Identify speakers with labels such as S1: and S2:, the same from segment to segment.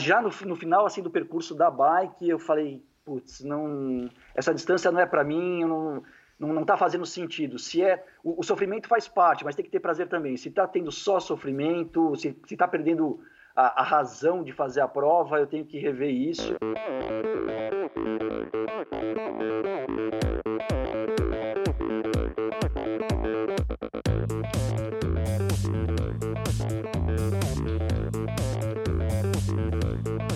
S1: já no, no final assim do percurso da bike, eu falei, putz, não, essa distância não é para mim, não, não, não tá fazendo sentido. Se é, o, o, sofrimento faz parte, mas tem que ter prazer também. Se tá tendo só sofrimento, se, se tá perdendo a, a razão de fazer a prova, eu tenho que rever isso.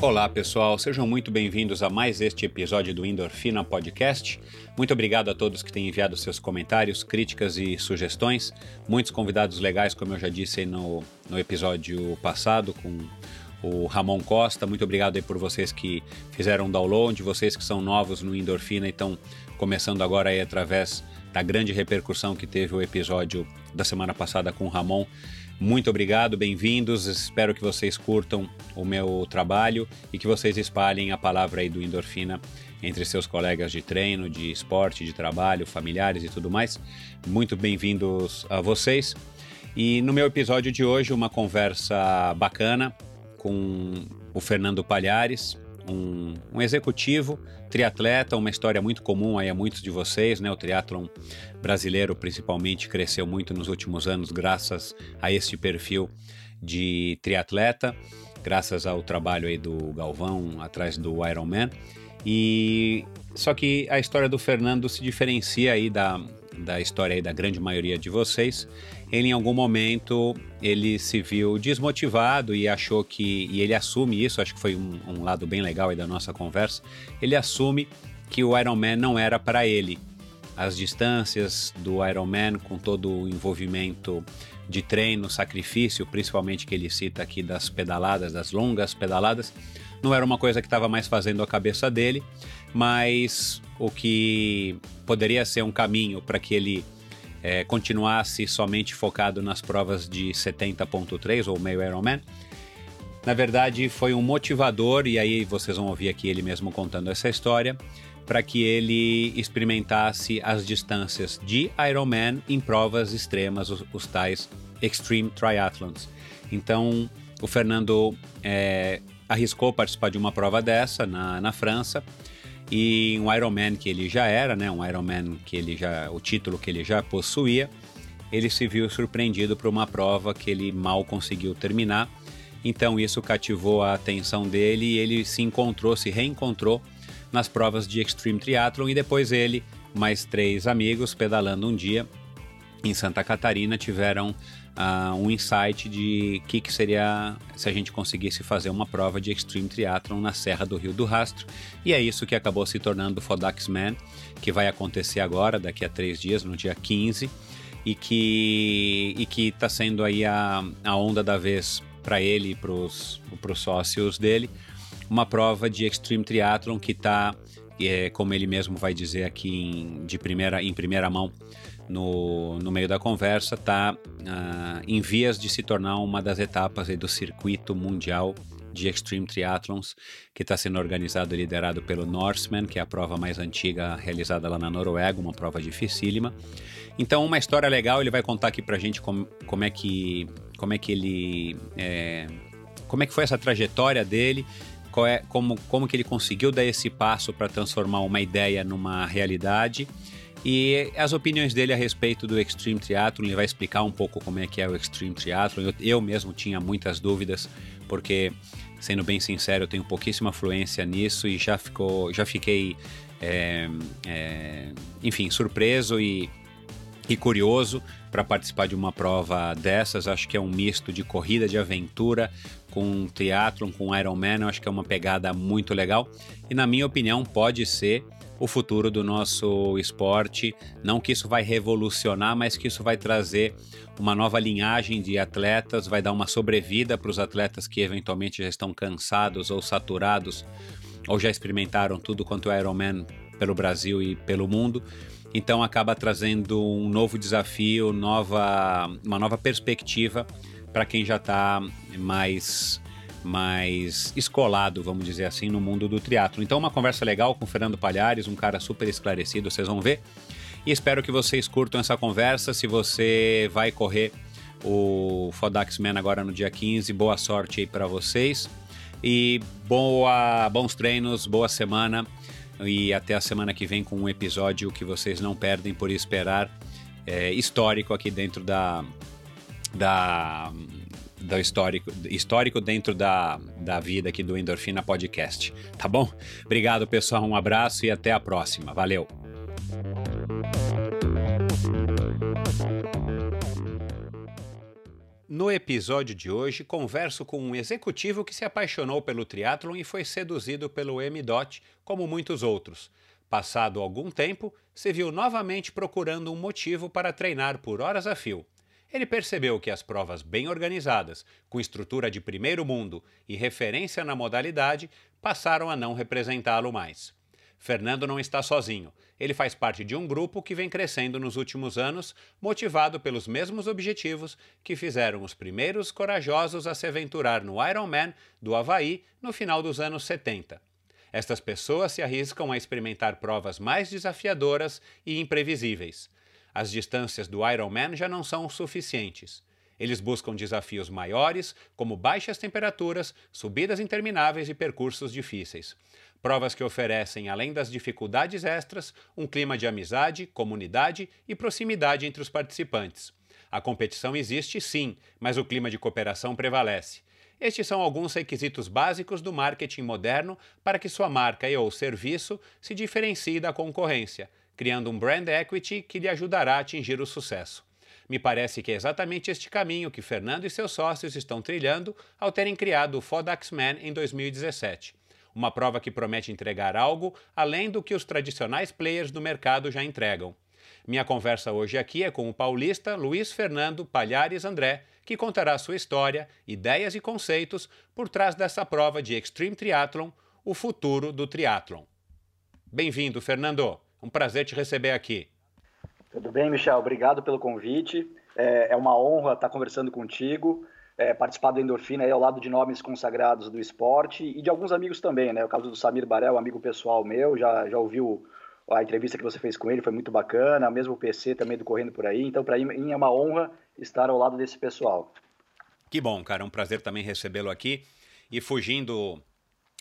S2: Olá pessoal, sejam muito bem-vindos a mais este episódio do Endorfina Podcast. Muito obrigado a todos que têm enviado seus comentários, críticas e sugestões. Muitos convidados legais, como eu já disse no, no episódio passado, com o Ramon Costa. Muito obrigado aí por vocês que fizeram download, vocês que são novos no Endorfina e estão começando agora aí através da grande repercussão que teve o episódio da semana passada com o Ramon. Muito obrigado, bem-vindos. Espero que vocês curtam o meu trabalho e que vocês espalhem a palavra aí do endorfina entre seus colegas de treino, de esporte, de trabalho, familiares e tudo mais. Muito bem-vindos a vocês. E no meu episódio de hoje, uma conversa bacana com o Fernando Palhares, um, um, executivo, triatleta, uma história muito comum aí a muitos de vocês, né? O triatlon brasileiro, principalmente, cresceu muito nos últimos anos graças a este perfil de triatleta, graças ao trabalho aí do Galvão atrás do Ironman. E só que a história do Fernando se diferencia aí da, da história aí da grande maioria de vocês ele em algum momento ele se viu desmotivado e achou que e ele assume isso acho que foi um, um lado bem legal aí da nossa conversa ele assume que o Ironman não era para ele. As distâncias do Ironman com todo o envolvimento de treino sacrifício principalmente que ele cita aqui das pedaladas das longas pedaladas não era uma coisa que estava mais fazendo a cabeça dele mas o que poderia ser um caminho para que ele é, continuasse somente focado nas provas de 70.3 ou meio Ironman, na verdade foi um motivador, e aí vocês vão ouvir aqui ele mesmo contando essa história, para que ele experimentasse as distâncias de Ironman em provas extremas, os, os tais Extreme Triathlons. Então, o Fernando é, arriscou participar de uma prova dessa na, na França e um Ironman que ele já era, né, um Ironman que ele já, o título que ele já possuía, ele se viu surpreendido por uma prova que ele mal conseguiu terminar. Então isso cativou a atenção dele e ele se encontrou, se reencontrou nas provas de Extreme Triathlon e depois ele, mais três amigos, pedalando um dia em Santa Catarina, tiveram uh, um insight de que, que seria se a gente conseguisse fazer uma prova de Extreme Triathlon na Serra do Rio do Rastro. E é isso que acabou se tornando o Fodax Man, que vai acontecer agora, daqui a três dias, no dia 15, e que e que está sendo aí a, a onda da vez para ele e para os sócios dele, uma prova de Extreme Triathlon que está, é, como ele mesmo vai dizer aqui em, de primeira, em primeira mão, no, no meio da conversa, está uh, ah, em vias de se tornar uma das etapas do circuito mundial de Extreme Triathlons, que está sendo organizado e liderado pelo Norseman, que é a prova mais antiga realizada lá na Noruega, uma prova dificílima. Então, uma história legal, ele vai contar aqui pra gente como, como é que como é que ele, é, como é que foi essa trajetória dele, é, como, como que ele conseguiu dar esse passo para transformar uma ideia numa realidade e as opiniões dele a respeito do Extreme Triathlon, ele vai explicar um pouco como é que é o Extreme Triathlon. Eu, eu mesmo tinha muitas dúvidas, porque, sendo bem sincero, eu tenho pouquíssima fluência nisso e já, ficou, já fiquei, é, é, enfim, surpreso e, e curioso para participar de uma prova dessas. Acho que é um misto de corrida de aventura com triatlon, com Ironman. Eu acho que é uma pegada muito legal e, na minha opinião, pode ser o futuro do nosso esporte. Não que isso vai revolucionar, mas que isso vai trazer uma nova linhagem de atletas, vai dar uma sobrevida para os atletas que eventualmente já estão cansados ou saturados ou já experimentaram tudo quanto é Ironman pelo Brasil e pelo mundo. Então acaba trazendo um novo desafio, nova, uma nova perspectiva para quem já está mais mais escolado, vamos dizer assim, no mundo do triatlo. Então, uma conversa legal com o Fernando Palhares, um cara super esclarecido, vocês vão ver. E espero que vocês curtam essa conversa. Se você vai correr o Fodax Man agora no dia 15, boa sorte aí para vocês. E boa, bons treinos, boa semana. E até a semana que vem com um episódio que vocês não perdem por esperar, é, histórico aqui dentro da, da do histórico, histórico dentro da, da vida aqui do Endorfina Podcast. Tá bom? Obrigado, pessoal. Um abraço e até a próxima. Valeu! No episódio de hoje, converso com um executivo que se apaixonou pelo triatlon e foi seduzido pelo M-Dot, como muitos outros. Passado algum tempo, se viu novamente procurando um motivo para treinar por horas a fio. Ele percebeu que as provas bem organizadas, com estrutura de primeiro mundo e referência na modalidade, passaram a não representá-lo mais. Fernando não está sozinho. Ele faz parte de um grupo que vem crescendo nos últimos anos, motivado pelos mesmos objetivos que fizeram os primeiros corajosos a se aventurar no Ironman do Havaí no final dos anos 70. Estas pessoas se arriscam a experimentar provas mais desafiadoras e imprevisíveis. As distâncias do Ironman já não são suficientes. Eles buscam desafios maiores, como baixas temperaturas, subidas intermináveis e percursos difíceis. Provas que oferecem, além das dificuldades extras, um clima de amizade, comunidade e proximidade entre os participantes. A competição existe sim, mas o clima de cooperação prevalece. Estes são alguns requisitos básicos do marketing moderno para que sua marca e ou serviço se diferencie da concorrência, criando um brand equity que lhe ajudará a atingir o sucesso. Me parece que é exatamente este caminho que Fernando e seus sócios estão trilhando ao terem criado o Fodax Man em 2017. Uma prova que promete entregar algo além do que os tradicionais players do mercado já entregam. Minha conversa hoje aqui é com o paulista Luiz Fernando Palhares André, que contará sua história, ideias e conceitos por trás dessa prova de Extreme Triathlon, o futuro do triatlon. Bem-vindo, Fernando! Um prazer te receber aqui.
S1: Tudo bem, Michel? Obrigado pelo convite. É, é uma honra estar conversando contigo, é, participar do Endorfina aí ao lado de nomes consagrados do esporte e de alguns amigos também, né? O caso do Samir Barel, amigo pessoal meu, já, já ouviu a entrevista que você fez com ele, foi muito bacana, mesmo o PC também do Correndo Por Aí. Então, para mim é uma honra estar ao lado desse pessoal.
S2: Que bom, cara. É um prazer também recebê-lo aqui. E fugindo,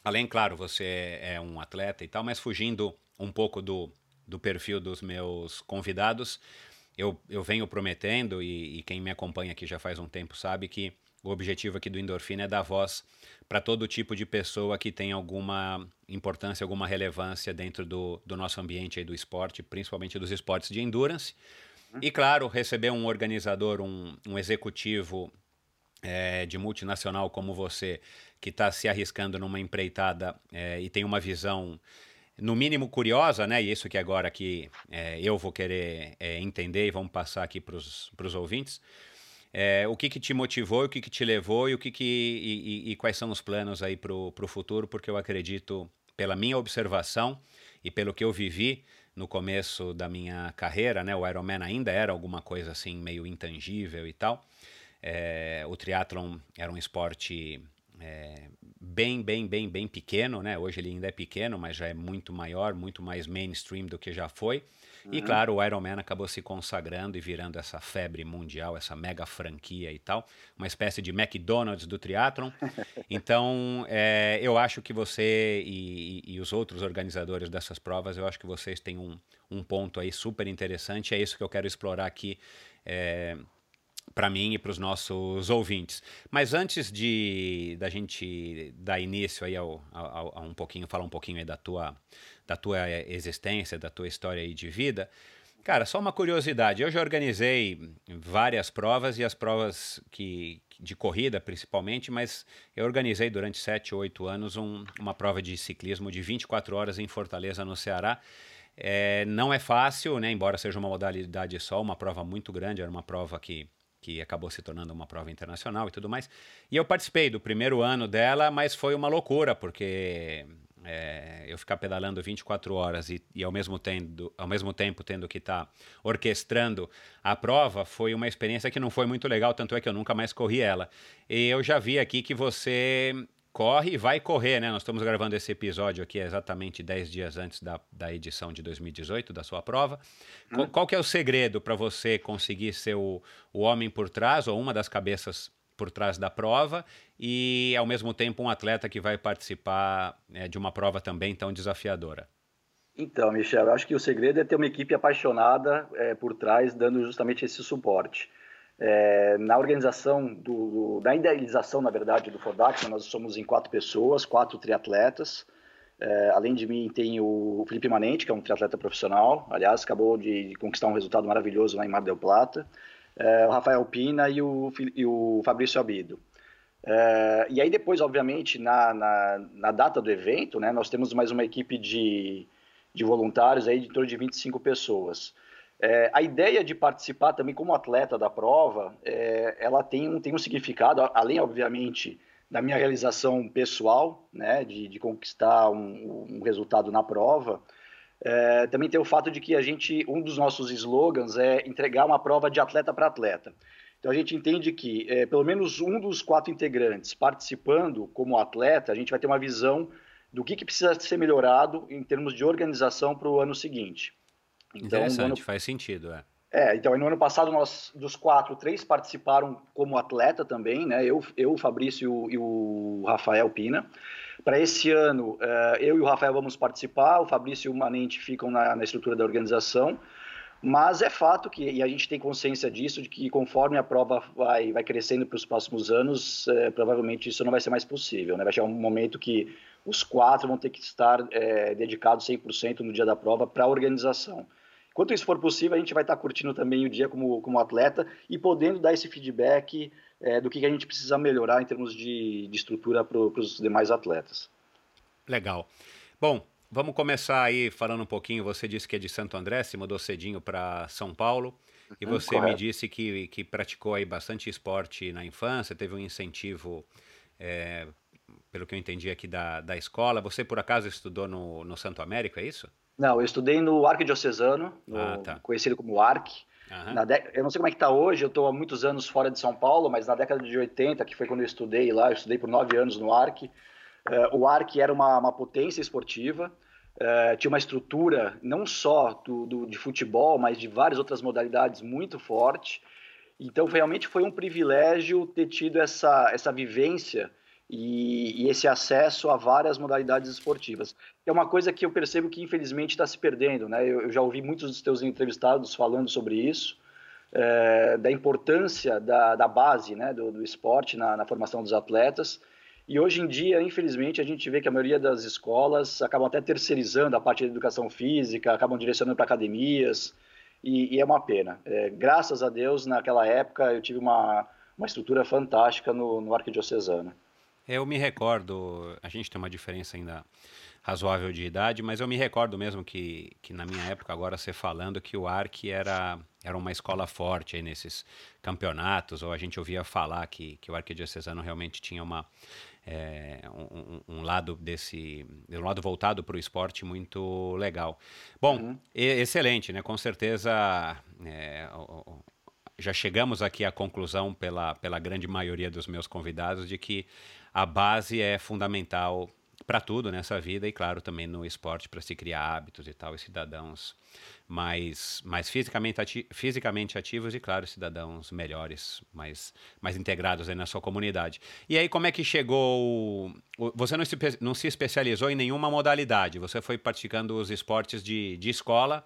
S2: além, claro, você é um atleta e tal, mas fugindo um pouco do, do perfil dos meus convidados, eu, eu venho prometendo, e, e, quem me acompanha aqui já faz um tempo sabe que o objetivo aqui do Endorfina é dar voz para todo tipo de pessoa que tem alguma importância, alguma relevância dentro do, do nosso ambiente aí do esporte, principalmente dos esportes de endurance. Uhum. E, claro, receber um organizador, um, um executivo é, de multinacional como você, que está se arriscando numa empreitada é, e tem uma visão no mínimo curiosa, né? E isso que agora aqui é, eu vou querer é, entender e vamos passar aqui para os ouvintes. É, o que, que te motivou, o que, que te levou e o que, que e, e, e quais são os planos aí para o futuro? Porque eu acredito, pela minha observação e pelo que eu vivi no começo da minha carreira, né? O Ironman ainda era alguma coisa assim meio intangível e tal. É, o triatlon era um esporte é, bem, bem, bem, bem pequeno, né? Hoje ele ainda é pequeno, mas já é muito maior, muito mais mainstream do que já foi. Uhum. E claro, o Iron Man acabou se consagrando e virando essa febre mundial, essa mega franquia e tal, uma espécie de McDonald's do triatlon. então, é, eu acho que você e, e, os outros organizadores dessas provas, eu acho que vocês têm um, um ponto aí super interessante. É isso que eu quero explorar aqui. É, para mim e para os nossos ouvintes. Mas antes de da gente dar início aí ao, ao, a um pouquinho, falar um pouquinho aí da tua, da tua existência, da tua história aí de vida, cara, só uma curiosidade. Eu já organizei várias provas e as provas que de corrida principalmente, mas eu organizei durante 7, 8 anos um, uma prova de ciclismo de 24 horas em Fortaleza, no Ceará. É, não é fácil, né? Embora seja uma modalidade só, uma prova muito grande, era uma prova que que acabou se tornando uma prova internacional e tudo mais. E eu participei do primeiro ano dela, mas foi uma loucura, porque é, eu ficar pedalando 24 horas e, e ao, mesmo tendo, ao mesmo tempo tendo que estar tá orquestrando a prova foi uma experiência que não foi muito legal, tanto é que eu nunca mais corri ela. E eu já vi aqui que você corre e vai correr, né? Nós estamos gravando esse episódio aqui exatamente 10 dias antes da, da edição de 2018 da sua prova. Hum. Qual, qual que é o segredo para você conseguir ser o, o homem por trás ou uma das cabeças por trás da prova e, ao mesmo tempo, um atleta que vai participar é, de uma prova também tão desafiadora?
S1: Então, Michel, acho que o segredo é ter uma equipe apaixonada é, por trás, dando justamente esse suporte. É, na organização, do, do, na idealização, na verdade, do Fodac, nós somos em quatro pessoas, quatro triatletas. É, além de mim, tem o Felipe Manente, que é um triatleta profissional. Aliás, acabou de, de conquistar um resultado maravilhoso lá em Mar del Plata. É, o Rafael Pina e o, e o Fabrício Abido. É, e aí depois, obviamente, na, na, na, data do evento, né, nós temos mais uma equipe de, de voluntários aí de torno de 25 pessoas. É, a ideia de participar também como atleta da prova, é, ela tem um, tem um significado, além, obviamente, da minha realização pessoal, né, de, de conquistar um, um, resultado na prova, é, também tem o fato de que a gente, um dos nossos slogans é entregar uma prova de atleta para atleta. Então a gente entende que é, pelo menos um dos quatro integrantes participando como atleta, a gente vai ter uma visão do que, que precisa ser melhorado em termos de organização para o ano seguinte.
S2: Então, Interessante, ano... faz sentido, é.
S1: É, então no ano passado nós, dos quatro, três participaram como atleta também, né? Eu, eu o Fabrício e o, Rafael Pina. Para esse ano, uh, eu e o Rafael vamos participar, o Fabrício e o Manente ficam na, na estrutura da organização. Mas é fato que, e a gente tem consciência disso, de que conforme a prova vai, vai crescendo para os próximos anos, é, provavelmente isso não vai ser mais possível. Né? Vai chegar um momento que os quatro vão ter que estar é, dedicados 100% no dia da prova para a organização. Quanto isso for possível, a gente vai estar curtindo também o dia como, como atleta e podendo dar esse feedback é, do que a gente precisa melhorar em termos de, de estrutura para os demais atletas.
S2: Legal. Bom, vamos começar aí falando um pouquinho. Você disse que é de Santo André, se mudou cedinho para São Paulo. E uhum, você correto. me disse que, que praticou aí bastante esporte na infância, teve um incentivo, é, pelo que eu entendi aqui, da, da escola. Você, por acaso, estudou no, no Santo Américo, é isso?
S1: Não, eu estudei no Arquidiocesano, no, ah, tá. conhecido como Arc. Uhum. Eu não sei como é que está hoje, eu estou há muitos anos fora de São Paulo, mas na década de 80, que foi quando eu estudei lá, eu estudei por nove anos no Arc. Uh, o Arc era uma, uma potência esportiva, uh, tinha uma estrutura não só do, do, de futebol, mas de várias outras modalidades muito forte. Então, realmente foi um privilégio ter tido essa, essa vivência e, e, esse acesso a várias modalidades esportivas. É uma coisa que eu percebo que infelizmente está se perdendo, né? Eu, eu, já ouvi muitos dos teus entrevistados falando sobre isso, é, da importância da, da base, né, do, do esporte na, na, formação dos atletas. E hoje em dia, infelizmente, a gente vê que a maioria das escolas acabam até terceirizando a parte da educação física, acabam direcionando para academias, e, e, é uma pena. É, graças a Deus, naquela época, eu tive uma, uma estrutura fantástica no, no Arquidiocesano.
S2: Eu me recordo, a gente tem uma diferença ainda razoável de idade, mas eu me recordo mesmo que, que na minha época, agora você falando, que o ARC era, era uma escola forte nesses campeonatos, ou a gente ouvia falar que, que o Arquidiocesano realmente tinha uma, é, um, um, lado desse um lado voltado para o esporte muito legal. Bom, uhum. excelente, né? Com certeza é, já chegamos aqui à conclusão pela, pela grande maioria dos meus convidados de que a base é fundamental para tudo nessa vida e, claro, também no esporte para se criar hábitos e tal, e cidadãos mais, mais fisicamente, ati fisicamente ativos e, claro, cidadãos melhores, mais, mais integrados na sua comunidade. E aí, como é que chegou? Você não se, não se especializou em nenhuma modalidade, você foi praticando os esportes de, de escola.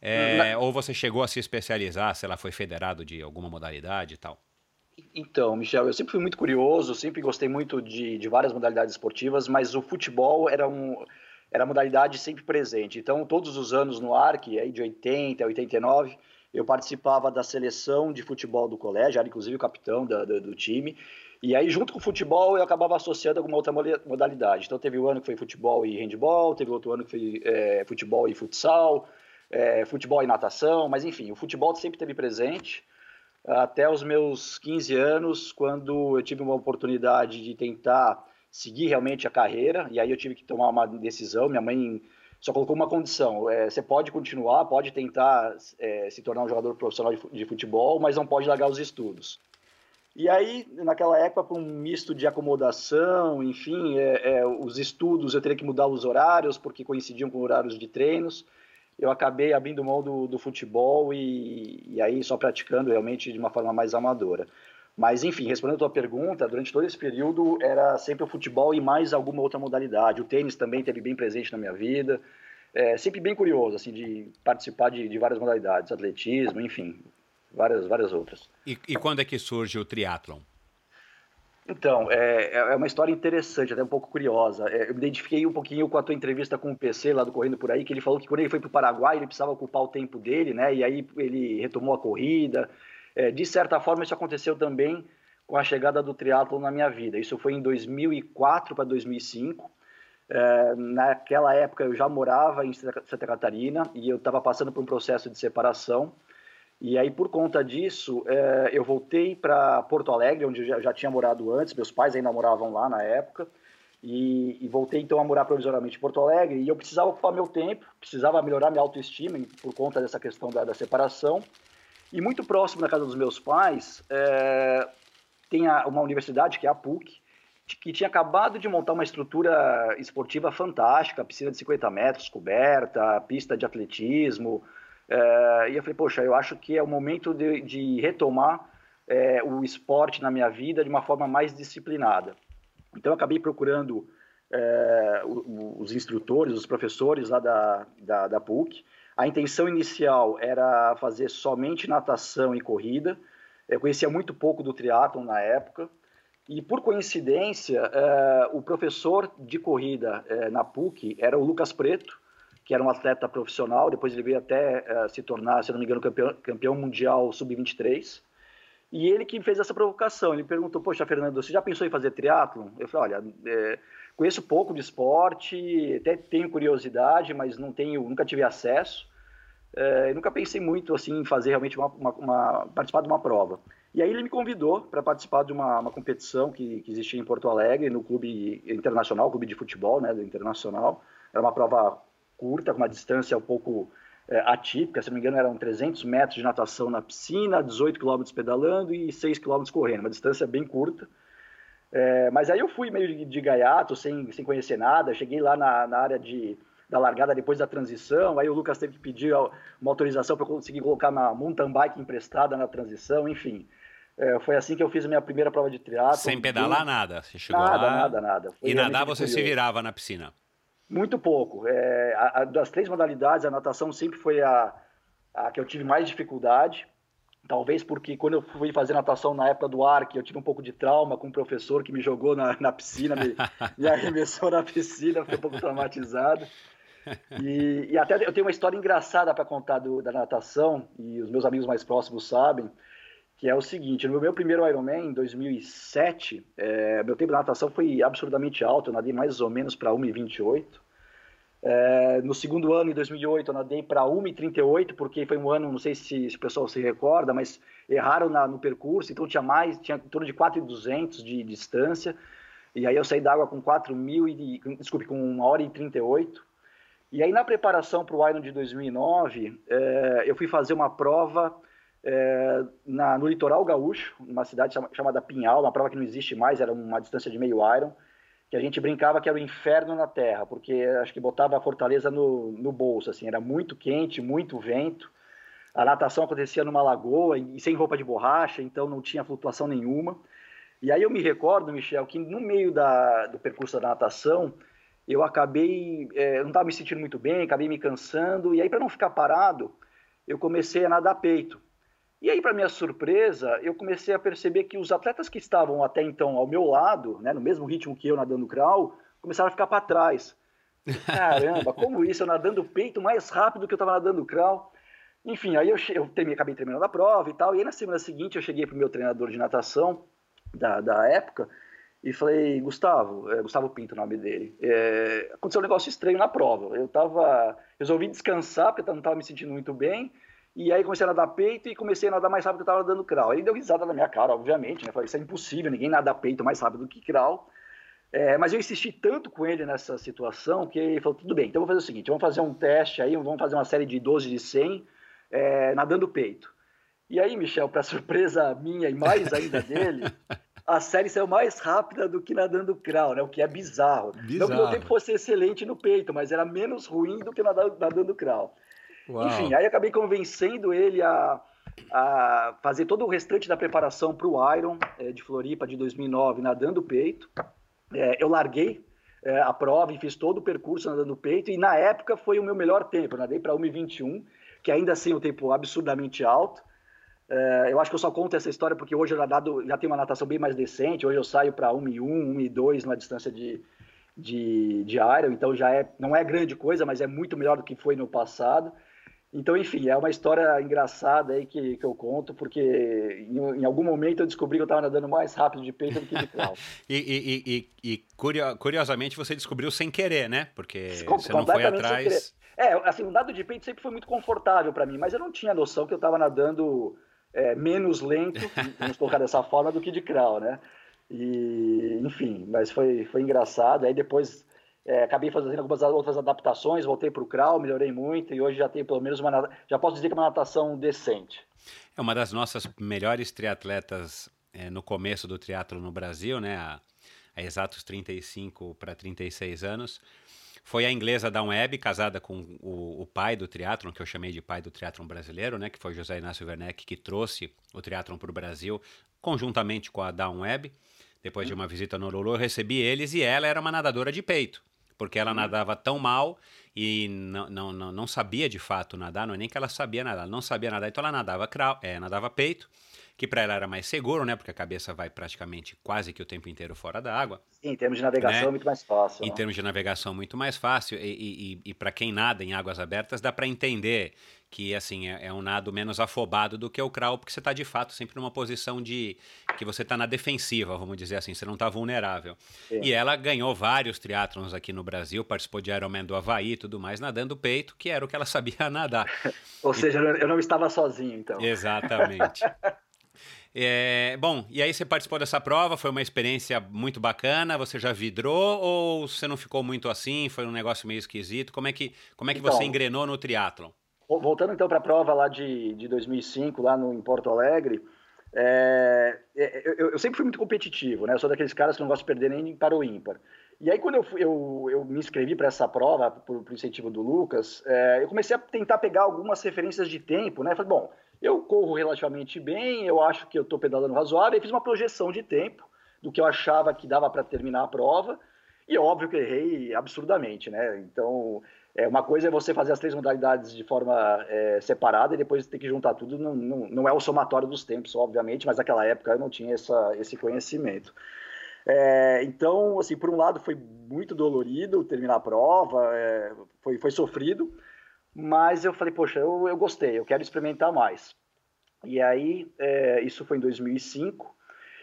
S2: É, Ou você chegou a se especializar, sei lá, foi federado de alguma modalidade e tal?
S1: Então, Michel, eu sempre fui muito curioso, sempre gostei muito de, de várias modalidades esportivas, mas o futebol era, um, era a modalidade sempre presente. Então, todos os anos no ARC, aí de 80 a 89, eu participava da seleção de futebol do colégio, era inclusive o capitão da, do, do time. E aí, junto com o futebol, eu acabava associando alguma outra modalidade. Então, teve um ano que foi futebol e handball, teve outro ano que foi é, futebol e futsal, é, futebol e natação, mas enfim, o futebol sempre teve presente até os meus 15 anos, quando eu tive uma oportunidade de tentar seguir realmente a carreira, e aí eu tive que tomar uma decisão. Minha mãe só colocou uma condição: é, você pode continuar, pode tentar é, se tornar um jogador profissional de, futebol, mas não pode largar os estudos. E aí, naquela época, por um misto de acomodação, enfim, é, é, os estudos eu teria que mudar os horários, porque coincidiam com horários de treinos eu acabei abrindo mão do, do futebol e, e, aí só praticando realmente de uma forma mais amadora. Mas, enfim, respondendo a tua pergunta, durante todo esse período era sempre o futebol e mais alguma outra modalidade. O tênis também teve bem presente na minha vida. É, sempre bem curioso, assim, de participar de, de várias modalidades, atletismo, enfim, várias, várias outras.
S2: E, e quando é que surge o triatlon?
S1: Então, é, é uma história interessante, até um pouco curiosa. É, eu me identifiquei um pouquinho com a tua entrevista com o PC lá do Correndo Por Aí, que ele falou que quando ele foi para o Paraguai, ele precisava ocupar o tempo dele, né? E aí ele retomou a corrida. É, de certa forma, isso aconteceu também com a chegada do triatlo na minha vida. Isso foi em 2004 para 2005. É, naquela época eu já morava em Santa Catarina e eu estava passando por um processo de separação. E aí, por conta disso, é, eu voltei para Porto Alegre, onde eu já, já, tinha morado antes, meus pais ainda moravam lá na época, e, e, voltei então a morar provisoriamente em Porto Alegre, e eu precisava ocupar meu tempo, precisava melhorar minha autoestima por conta dessa questão da, da separação, e muito próximo da casa dos meus pais, é, tem a, uma universidade, que é a PUC, que tinha acabado de montar uma estrutura esportiva fantástica, piscina de 50 metros coberta, pista de atletismo, é, e eu falei, poxa, eu acho que é o momento de, de retomar é, o esporte na minha vida de uma forma mais disciplinada. Então, eu acabei procurando é, os instrutores, os professores lá da, da, da PUC. A intenção inicial era fazer somente natação e corrida. Eu conhecia muito pouco do triatlon na época. E, por coincidência, o professor de corrida na PUC era o Lucas Preto, que era um atleta profissional, depois ele veio até uh, se tornar, se não me engano, campeão, campeão mundial sub-23. E ele que fez essa provocação, ele perguntou, poxa, Fernando, você já pensou em fazer triatlon? Eu falei, olha, é, conheço pouco de esporte, até tenho curiosidade, mas não tenho, nunca tive acesso. É, nunca pensei muito assim em fazer realmente uma, uma, uma, participar de uma prova. E aí ele me convidou para participar de uma, uma competição que, que, existia em Porto Alegre, no clube internacional, clube de futebol, né, internacional. Era uma prova curta, com uma distância um pouco é, atípica, se não me engano eram 300 metros de natação na piscina, 18 quilômetros pedalando e 6 quilômetros correndo, uma distância bem curta. É, mas aí eu fui meio de, de, gaiato, sem, sem conhecer nada, cheguei lá na, na área de, da largada depois da transição, aí o Lucas teve que pedir uma autorização para conseguir colocar uma mountain bike emprestada na transição, enfim. É, foi assim que eu fiz a minha primeira prova de triatlo.
S2: Sem pedalar nada, você chegou
S1: nada,
S2: lá...
S1: Nada, nada,
S2: E nadar você curioso. se virava na piscina?
S1: Muito pouco. É, a, a, das três modalidades, a natação sempre foi a, a que eu tive mais dificuldade. Talvez porque quando eu fui fazer natação na época do ARC, eu tive um pouco de trauma com um professor que me jogou na, na piscina, me, me arremessou na piscina, fiquei um pouco traumatizado. E, e, até eu tenho uma história engraçada para contar do, da natação, e os meus amigos mais próximos sabem que é o seguinte, no meu primeiro Ironman, em 2007, é, meu tempo de natação foi absurdamente alto, eu nadei mais ou menos para 1,28. É, no segundo ano, em 2008, eu nadei para 1,38, porque foi um ano, não sei se, se, o pessoal se recorda, mas erraram na, no percurso, então tinha mais, tinha em torno de 4,200 de, distância, e aí eu saí da água com 4 mil, e, desculpe, com 1 hora e 38. E aí na preparação para o Iron de 2009, é, eu fui fazer uma prova é, na, no litoral gaúcho, numa cidade chamada Pinhal, uma prova que não existe mais, era uma distância de meio iron, que a gente brincava que era o inferno na terra, porque acho que botava a fortaleza no, no bolso, assim, era muito quente, muito vento, a natação acontecia numa lagoa e sem roupa de borracha, então não tinha flutuação nenhuma. E aí eu me recordo, Michel, que no meio da, do percurso da natação, eu acabei, é, não estava me sentindo muito bem, acabei me cansando, e aí para não ficar parado, eu comecei a nadar peito. E aí, para minha surpresa, eu comecei a perceber que os atletas que estavam até então ao meu lado, né, no mesmo ritmo que eu nadando crawl, começaram a ficar para trás. Caramba, como isso? Eu nadando peito mais rápido que eu estava nadando crawl. Enfim, aí eu, eu terminei, acabei terminando a prova e tal. E aí, na semana seguinte, eu cheguei para o meu treinador de natação da, da época e falei, Gustavo, é, Gustavo Pinto o nome dele, é, aconteceu um negócio estranho na prova. Eu tava, resolvi descansar porque eu não estava me sentindo muito bem e aí comecei a nadar peito e comecei a nadar mais rápido que eu estava nadando crawl. Ele deu risada na minha cara, obviamente, né? Falei, isso é impossível, ninguém nada peito mais rápido do que crawl. É, mas eu insisti tanto com ele nessa situação que ele falou, tudo bem, então vamos fazer o seguinte, vamos fazer um teste aí, vamos fazer uma série de 12 de 100 é, nadando peito. E aí, Michel, para surpresa minha e mais ainda dele, a série saiu mais rápida do que nadando crawl, né? O que é bizarro. bizarro. Não que o meu tempo fosse excelente no peito, mas era menos ruim do que nadando, nadando crawl. Uau. Enfim, aí acabei convencendo ele a, a fazer todo o restante da preparação para o Iron é, de Floripa de 2009 nadando peito. É, eu larguei é, a prova e fiz todo o percurso nadando peito e na época foi o meu melhor tempo. Eu nadei para 1,21, que ainda assim é um tempo absurdamente alto. É, eu acho que eu só conto essa história porque hoje eu já, tenho uma natação bem mais decente. Hoje eu saio para 1,1, 1,2 numa distância de, de, de Iron, então já é, não é grande coisa, mas é muito melhor do que foi no passado. Então, enfim, é uma história engraçada aí que, que eu conto, porque em, em algum momento eu descobri que eu estava nadando mais rápido de peito do que de crawl.
S2: e, e, e, e, curiosamente você descobriu sem querer, né? Porque Com, você não foi atrás.
S1: É, assim, o nado de peito sempre foi muito confortável para mim, mas eu não tinha noção que eu estava nadando é, menos lento, vamos colocar dessa forma, do que de crawl, né? E, enfim, mas foi, foi engraçado. Aí depois é, acabei fazendo algumas outras adaptações, voltei para o crawl, melhorei muito e hoje já tenho pelo menos uma já posso dizer que é uma natação decente.
S2: É uma das nossas melhores triatletas é, no começo do triatlo no Brasil, né? Há, há exatos 35 para 36 anos. Foi a inglesa Dawn Webb, casada com o, o pai do triatlon, que eu chamei de pai do triatlon brasileiro, né? Que foi José Inácio Werneck, que trouxe o triatlon para o Brasil, conjuntamente com a Dawn Webb. Depois de uma visita no Lulu, eu recebi eles e ela era uma nadadora de peito porque ela uhum. nadava tão mal e não, não, não, não, sabia de fato nadar, não é nem que ela sabia nadar, ela não sabia nadar, então ela nadava, crawl, é, nadava peito, que para ela era mais seguro, né? Porque a cabeça vai praticamente quase que o tempo inteiro fora da água.
S1: Sim, em termos de navegação né? é muito mais fácil.
S2: Em né? termos de navegação muito mais fácil e, e, e, e para quem nada em águas abertas dá para entender que assim é, é, um nado menos afobado do que o crawl, porque você está de fato sempre numa posição de que você está na defensiva, vamos dizer assim, você não está vulnerável. Sim. E ela ganhou vários triatlons aqui no Brasil, participou de Ironman do Havaí e tudo mais, nadando peito, que era o que ela sabia nadar.
S1: Ou seja, eu não estava sozinho, então.
S2: Exatamente. É, bom, e aí você participou dessa prova, foi uma experiência muito bacana, você já vidrou ou você não ficou muito assim, foi um negócio meio esquisito? Como é que, como é que então, você engrenou no triatlon?
S1: Voltando então para a prova lá de, de 2005, lá no, em Porto Alegre, é, é, eu, eu, sempre fui muito competitivo, né? Eu sou daqueles caras que não gosto de perder nem para o ímpar. E aí, quando eu, eu, eu me inscrevi para essa prova, por, por, incentivo do Lucas, é, eu comecei a tentar pegar algumas referências de tempo, né? Falei, bom, eu corro relativamente bem, eu acho que eu estou pedalando razoável, e fiz uma projeção de tempo do que eu achava que dava para terminar a prova, e óbvio que errei absurdamente, né? Então, é, uma coisa é você fazer as três modalidades de forma é, separada e depois ter que juntar tudo. Não, não, não, é o somatório dos tempos, obviamente, mas naquela época eu não tinha essa, esse conhecimento. É, então, assim, por um lado foi muito dolorido terminar a prova, é, foi, foi sofrido, mas eu falei, poxa, eu, eu gostei, eu quero experimentar mais. E aí, é, isso foi em 2005,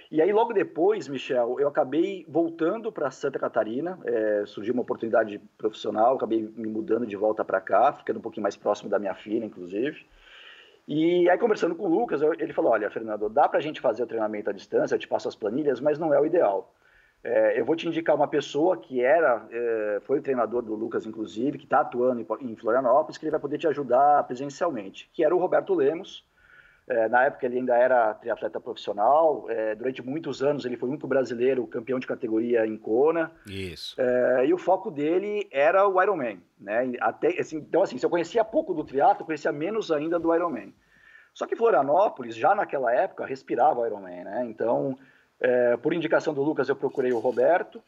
S1: e aí, logo depois, Michel, eu acabei voltando para Santa Catarina, é, surgiu uma oportunidade profissional, acabei me mudando de volta para cá, ficando um pouquinho mais próximo da minha filha, inclusive. E aí, conversando com o Lucas, ele falou: Olha, Fernando, dá para a gente fazer o treinamento à distância, eu te passo as planilhas, mas não é o ideal. É, eu vou te indicar uma pessoa que era, é, foi o treinador do Lucas, inclusive, que está atuando em, Florianópolis, que ele vai poder te ajudar presencialmente, que era o Roberto Lemos É, na época ele ainda era triatleta profissional. É, durante muitos anos ele foi o único brasileiro campeão de categoria em Kona.
S2: Isso.
S1: É, e o foco dele era o Ironman, né? Até, assim, então assim, se eu conhecia pouco do triatlo, conhecia menos ainda do Ironman. Só que Florianópolis já naquela época respirava o Ironman, né? Então, é, por indicação do Lucas eu procurei o Roberto.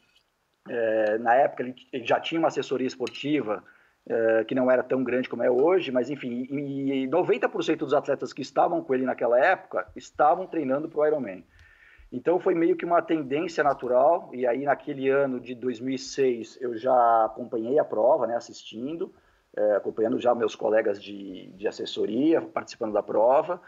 S1: É, na época ele, ele já tinha uma assessoria esportiva é, que não era tão grande como é hoje, mas enfim, e 90% dos atletas que estavam com ele naquela época estavam treinando para o Ironman. Então foi meio que uma tendência natural, e aí naquele ano de 2006 eu já acompanhei a prova, né, assistindo, é, acompanhando já meus colegas de, de assessoria, participando da prova,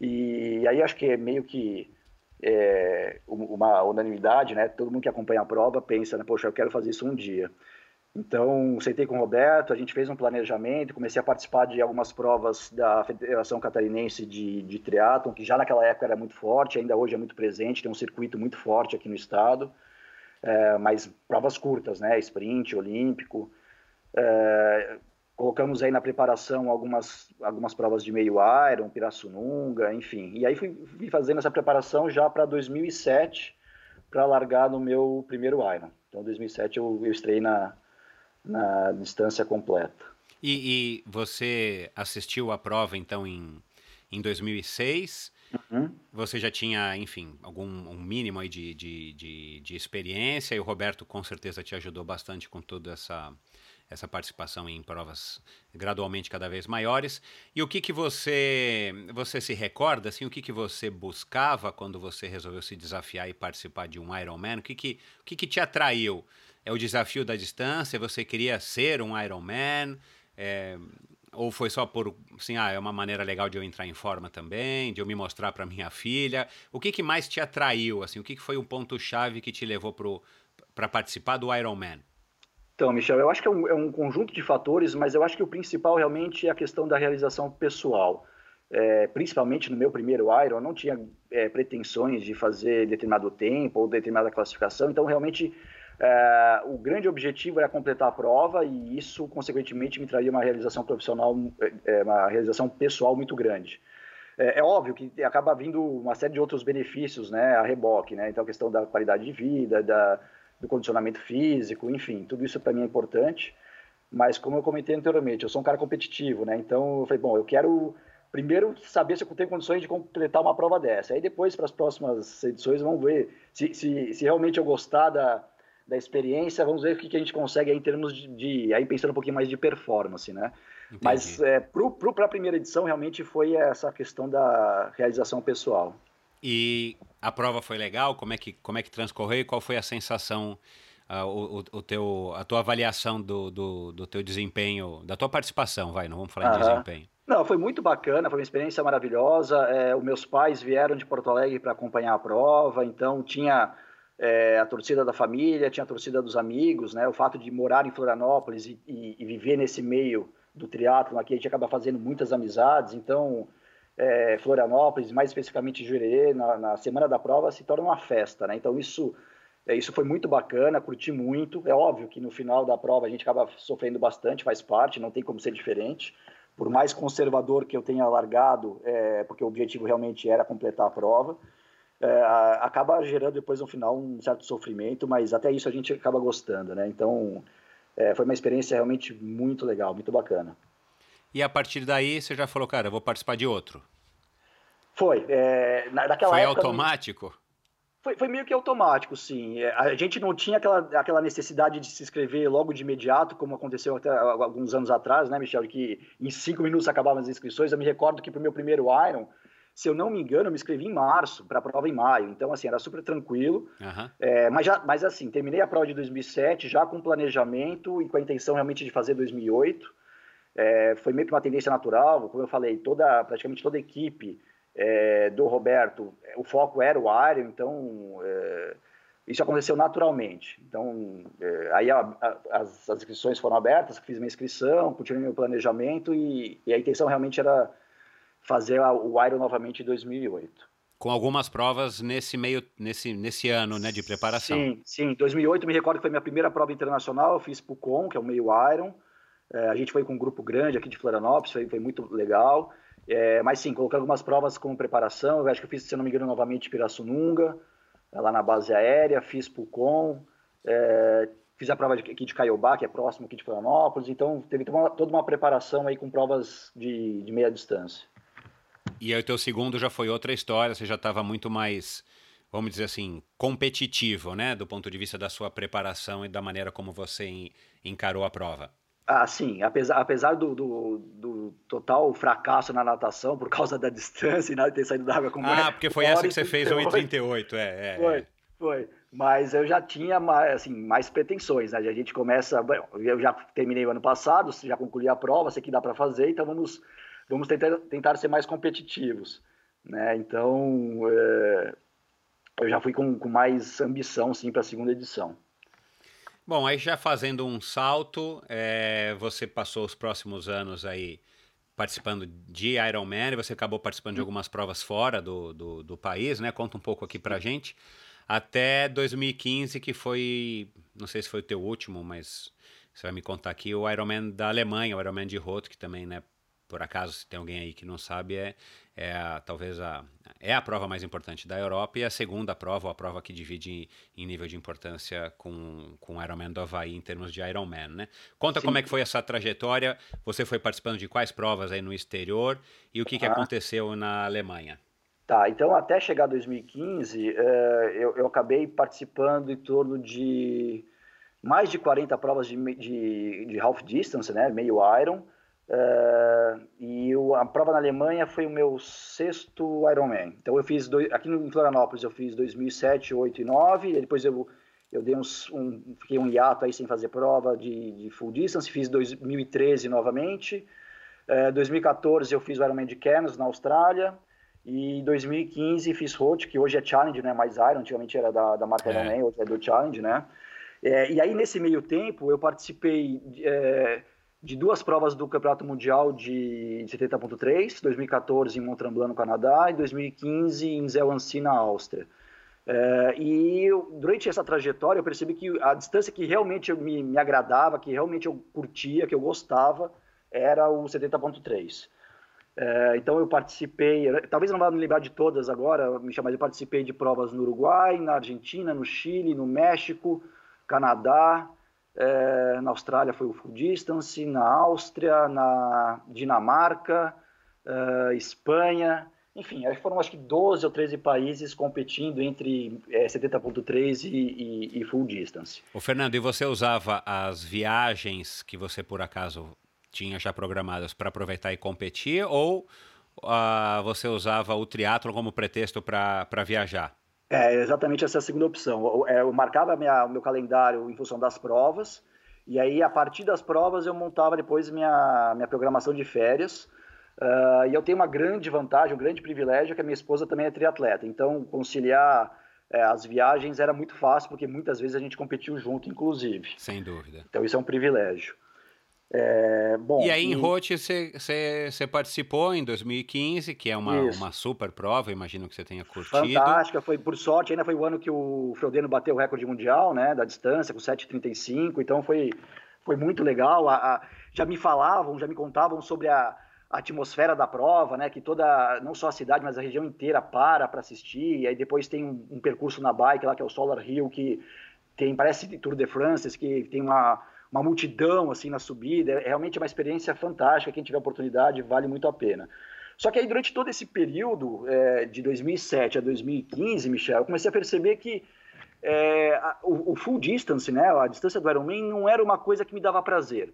S1: e aí acho que é meio que é, uma unanimidade, né, todo mundo que acompanha a prova pensa, né, poxa, eu quero fazer isso um dia. Então, sentei com o Roberto, a gente fez um planejamento, comecei a participar de algumas provas da Federação Catarinense de, de Triatlon, que já naquela época era muito forte, ainda hoje é muito presente, tem um circuito muito forte aqui no estado, é, mas provas curtas, né, sprint, olímpico. É, colocamos aí na preparação algumas, algumas provas de meio iron, Pirassununga, enfim. E aí fui, fui fazendo essa preparação já para 2007, para largar no meu primeiro iron. Então, em 2007 eu, eu estreiei na na distância completa.
S2: E, e, você assistiu a prova, então, em, em 2006. Uhum. Você já tinha, enfim, algum um mínimo aí de, de, de, de, experiência e o Roberto com certeza te ajudou bastante com toda essa, essa participação em provas gradualmente cada vez maiores. E o que que você você se recorda, assim, o que que você buscava quando você resolveu se desafiar e participar de um Ironman? O que que, o que, que te atraiu? É o desafio da distância? Você queria ser um Ironman? É, ou foi só por, assim, ah, é uma maneira legal de eu entrar em forma também, de eu me mostrar para minha filha? O que, que mais te atraiu, assim? O que, que foi o ponto-chave que te levou para participar do Ironman?
S1: Então, Michel, eu acho que é um, é um, conjunto de fatores, mas eu acho que o principal realmente é a questão da realização pessoal. É, principalmente no meu primeiro Iron, eu não tinha é, pretensões de fazer determinado tempo ou determinada classificação, então realmente é, o grande objetivo era completar a prova e isso, consequentemente, me traria uma realização profissional, é, uma realização pessoal muito grande. É, é, óbvio que acaba vindo uma série de outros benefícios, né, a reboque, né, então a questão da qualidade de vida, da, do condicionamento físico, enfim, tudo isso para mim é importante, mas como eu comentei anteriormente, eu sou um cara competitivo, né, então eu falei, bom, eu quero primeiro saber se eu tenho condições de completar uma prova dessa, aí depois para as próximas edições vamos ver se, se, se realmente eu gostar da, da experiência, vamos ver o que, que a gente consegue aí em termos de, de, aí pensando um pouquinho mais de performance, né? Entendi. Mas é, para a primeira edição realmente foi essa questão da realização pessoal.
S2: E a prova foi legal? Como é que, como é que transcorreu e qual foi a sensação, uh, o, o, teu, a tua avaliação do, do, do, teu desempenho, da tua participação, vai, não vamos falar de desempenho.
S1: Não, foi muito bacana, foi uma experiência maravilhosa. É, os meus pais vieram de Porto Alegre para acompanhar a prova, então tinha é, a torcida da família, tinha a torcida dos amigos, né? O fato de morar em Florianópolis e, e, e viver nesse meio do triatlo aqui, a gente acaba fazendo muitas amizades. Então, é, Florianópolis, mais especificamente Jurerê, na, na, semana da prova se torna uma festa, né? Então isso é, isso foi muito bacana, curti muito. É óbvio que no final da prova a gente acaba sofrendo bastante, faz parte, não tem como ser diferente. Por mais conservador que eu tenha largado, é, porque o objetivo realmente era completar a prova é, acaba gerando depois no final um certo sofrimento, mas até isso a gente acaba gostando, né? Então é, foi uma experiência realmente muito legal, muito bacana.
S2: E a partir daí você já falou, cara, eu vou participar de outro?
S1: Foi. É, naquela
S2: foi
S1: época,
S2: automático?
S1: Foi, foi, meio que automático, sim. É, a gente não tinha aquela, aquela necessidade de se inscrever logo de imediato, como aconteceu até alguns anos atrás, né, Michel? Que em cinco minutos acabavam as inscrições. Eu me recordo que para o meu primeiro Iron, se eu não me engano, eu me inscrevi em março para a prova em maio. Então, assim, era super tranquilo. Uhum. É, mas, já, mas, assim, terminei a prova de 2007 já com planejamento e com a intenção realmente de fazer 2008. É, foi meio que uma tendência natural. Como eu falei, toda, praticamente toda a equipe é, do Roberto, o foco era o Iron, então é, isso aconteceu naturalmente. Então, é, aí a, a, as, as, inscrições foram abertas, fiz minha inscrição, continuei meu planejamento e, e a intenção realmente era fazer o Iron novamente em 2008.
S2: Com algumas provas nesse meio, nesse, nesse ano, né, de preparação.
S1: Sim, sim. 2008 me recordo que foi minha primeira prova internacional, eu fiz Pucon, que é o meio Iron. É, a gente foi com um grupo grande aqui de Florianópolis, foi, foi muito legal. É, mas sim, coloquei algumas provas como preparação. Eu acho que eu fiz, se não me engano, novamente Pirassununga, lá na base aérea, fiz Pucon, é, fiz a prova de, aqui de Caiobá, que é próximo aqui de Florianópolis. Então, teve toda uma, toda uma preparação aí com provas de, de meia distância.
S2: E aí o teu segundo já foi outra história, você já estava muito mais, vamos dizer assim, competitivo, né? Do ponto de vista da sua preparação e da maneira como você encarou a prova.
S1: Ah, sim. Apesar, apesar do, do, do, total fracasso na natação por causa da distância e nada ter saído da água com
S2: Ah, porque foi essa que você fez, 1,38, é, é.
S1: Foi, é. foi. Mas eu já tinha mais, assim, mais pretensões, né? A gente começa... Eu já terminei o ano passado, já concluí a prova, sei que dá para fazer, então vamos, vamos tentar, tentar ser mais competitivos, né? Então, é, eu já fui com, com mais ambição, sim, para a segunda edição.
S2: Bom, aí já fazendo um salto, é, você passou os próximos anos aí participando de Ironman, você acabou participando de algumas provas fora do, do, do, país, né? Conta um pouco aqui pra gente. Até 2015, que foi, não sei se foi o teu último, mas você vai me contar aqui, o Ironman da Alemanha, o Ironman de Roth, que também, né, por acaso, se tem alguém aí que não sabe, é, é a, talvez a, é a prova mais importante da Europa e a segunda prova, ou a prova que divide em, nível de importância com, com o Ironman do Havaí em termos de Ironman, né? Conta Sim. como é que foi essa trajetória, você foi participando de quais provas aí no exterior e o que, ah. que aconteceu na Alemanha?
S1: Tá, então até chegar 2015, eh, eu, eu acabei participando em torno de mais de 40 provas de, de, de half distance, né, meio Iron, Uh, e o, a prova na Alemanha foi o meu sexto Ironman. Então eu fiz dois, aqui em Florianópolis eu fiz 2007, 8 e 9. E depois eu eu dei uns um, fiquei um hiato aí sem fazer prova de, de full distance. Fiz 2013 novamente. Uh, 2014 eu fiz o Ironman de Cairns na Austrália. E 2015 fiz Road, que hoje é Challenge, né? Mais Iron, antigamente era da, da marca é. Ironman, hoje é do Challenge, né? É, e aí nesse meio tempo eu participei é, de duas provas do Campeonato Mundial de 70.3, 2014 em Mont Tremblant, no Canadá, e 2015 em Zellancy, na Áustria. É, e eu, durante essa trajetória eu percebi que a distância que realmente me, me, agradava, que realmente eu curtia, que eu gostava, era o 70.3. É, então eu participei, talvez não vá me lembrar de todas agora, mas eu participei de provas no Uruguai, na Argentina, no Chile, no México, Canadá, é, na Austrália foi o Full Distance, na Áustria, na Dinamarca, é, Espanha, enfim, foram acho que 12 ou 13 países competindo entre é, 70.3 e, e, e, Full Distance.
S2: O Fernando, e você usava as viagens que você por acaso tinha já programadas para aproveitar e competir ou uh, você usava o triatlo como pretexto para viajar?
S1: É, exatamente essa é a segunda opção. Eu, é, eu marcava minha, o meu calendário em função das provas, e aí a partir das provas eu montava depois minha, minha programação de férias. Uh, e eu tenho uma grande vantagem, um grande privilégio, que a minha esposa também é triatleta. Então, conciliar é, as viagens era muito fácil, porque muitas vezes a gente competiu junto, inclusive.
S2: Sem dúvida.
S1: Então, isso é um privilégio.
S2: É, bom, e aí em Rote você participou em 2015, que é uma, uma super prova, imagino que você tenha curtido.
S1: Fantástica, foi por sorte, ainda foi o ano que o Frodeno bateu o recorde mundial, né, da distância, com 7,35, então foi, foi muito legal. A, a, já me falavam, já me contavam sobre a, a, atmosfera da prova, né, que toda, não só a cidade, mas a região inteira para para assistir, e aí depois tem um, um percurso na bike lá, que é o Solar Hill, que tem, parece Tour de France, que tem uma uma multidão assim na subida. É realmente uma experiência fantástica. Quem tiver oportunidade, vale muito a pena. Só que aí, durante todo esse período, é, de 2007 a 2015, Michel, eu comecei a perceber que é, a, o, o, full distance, né, a distância do Ironman, não era uma coisa que me dava prazer.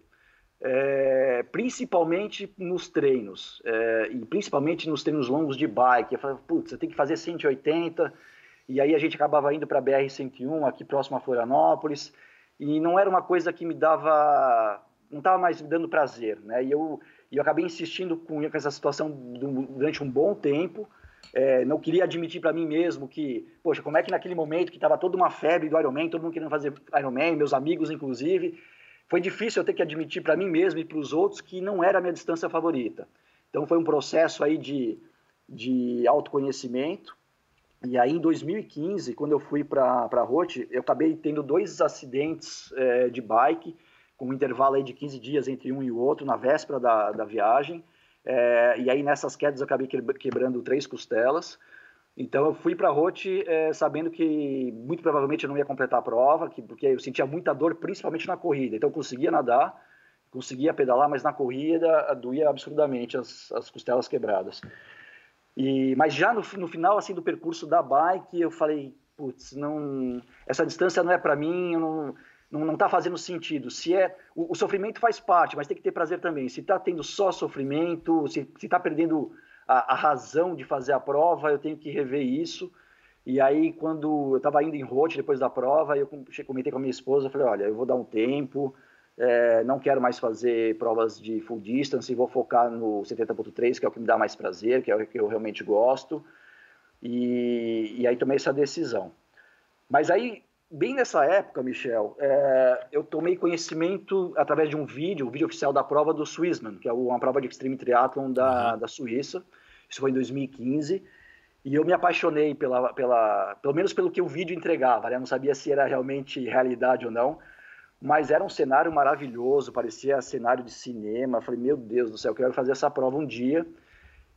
S1: É, principalmente nos treinos, é, e principalmente nos treinos longos de bike. Eu falei, putz, você tem que fazer 180, e aí a gente acabava indo para a BR-101, aqui próximo a Florianópolis, e não era uma coisa que me dava, não estava mais me dando prazer, né? E eu, eu acabei insistindo com essa situação durante um bom tempo, é, não queria admitir para mim mesmo que, poxa, como é que naquele momento que estava toda uma febre do Ironman, todo mundo querendo fazer Ironman, meus amigos inclusive, foi difícil eu ter que admitir para mim mesmo e para os outros que não era a minha distância favorita. Então foi um processo aí de, de autoconhecimento, e aí, em 2015, quando eu fui para a Rote, eu acabei tendo dois acidentes é, de bike, com um intervalo aí de 15 dias entre um e o outro, na véspera da, da viagem. É, e aí nessas quedas eu acabei quebrando três costelas. Então eu fui para a Rote é, sabendo que muito provavelmente eu não ia completar a prova, que, porque eu sentia muita dor, principalmente na corrida. Então eu conseguia nadar, conseguia pedalar, mas na corrida doía absurdamente as, as costelas quebradas. E, mas já no, no final assim do percurso da bike eu falei, putz, não, essa distância não é para mim, não, não, não tá fazendo sentido. Se é o, o, sofrimento faz parte, mas tem que ter prazer também. Se está tendo só sofrimento, se está perdendo a, a, razão de fazer a prova, eu tenho que rever isso. E aí, quando eu estava indo em Rote depois da prova, eu comentei com a minha esposa, falei, olha, eu vou dar um tempo, é, não quero mais fazer provas de full distance, vou focar no 70.3, que é o que me dá mais prazer, que é o que eu realmente gosto. E, e aí tomei essa decisão. Mas aí, bem nessa época, Michel, é, eu tomei conhecimento através de um vídeo, o um vídeo oficial da prova do Swissman, que é uma prova de extreme triathlon da, uhum. da Suíça. Isso foi em 2015. E eu me apaixonei pela, pela, pelo menos pelo que o vídeo entregava. Né? Eu não sabia se era realmente realidade ou não, mas era um cenário maravilhoso, parecia cenário de cinema. Falei, meu Deus do céu, eu quero fazer essa prova um dia.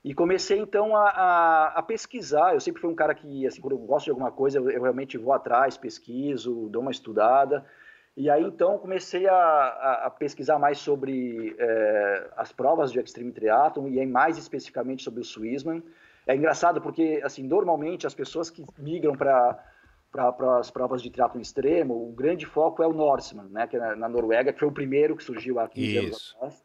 S1: E comecei então a, a, a, pesquisar. Eu sempre fui um cara que, assim, quando eu gosto de alguma coisa, eu, eu realmente vou atrás, pesquiso, dou uma estudada. E aí então comecei a, a pesquisar mais sobre é, as provas de Extreme Triathlon e mais especificamente sobre o Swissman. É engraçado porque, assim, normalmente as pessoas que migram para para as provas de triatlo extremo, o grande foco é o Norseman, né, que é na, Noruega, que foi o primeiro que surgiu há 15 anos atrás.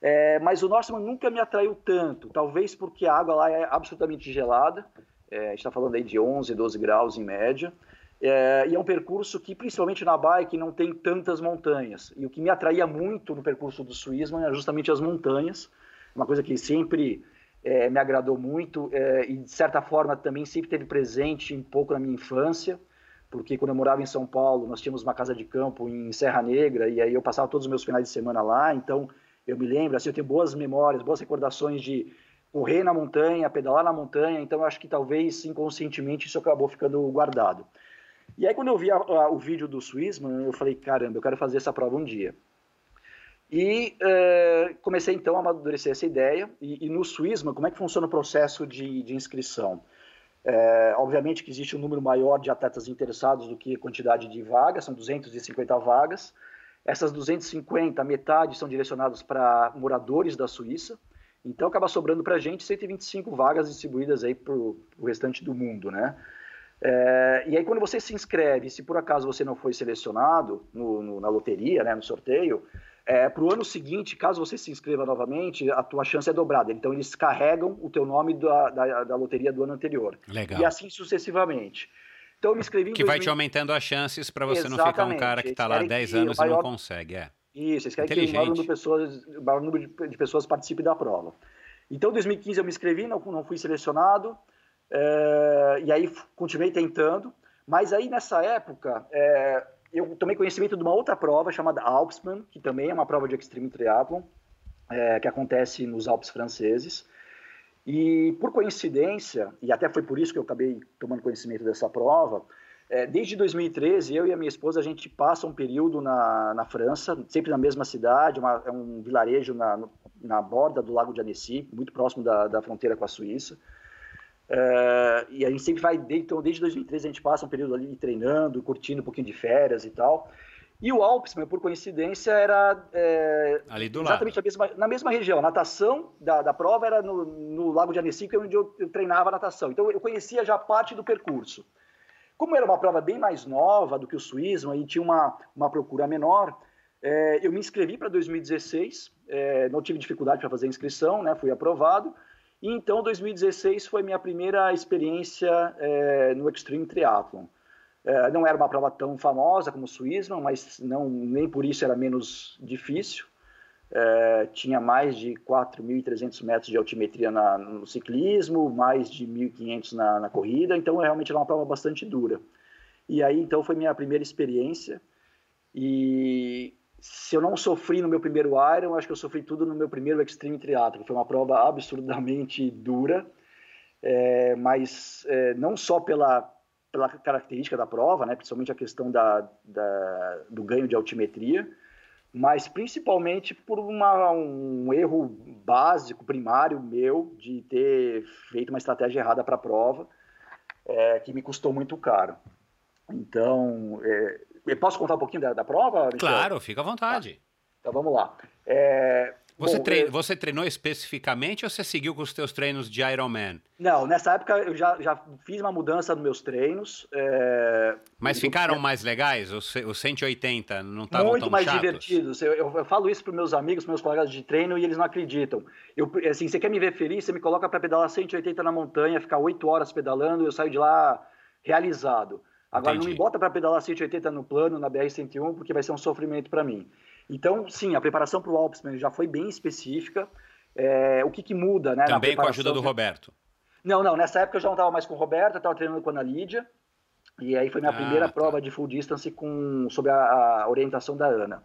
S1: É, mas o Norseman nunca me atraiu tanto, talvez porque a água lá é absolutamente gelada, é, a gente está falando aí de 11, 12 graus em média, é, e é um percurso que, principalmente na bike, não tem tantas montanhas. E o que me atraía muito no percurso do Swissman é justamente as montanhas, uma coisa que sempre é, me agradou muito é, e, de certa forma, também sempre teve presente um pouco na minha infância, porque quando eu morava em São Paulo, nós tínhamos uma casa de campo em Serra Negra, e aí eu passava todos os meus finais de semana lá, então eu me lembro, assim, eu tenho boas memórias, boas recordações de correr na montanha, pedalar na montanha, então acho que talvez inconscientemente isso acabou ficando guardado. E aí quando eu vi a, a, o vídeo do Swissman, eu falei, caramba, eu quero fazer essa prova um dia. E uh, comecei então a amadurecer essa ideia. E, e, no Swissman, como é que funciona o processo de, de inscrição? É, obviamente que existe um número maior de atletas interessados do que a quantidade de vagas, são 250 vagas. Essas 250, metade são direcionadas para moradores da Suíça, então acaba sobrando para a gente 125 vagas distribuídas aí para o restante do mundo, né? É, e aí quando você se inscreve, se por acaso você não foi selecionado no, no, na loteria, né, no sorteio, é, para o ano seguinte, caso você se inscreva novamente, a tua chance é dobrada. Então eles carregam o teu nome da, da, da loteria do ano anterior.
S2: Legal.
S1: E assim sucessivamente. Então eu me inscrevi
S2: Que 2000... vai te aumentando as chances para você Exatamente. não ficar um cara que está lá 10 anos maior... e não consegue. É.
S1: Isso, eles querem que o maior número de pessoas, maior número de pessoas participe da prova. Então, em 2015 eu me inscrevi, não, não fui selecionado, é, e aí continuei tentando, mas aí nessa época é, eu tomei conhecimento de uma outra prova chamada Alpsman, que também é uma prova de extreme triathlon, é, que acontece nos Alpes franceses, e por coincidência, e até foi por isso que eu acabei tomando conhecimento dessa prova, é, desde 2013, eu e a minha esposa, a gente passa um período na, na França, sempre na mesma cidade, uma, é um vilarejo na, na borda do Lago de Annecy, muito próximo da, da fronteira com a Suíça. É, e a gente sempre vai, então, desde 2013, a gente passa um período ali treinando, curtindo um pouquinho de férias e tal. E o Alpes, por coincidência, era é, exatamente mesma, na mesma região. A natação da, da prova era no, no Lago de Annecy, que é onde eu, eu treinava natação. Então eu conhecia já parte do percurso. Como era uma prova bem mais nova do que o Suíço, e tinha uma, uma procura menor, é, eu me inscrevi para 2016, é, não tive dificuldade para fazer a inscrição, né, fui aprovado. E então 2016 foi minha primeira experiência é, no Extreme Triathlon. É, não era uma prova tão famosa como o Swissman, mas não, nem por isso era menos difícil. É, tinha mais de 4.300 metros de altimetria na, no ciclismo, mais de 1.500 na, na corrida, então realmente era uma prova bastante dura. E aí, então, foi minha primeira experiência. E se eu não sofri no meu primeiro Iron, acho que eu sofri tudo no meu primeiro Extreme Triathlon, foi uma prova absurdamente dura, é, mas é, não só pela pela característica da prova, né, principalmente a questão da, da, do ganho de altimetria, mas principalmente por uma, um erro básico, primário meu, de ter feito uma estratégia errada para a prova, é, que me custou muito caro. Então, é, posso contar um pouquinho da, da prova?
S2: Michel? Claro, fica à vontade.
S1: Então vamos lá. É,
S2: você, Bom, trein... você treinou especificamente ou você seguiu com os teus treinos de Ironman?
S1: Não, nessa época eu já, já fiz uma mudança nos meus treinos. É...
S2: Mas ficaram mais legais? Os, os 180 não estavam
S1: Muito mais
S2: chatos?
S1: divertidos. Eu, eu, eu, falo isso para meus amigos, meus colegas de treino, e eles não acreditam. Eu, assim, você quer me ver feliz, você me coloca para pedalar 180 na montanha, ficar 8 horas pedalando, eu saio de lá realizado. Agora, Entendi. não me bota para pedalar 180 no plano, na BR-101, porque vai ser um sofrimento para mim. Então, sim, a preparação para o Alpesman já foi bem específica. É, o que, que muda, né?
S2: Também com a ajuda do Roberto.
S1: Não, não, nessa época eu já não estava mais com o Roberto, eu estava treinando com a Ana Lídia. E aí foi minha ah, primeira tá. prova de full distance com, sob a, a orientação da Ana.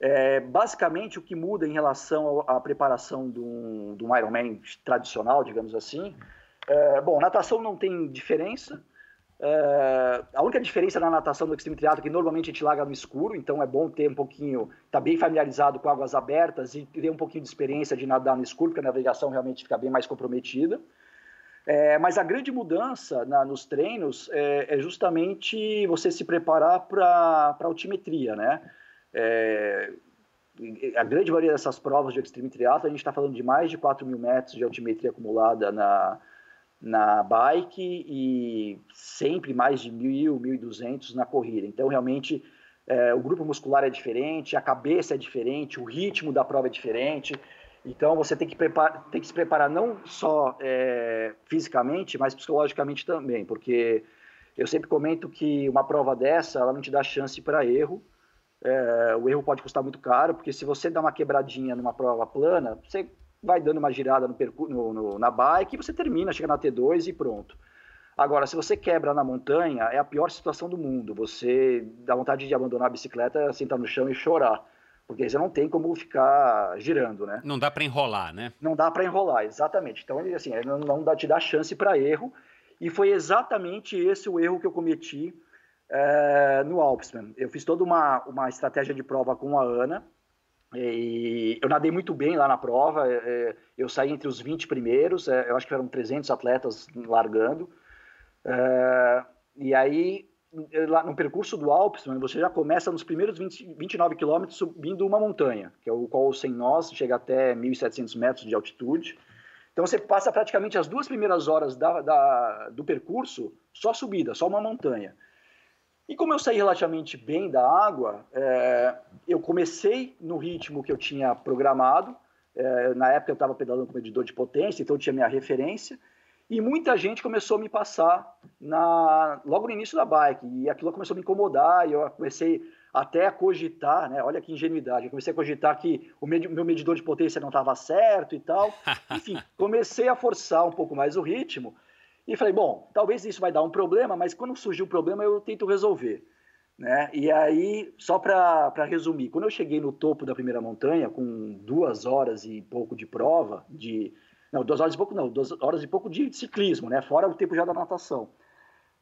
S1: É, basicamente, o que muda em relação à preparação de um, de um Ironman tradicional, digamos assim, é, bom, natação não tem diferença, é, a única diferença na natação do extreme triatlo é que normalmente a gente larga no escuro, então é bom ter um pouquinho, tá bem familiarizado com águas abertas e ter um pouquinho de experiência de nadar no escuro, porque a navegação realmente fica bem mais comprometida. É, mas a grande mudança na, nos treinos é, é, justamente você se preparar para a altimetria, né? É, a grande maioria dessas provas de extreme triatlo, a gente está falando de mais de 4 mil metros de altimetria acumulada na, na bike e sempre mais de 1.000, 1.200 na corrida. Então, realmente, é, o grupo muscular é diferente, a cabeça é diferente, o ritmo da prova é diferente. Então, você tem que, tem que se preparar não só é, fisicamente, mas psicologicamente também, porque eu sempre comento que uma prova dessa, ela não te dá chance para erro. É, o erro pode custar muito caro, porque se você dá uma quebradinha numa prova plana, você vai dando uma girada no, no, no, na bike e você termina, chega na T2 e pronto. Agora, se você quebra na montanha, é a pior situação do mundo. Você dá vontade de abandonar a bicicleta, sentar no chão e chorar. Porque você não tem como ficar girando, né?
S2: Não dá para enrolar, né?
S1: Não dá para enrolar, exatamente. Então, assim, não, não dá, te dá chance para erro. E foi exatamente esse o erro que eu cometi é, no Alpsman. Eu fiz toda uma, uma estratégia de prova com a Ana, e eu nadei muito bem lá na prova, é, é, eu saí entre os 20 primeiros, é, eu acho que eram 300 atletas largando. E aí, no percurso do Alpes, você já começa nos primeiros 20, 29 quilômetros subindo uma montanha, que é o qual sem nós chega até 1.700 metros de altitude. Então você passa praticamente as duas primeiras horas da, da, do percurso só subida, só uma montanha. E como eu saí relativamente bem da água, é, eu comecei no ritmo que eu tinha programado. É, na época eu estava pedalando com medidor de potência, então eu tinha minha referência. E muita gente começou a me passar na, logo no início da bike. E aquilo começou a me incomodar. E eu comecei até a cogitar, né? Olha que ingenuidade. Eu comecei a cogitar que o meu medidor de potência não estava certo e tal. Enfim, comecei a forçar um pouco mais o ritmo. E falei, bom, talvez isso vai dar um problema, mas quando surgiu o problema eu tento resolver. Né? E aí, só para resumir, quando eu cheguei no topo da primeira montanha, com duas horas e pouco de prova, de não, duas horas e pouco não, duas horas e pouco de ciclismo, né? fora o tempo já da natação,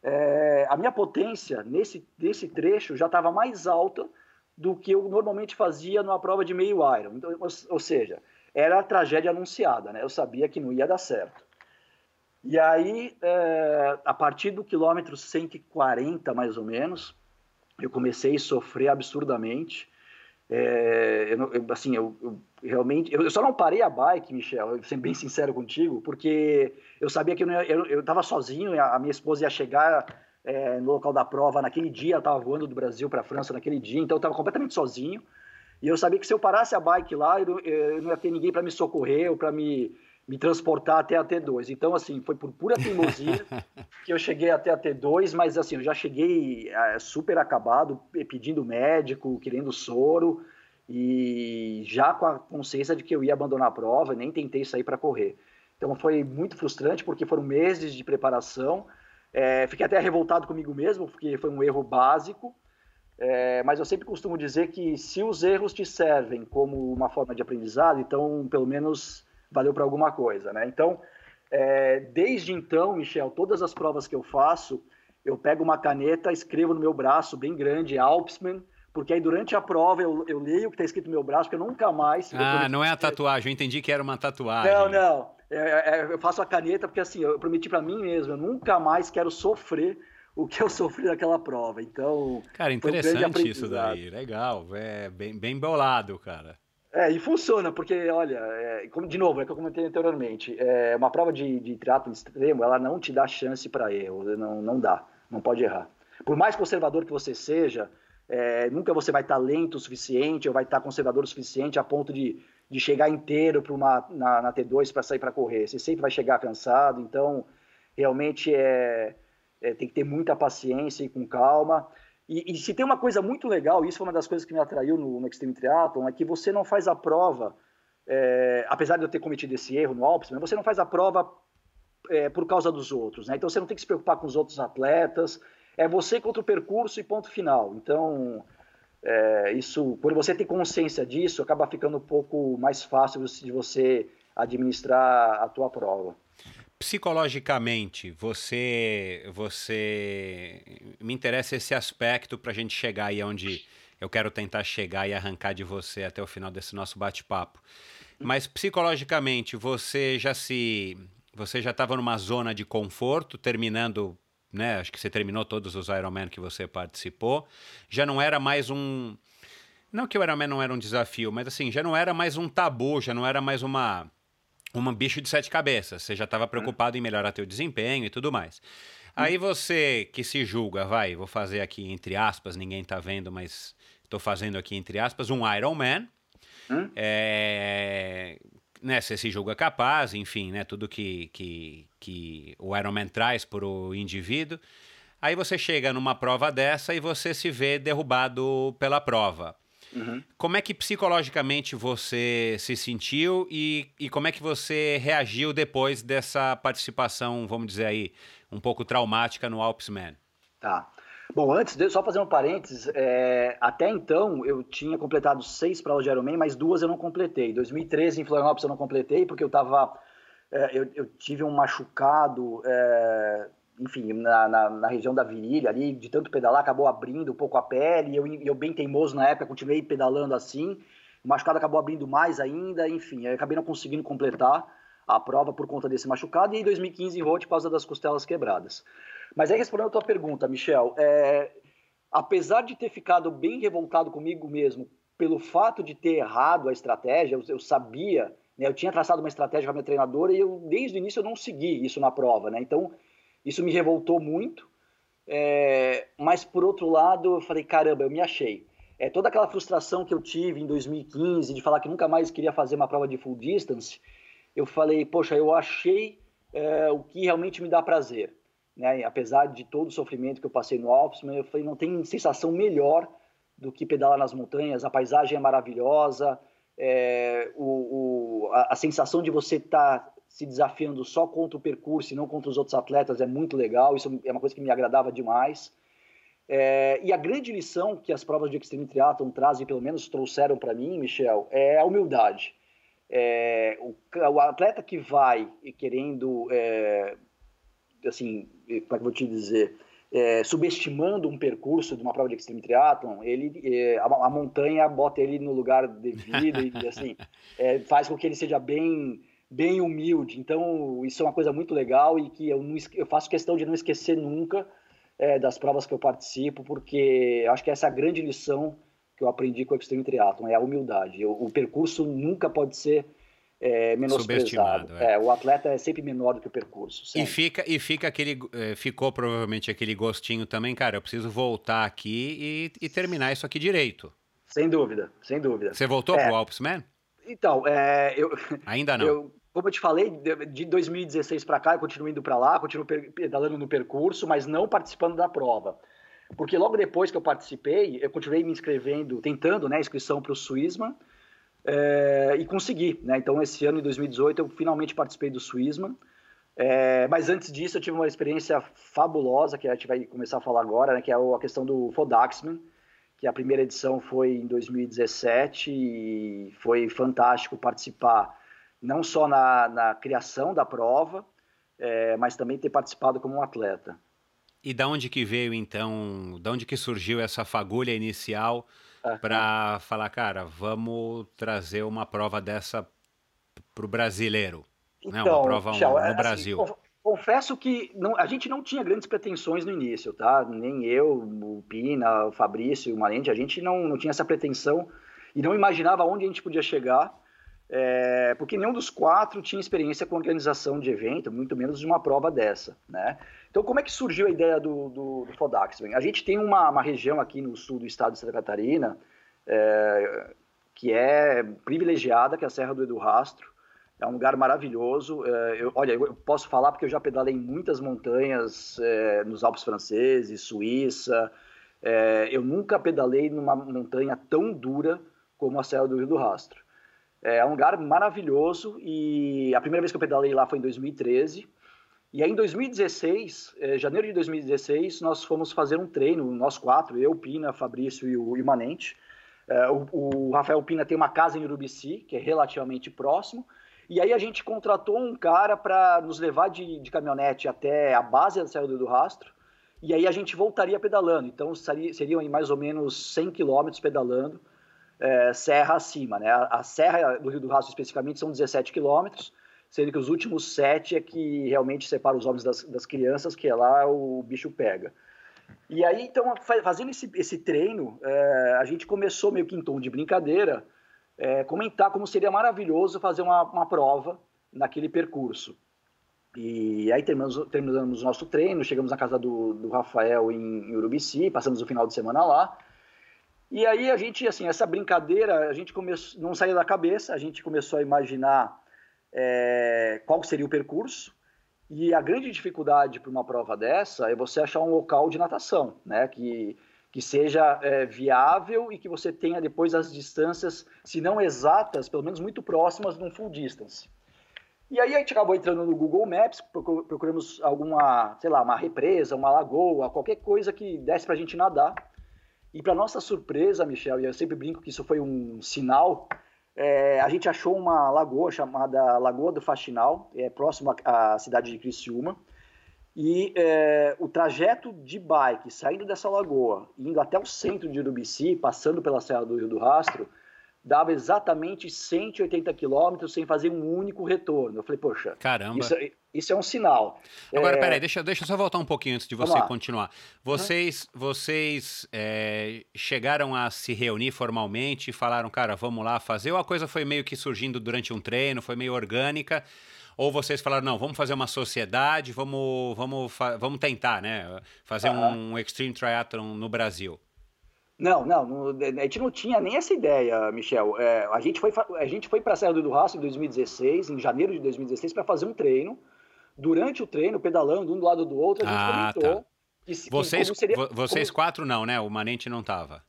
S1: é, a minha potência nesse, nesse trecho já estava mais alta do que eu normalmente fazia numa prova de meio Iron. Então, ou, ou seja, era a tragédia anunciada, né? eu sabia que não ia dar certo. E aí, é, a partir do quilômetro 140, mais ou menos, eu comecei a sofrer absurdamente. É, eu, eu, assim, eu, eu realmente, eu, só não parei a bike, Michel, sendo bem sincero contigo, porque eu sabia que eu estava sozinho, a, a, minha esposa ia chegar é, no local da prova naquele dia, estava voando do Brasil para a França naquele dia, então eu estava completamente sozinho. E eu sabia que se eu parasse a bike lá, eu, eu não ia ter ninguém para me socorrer ou para me me transportar até a T2. Então, assim, foi por pura teimosia que eu cheguei até a T2, mas assim, eu já cheguei é, super acabado, pedindo médico, querendo soro, e já com a consciência de que eu ia abandonar a prova, nem tentei sair para correr. Então foi muito frustrante, porque foram meses de preparação. É, fiquei até revoltado comigo mesmo, porque foi um erro básico. É, mas eu sempre costumo dizer que se os erros te servem como uma forma de aprendizado, então pelo menos valeu para alguma coisa, né? Então, é, desde então, Michel, todas as provas que eu faço, eu pego uma caneta, escrevo no meu braço bem grande Alpsman, porque aí durante a prova eu, eu leio o que está escrito no meu braço, porque eu nunca mais.
S2: Ah, não é a tatuagem, eu entendi que era uma tatuagem.
S1: Não, não. É, é, é eu faço a caneta porque assim, eu prometi para mim mesmo, eu nunca mais quero sofrer o que eu sofri naquela prova. Então.
S2: Cara, interessante um isso daí. Legal. É bem, bem bolado, cara.
S1: É, e funciona, porque, olha, é, como, de novo, é que eu comentei anteriormente, é, uma prova de, de triatlo extremo, ela não te dá chance para erro, não, não dá, não pode errar. Por mais conservador que você seja, é, nunca você vai estar lento o suficiente ou vai estar conservador o suficiente a ponto de, de chegar inteiro para uma, na, na T2 para sair para correr. Você sempre vai chegar cansado, então realmente é, é, tem que ter muita paciência e com calma. E, e, se tem uma coisa muito legal, isso foi uma das coisas que me atraiu no, no Extreme Triathlon, é que você não faz a prova, é, apesar de eu ter cometido esse erro no Alpes, você não faz a prova é, por causa dos outros. Né? Então você não tem que se preocupar com os outros atletas, é você contra o percurso e ponto final. Então, é, isso, quando você tem consciência disso, acaba ficando um pouco mais fácil de você administrar a tua prova.
S2: Psicologicamente, você, você me interessa esse aspecto para a gente chegar aí onde eu quero tentar chegar e arrancar de você até o final desse nosso bate-papo. Mas psicologicamente, você já se, você já estava numa zona de conforto, terminando né? Acho que você terminou todos os Ironman que você participou. Já não era mais um. Não que o Ironman não era um desafio, mas assim, já não era mais um tabu, já não era mais uma. Um bicho de sete cabeças. Você já estava preocupado em melhorar teu desempenho e tudo mais. Aí você que se julga, vai, vou fazer aqui entre aspas, ninguém está vendo, mas estou fazendo aqui entre aspas, um Ironman. Hum? É, né, você se julga capaz, enfim, né, tudo que, que, que o Ironman traz para o indivíduo. Aí você chega numa prova dessa e você se vê derrubado pela prova. Uhum. Como é que psicologicamente você se sentiu e, e como é que você reagiu depois dessa participação, vamos dizer aí, um pouco traumática no Alpsman?
S1: Tá. Bom, antes, de, só fazer um parênteses, é, até então eu tinha completado seis provas de Ironman, mas duas eu não completei. 2013 em Florianópolis eu não completei porque eu tava, é, eu, eu, tive um machucado, é, enfim, na, na, na, região da virilha ali, de tanto pedalar, acabou abrindo um pouco a pele, eu, eu bem teimoso na época, continuei pedalando assim, o machucado acabou abrindo mais ainda, enfim, acabei não conseguindo completar a prova por conta desse machucado, e em 2015 em Rote por causa das costelas quebradas. Mas aí, respondendo a tua pergunta, Michel, é, apesar de ter ficado bem revoltado comigo mesmo pelo fato de ter errado a estratégia, eu, eu sabia, né, eu tinha traçado uma estratégia com a minha treinadora e eu, desde o início eu não segui isso na prova, né? Então, isso me revoltou muito, é, mas por outro lado, eu falei, caramba, eu me achei. É, toda aquela frustração que eu tive em 2015 de falar que nunca mais queria fazer uma prova de full distance, eu falei, poxa, eu achei é, o que realmente me dá prazer né? apesar de todo o sofrimento que eu passei no Alpes, eu falei, não tem sensação melhor do que pedalar nas montanhas, a paisagem é maravilhosa, é, o, o, a, a, sensação de você estar tá se desafiando só contra o percurso e não contra os outros atletas é muito legal, isso é uma coisa que me agradava demais. É, e a grande lição que as provas de Extreme Triathlon trazem, pelo menos trouxeram para mim, Michel, é a humildade. É, o, o, atleta que vai querendo é, assim, como é que eu vou te dizer, é, subestimando um percurso de uma prova de extreme triathlon, ele, é, a, a, montanha bota ele no lugar devido e assim, é, faz com que ele seja bem bem humilde. Então, isso é uma coisa muito legal e que eu, não, eu faço questão de não esquecer nunca é, das provas que eu participo, porque acho que essa é a grande lição que eu aprendi com o Extreme Triathlon, é a humildade. O, o percurso nunca pode ser é, menosprezado. É. é. o atleta é sempre menor do que o percurso.
S2: Sempre. E fica, e fica aquele, é, ficou provavelmente aquele gostinho também, cara. Eu preciso voltar aqui e, e terminar isso aqui direito.
S1: Sem dúvida, sem dúvida.
S2: Você voltou é, pro Alpsman?
S1: Então, é, eu
S2: ainda não.
S1: Eu, como eu te falei, de 2016 para cá, eu continuo indo para lá, continuo pedalando no percurso, mas não participando da prova. Porque logo depois que eu participei, eu continuei me inscrevendo, tentando né, inscrição para o Swissman, é, e consegui. Né? Então, esse ano, em 2018, eu finalmente participei do Swissman. É, mas antes disso, eu tive uma experiência fabulosa, que a gente vai começar a falar agora, né? que é a questão do Fodaxman, que a primeira edição foi em 2017 e foi fantástico participar não só na, na criação da prova, é, mas também ter participado como um atleta.
S2: E da onde que veio então, da onde que surgiu essa fagulha inicial para falar, cara, vamos trazer uma prova dessa para o brasileiro, então, né? Uma então, prova no assim, Brasil.
S1: Confesso que não, a gente não tinha grandes pretensões no início, tá? Nem eu, o Pina, o Fabrício, o Malente, a gente não, não tinha essa pretensão e não imaginava onde a gente podia chegar, é, porque nenhum dos quatro tinha experiência com organização de evento, muito menos de uma prova dessa, né? Então, como é que surgiu a ideia do, do, do Fodax? A gente tem uma, uma, região aqui no sul do estado de Santa Catarina é, que é privilegiada, que é a Serra do Edu Rastro, é um lugar maravilhoso. É, eu, olha, eu posso falar porque eu já pedalei em muitas montanhas é, nos Alpes franceses, Suíça. É, eu nunca pedalei numa montanha tão dura como a Serra do Rio do Rastro. É um lugar maravilhoso e a primeira vez que eu pedalei lá foi em 2013. E aí em 2016, é, janeiro de 2016, nós fomos fazer um treino, nós quatro, eu, Pina, Fabrício e o Imanente. É, o, o Rafael Pina tem uma casa em Urubici, que é relativamente próximo, e aí a gente contratou um cara para nos levar de, de, caminhonete até a base da Serra do Rastro, e aí a gente voltaria pedalando. Então seria, seriam mais ou menos 100 quilômetros pedalando, é, serra acima. Né? A, a, serra do Rio do Rastro especificamente são 17 quilômetros, sendo que os últimos sete é que realmente separa os homens das, das crianças, que é lá o bicho pega. E aí, então, fazendo esse, esse treino, é, a gente começou meio que em tom de brincadeira, é, comentar como seria maravilhoso fazer uma, uma prova naquele percurso. E aí terminamos, terminamos o nosso treino, chegamos na casa do, do Rafael em, em, Urubici, passamos o final de semana lá. E aí a gente, assim, essa brincadeira, a gente começou, não saía da cabeça, a gente começou a imaginar é, qual seria o percurso. E a grande dificuldade para uma prova dessa é você achar um local de natação, né? Que que seja é, viável e que você tenha depois as distâncias, se não exatas, pelo menos muito próximas de um full distance. E aí a gente acabou entrando no Google Maps, procuramos alguma, sei lá, uma represa, uma lagoa, qualquer coisa que desse para a gente nadar. E para nossa surpresa, Michel, e eu sempre brinco que isso foi um sinal, é, a gente achou uma lagoa chamada Lagoa do Faxinal, é próximo à cidade de Criciúma, e é, o trajeto de bike, saindo dessa lagoa, indo até o centro de Urubici, passando pela Serra do Rio do Rastro, dava exatamente 180 quilômetros sem fazer um único retorno. Eu falei, poxa,
S2: Caramba.
S1: Isso, isso é um sinal.
S2: Agora, é... peraí, deixa, deixa eu só voltar um pouquinho antes de você continuar. Vocês, uhum. vocês é, chegaram a se reunir formalmente e falaram, cara, vamos lá fazer, ou a coisa foi meio que surgindo durante um treino, foi meio orgânica, ou vocês falaram, não, vamos fazer uma sociedade, vamos, vamos, vamos tentar, né? Fazer uhum. um Extreme Triathlon no Brasil.
S1: Não, não, a gente não tinha nem essa ideia, Michel. É, a gente foi, a gente foi para a Serra do Rastro em 2016, em janeiro de 2016, para fazer um treino. Durante o treino, pedalando um do lado do outro, a gente ah, comentou. Tá.
S2: Que, vocês que seria, vocês como... quatro não, né? O Manente não estava.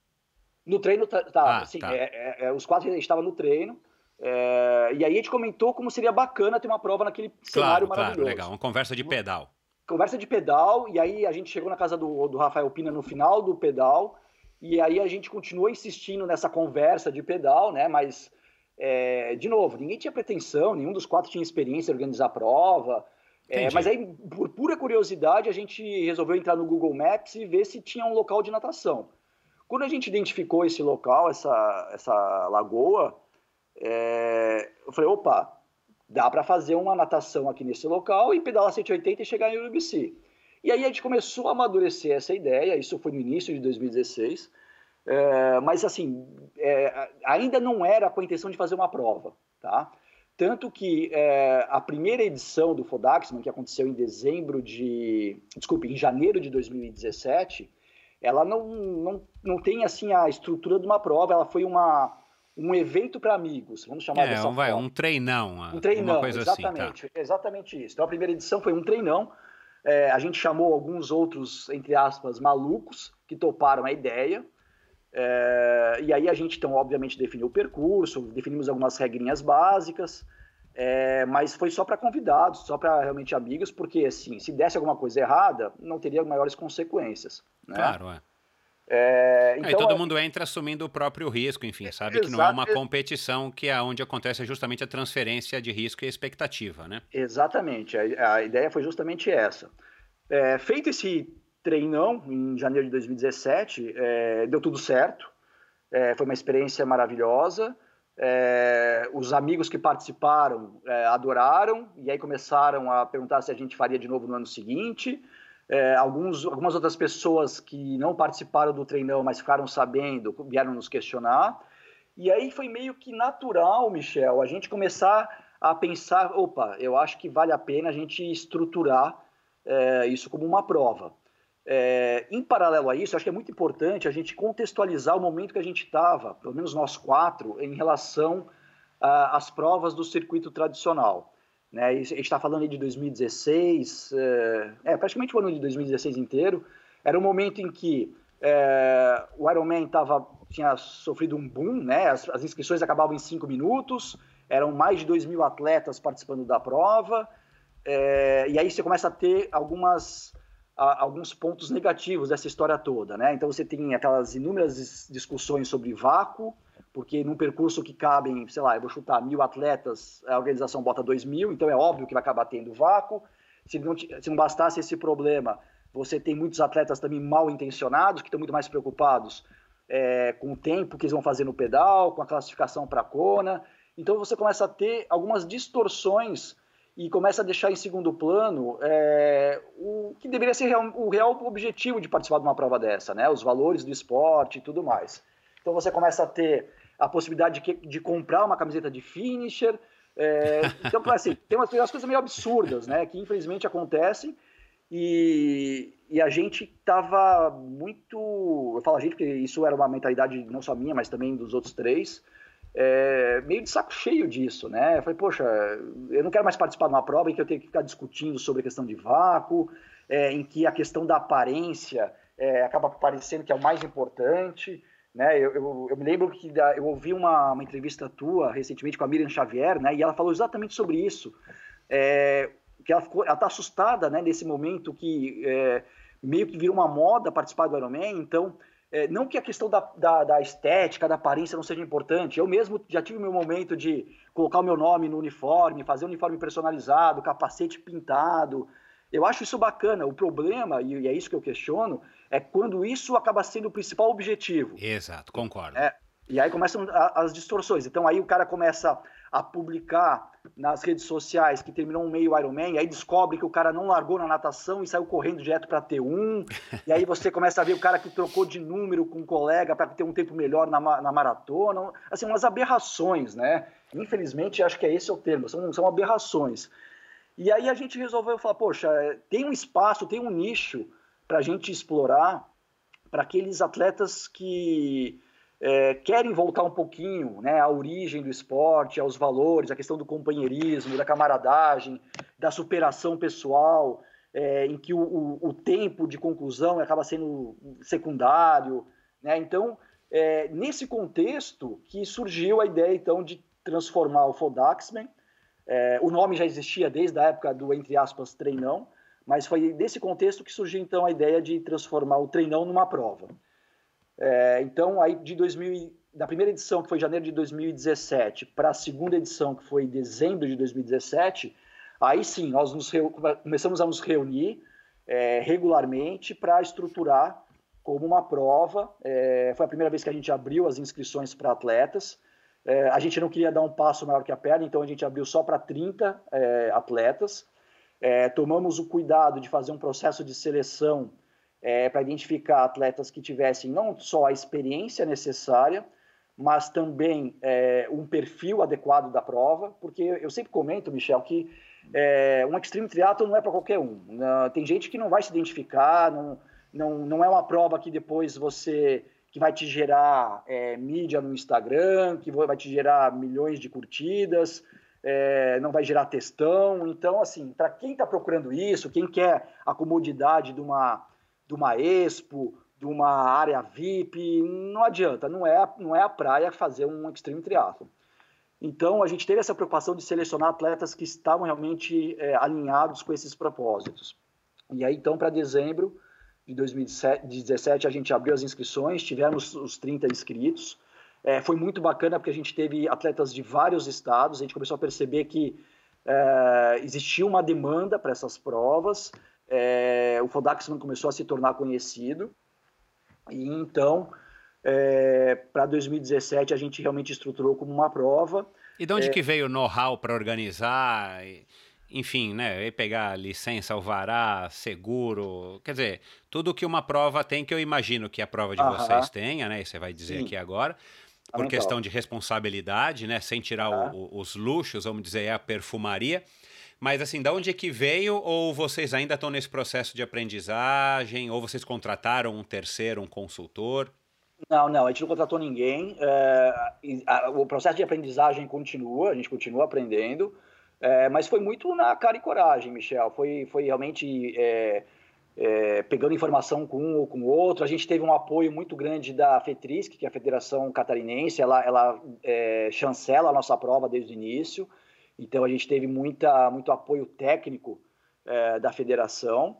S1: No treino tá, tá, ah, sim, tá. É, é, é os quatro estavam no treino. É, e aí a gente comentou como seria bacana ter uma prova naquele claro, cenário maravilhoso. Claro,
S2: legal. Uma conversa de pedal.
S1: Conversa de pedal, e aí a gente chegou na casa do, do Rafael Pina no final do pedal, e aí a gente continuou insistindo nessa conversa de pedal, né? Mas, é, de novo, ninguém tinha pretensão, nenhum dos quatro tinha experiência em organizar prova. É, mas aí, por pura curiosidade, a gente resolveu entrar no Google Maps e ver se tinha um local de natação. Quando a gente identificou esse local, essa, essa lagoa, é, eu falei, opa, dá para fazer uma natação aqui nesse local e pedalar 180 e chegar em Urubici. E aí a gente começou a amadurecer essa ideia, isso foi no início de 2016, é, mas assim, é, ainda não era com a intenção de fazer uma prova, tá? Tanto que é, a primeira edição do Fodaxman, que aconteceu em dezembro de... Desculpe, em janeiro de 2017, ela não, não, não tem assim a estrutura de uma prova, ela foi uma um evento para amigos, vamos chamar
S2: é, dessa um, vai, um treinão.
S1: Um treinão, coisa exatamente, assim, tá. exatamente isso. Então a primeira edição foi um treinão, é, a gente chamou alguns outros, entre aspas, malucos, que toparam a ideia, é, e aí a gente, então, obviamente, definiu o percurso, definimos algumas regrinhas básicas, é, mas foi só para convidados, só para realmente amigos, porque, assim, se desse alguma coisa errada, não teria maiores consequências. Né?
S2: Claro, é. É, então, todo é mundo entra assumindo o próprio risco, enfim, sabe que não é uma competição que é onde acontece justamente a transferência de risco e expectativa, né?
S1: Exatamente, a, a ideia foi justamente essa. É, feito esse treinão em janeiro de 2017, é, deu tudo certo, é, foi uma experiência maravilhosa. É, os amigos que participaram adoraram e aí começaram a perguntar se a gente faria de novo no ano seguinte. É, alguns, algumas outras pessoas que não participaram do treinão, mas ficaram sabendo, vieram nos questionar. E aí foi meio que natural, Michel, a gente começar a pensar: opa, eu acho que vale a pena a gente estruturar é, isso como uma prova. É, em paralelo a isso, acho que é muito importante a gente contextualizar o momento que a gente estava, pelo menos nós quatro, em relação às provas do circuito tradicional. Né? a gente está falando de 2016, é, é, praticamente o ano de 2016 inteiro. Era um momento em que é, o Ironman tava, tinha sofrido um boom, né? as, as inscrições acabavam em cinco minutos, eram mais de 2 mil atletas participando da prova, é, e aí você começa a ter algumas alguns pontos negativos dessa história toda, né? Então você tem aquelas inúmeras discussões sobre vácuo, porque num percurso que cabem, sei lá, eu vou chutar mil atletas, a organização bota dois mil, então é óbvio que vai acabar tendo vácuo. Se não, se não bastasse esse problema, você tem muitos atletas também mal intencionados, que estão muito mais preocupados é, com o tempo que eles vão fazer no pedal, com a classificação para a Kona. Então você começa a ter algumas distorções e começa a deixar em segundo plano é, o que deveria ser real, o real objetivo de participar de uma prova dessa, né? Os valores do esporte e tudo mais. Então você começa a ter a possibilidade de, de comprar uma camiseta de finisher. É, então, assim, tem umas, umas, coisas meio absurdas, né? Que infelizmente acontecem. E, e a gente estava muito. Eu falo a gente porque isso era uma mentalidade não só minha, mas também dos outros três é, meio de saco cheio disso, né? Eu falei, poxa, eu não quero mais participar de uma prova em que eu tenho que ficar discutindo sobre a questão de vácuo, é, em que a questão da aparência é, acaba parecendo que é o mais importante, né? Eu, eu, eu me lembro que eu ouvi uma, uma, entrevista tua recentemente com a Miriam Xavier, né? E ela falou exatamente sobre isso, é, que ela ficou, ela está assustada, né? Nesse momento que é, meio que virou uma moda participar do Ironman, então é, não que a questão da, da, da, estética, da aparência não seja importante. Eu mesmo já tive meu momento de colocar o meu nome no uniforme, fazer um uniforme personalizado, capacete pintado. Eu acho isso bacana. O problema, e é isso que eu questiono, é quando isso acaba sendo o principal objetivo.
S2: Exato, concordo.
S1: É, e aí começam as distorções. Então aí o cara começa a publicar nas redes sociais que terminou um meio Ironman, aí descobre que o cara não largou na natação e saiu correndo direto para T1, e aí você começa a ver o cara que trocou de número com um colega para ter um tempo melhor na, na maratona, assim, umas aberrações, né? Infelizmente, acho que é esse o termo, são, são aberrações. E aí a gente resolveu falar, poxa, tem um espaço, tem um nicho para a gente explorar para aqueles atletas que é, querem voltar um pouquinho né, à origem do esporte, aos valores, à questão do companheirismo, da camaradagem, da superação pessoal, é, em que o, o, o, tempo de conclusão acaba sendo secundário. Né? Então, é, nesse contexto que surgiu a ideia então de transformar o Fodaxman. É, o nome já existia desde a época do, entre aspas, treinão, mas foi desse contexto que surgiu então a ideia de transformar o treinão numa prova. É, então, aí de 2000, da primeira edição, que foi janeiro de 2017, para a segunda edição, que foi dezembro de 2017, aí sim, nós nos começamos a nos reunir é, regularmente para estruturar como uma prova. É, foi a primeira vez que a gente abriu as inscrições para atletas. É, a gente não queria dar um passo maior que a perna, então a gente abriu só para 30 é, atletas. É, tomamos o cuidado de fazer um processo de seleção é, para identificar atletas que tivessem não só a experiência necessária, mas também é, um perfil adequado da prova, porque eu sempre comento, Michel, que é, um extreme triathlon não é para qualquer um. tem gente que não vai se identificar, não, não, não é uma prova que depois você que vai te gerar é, mídia no Instagram, que vai te gerar milhões de curtidas, é, não vai gerar textão. Então, assim, para quem está procurando isso, quem quer a comodidade de uma de uma expo, de uma área VIP, não adianta, não é, não é a praia fazer um extreme triathlon. Então, a gente teve essa preocupação de selecionar atletas que estavam realmente é, alinhados com esses propósitos. E aí, então, para dezembro de 2017, a gente abriu as inscrições, tivemos os 30 inscritos. É, foi muito bacana porque a gente teve atletas de vários estados, a gente começou a perceber que é, existia uma demanda para essas provas. é, o Fodaxman começou a se tornar conhecido. E então, é, para 2017, a gente realmente estruturou como uma prova.
S2: E de onde é, que veio o know-how para organizar? Enfim, né? Pegar licença, alvará, seguro, quer dizer, tudo que uma prova tem, que eu imagino que a prova de -huh. vocês tenha, né? E você vai dizer Sim. aqui agora por questão de responsabilidade, né? Sem tirar o, o, os luxos, vamos dizer, é a perfumaria. Mas assim, da onde é que veio? Ou vocês ainda estão nesse processo de aprendizagem? Ou vocês contrataram um terceiro, um consultor?
S1: Não, não, a gente não contratou ninguém. É, o processo de aprendizagem continua, a gente continua aprendendo. É, mas foi muito na cara e coragem, Michel. Foi, foi realmente é, é, pegando informação com um ou com o outro. A gente teve um apoio muito grande da FETRISC, que é a Federação Catarinense, ela, ela é, chancela a nossa prova desde o início, então a gente teve muita, muito apoio técnico é, da federação,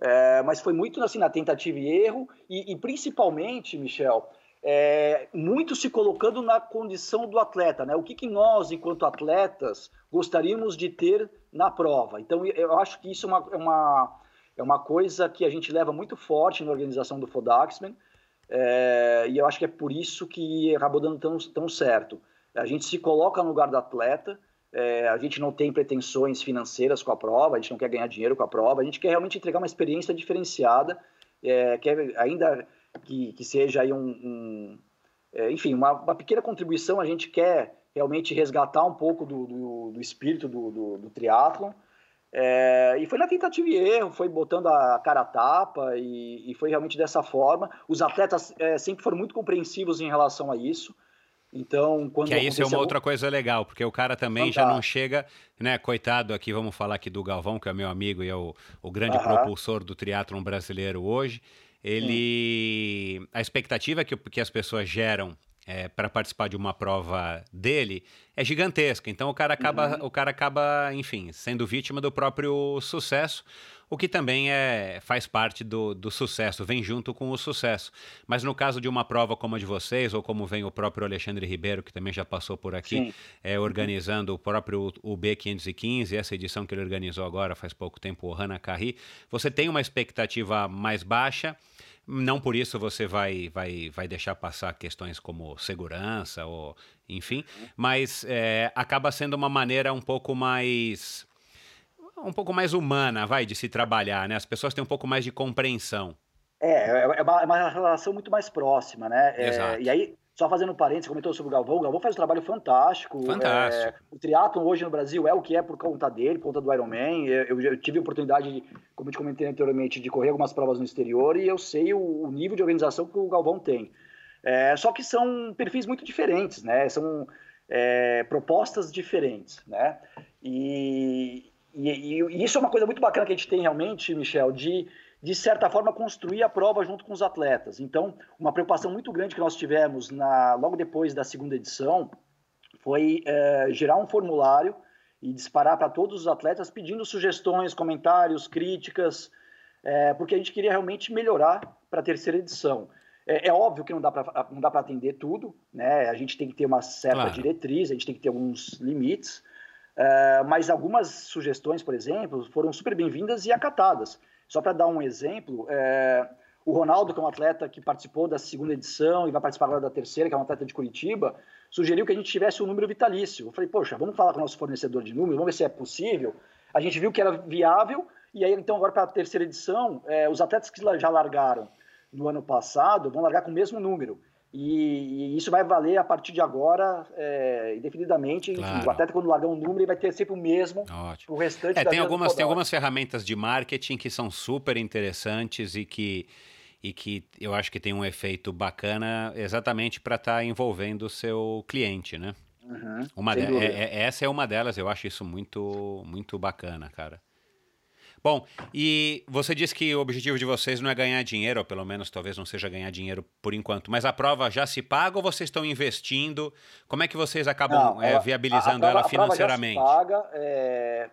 S1: é, mas foi muito assim, na tentativa e erro, e, e principalmente, Michel, é, muito se colocando na condição do atleta, né? O que, que nós, enquanto atletas, gostaríamos de ter na prova. Então, eu acho que isso é uma, é uma é uma coisa que a gente leva muito forte na organização do Fodaxman, é, e eu acho que é por isso que acabou dando tão, tão certo. A gente se coloca no lugar do atleta, é, a gente não tem pretensões financeiras com a prova, a gente não quer ganhar dinheiro com a prova, a gente quer realmente entregar uma experiência diferenciada, é, quer ainda que, que seja aí um, um é, enfim, uma, uma, pequena contribuição, a gente quer realmente resgatar um pouco do, do, do espírito do, do, do triatlon, é, e foi na tentativa e erro, foi botando a cara a tapa e, e foi realmente dessa forma. Os atletas é, sempre foram muito compreensivos em relação a isso. Então, quando
S2: que é isso é uma outra coisa legal, porque o cara também Fantástico. já não chega, né? Coitado aqui, vamos falar aqui do Galvão, que é meu amigo e é o, o grande propulsor do triatlon brasileiro hoje. Ele, hum. a expectativa que, que as pessoas geram é, para participar de uma prova dele é gigantesca. Então o cara acaba, uhum. o cara acaba, enfim, sendo vítima do próprio sucesso, o que também é, faz parte do, do sucesso, vem junto com o sucesso. Mas no caso de uma prova como a de vocês, ou como vem o próprio Alexandre Ribeiro, que também já passou por aqui, é, organizando o próprio UB515, essa edição que ele organizou agora faz pouco tempo, o Hana Carri, você tem uma expectativa mais baixa não por isso você vai, vai, vai deixar passar questões como segurança ou enfim, mas é, acaba sendo uma maneira um pouco mais um pouco mais humana, vai, de se trabalhar, né? As pessoas têm um pouco mais de compreensão.
S1: É, é uma, é uma relação muito mais próxima, né?
S2: É, Exato.
S1: E aí, só fazendo um parênteses, comentou sobre o Galvão. O Galvão faz um trabalho fantástico.
S2: Fantástico.
S1: É, o triatlon hoje no Brasil é o que é por conta dele, por conta do Ironman. Eu, eu tive a oportunidade, de, como eu te comentei anteriormente, de correr algumas provas no exterior e eu sei o, o nível de organização que o Galvão tem. É, só que são perfis muito diferentes, né? São é, propostas diferentes, né? E, e, e, isso é uma coisa muito bacana que a gente tem realmente, Michel, de de certa forma, construir a prova junto com os atletas. Então, uma preocupação muito grande que nós tivemos na, logo depois da segunda edição foi é, gerar um formulário e disparar para todos os atletas pedindo sugestões, comentários, críticas, é, porque a gente queria realmente melhorar para a terceira edição. É, é, óbvio que não dá para atender tudo, né? A gente tem que ter uma certa claro. diretriz, a gente tem que ter alguns limites, é, mas algumas sugestões, por exemplo, foram super bem-vindas e acatadas. Só para dar um exemplo, é, o Ronaldo, que é um atleta que participou da segunda edição e vai participar agora da terceira, que é um atleta de Curitiba, sugeriu que a gente tivesse um número vitalício. Eu falei, poxa, vamos falar com o nosso fornecedor de números, vamos ver se é possível. A gente viu que era viável, e aí então agora para a terceira edição, é, os atletas que já largaram no ano passado vão largar com o mesmo número. E, e, isso vai valer a partir de agora, é, indefinidamente. Claro. o atleta, quando largar um número, ele vai ter sempre o mesmo
S2: o restante é, da tem algumas Tem algumas ferramentas de marketing que são super interessantes e que, e que eu acho que tem um efeito bacana exatamente para estar tá envolvendo o seu cliente, né?
S1: Uhum,
S2: uma de, é, é, essa é uma delas, eu acho isso muito, muito bacana, cara. Bom, e você disse que o objetivo de vocês não é ganhar dinheiro, ou pelo menos talvez não seja ganhar dinheiro por enquanto, mas a prova já se paga ou vocês estão investindo? Como é que vocês acabam não, é, viabilizando a, a prova, ela financeiramente? A
S1: prova já se paga, é...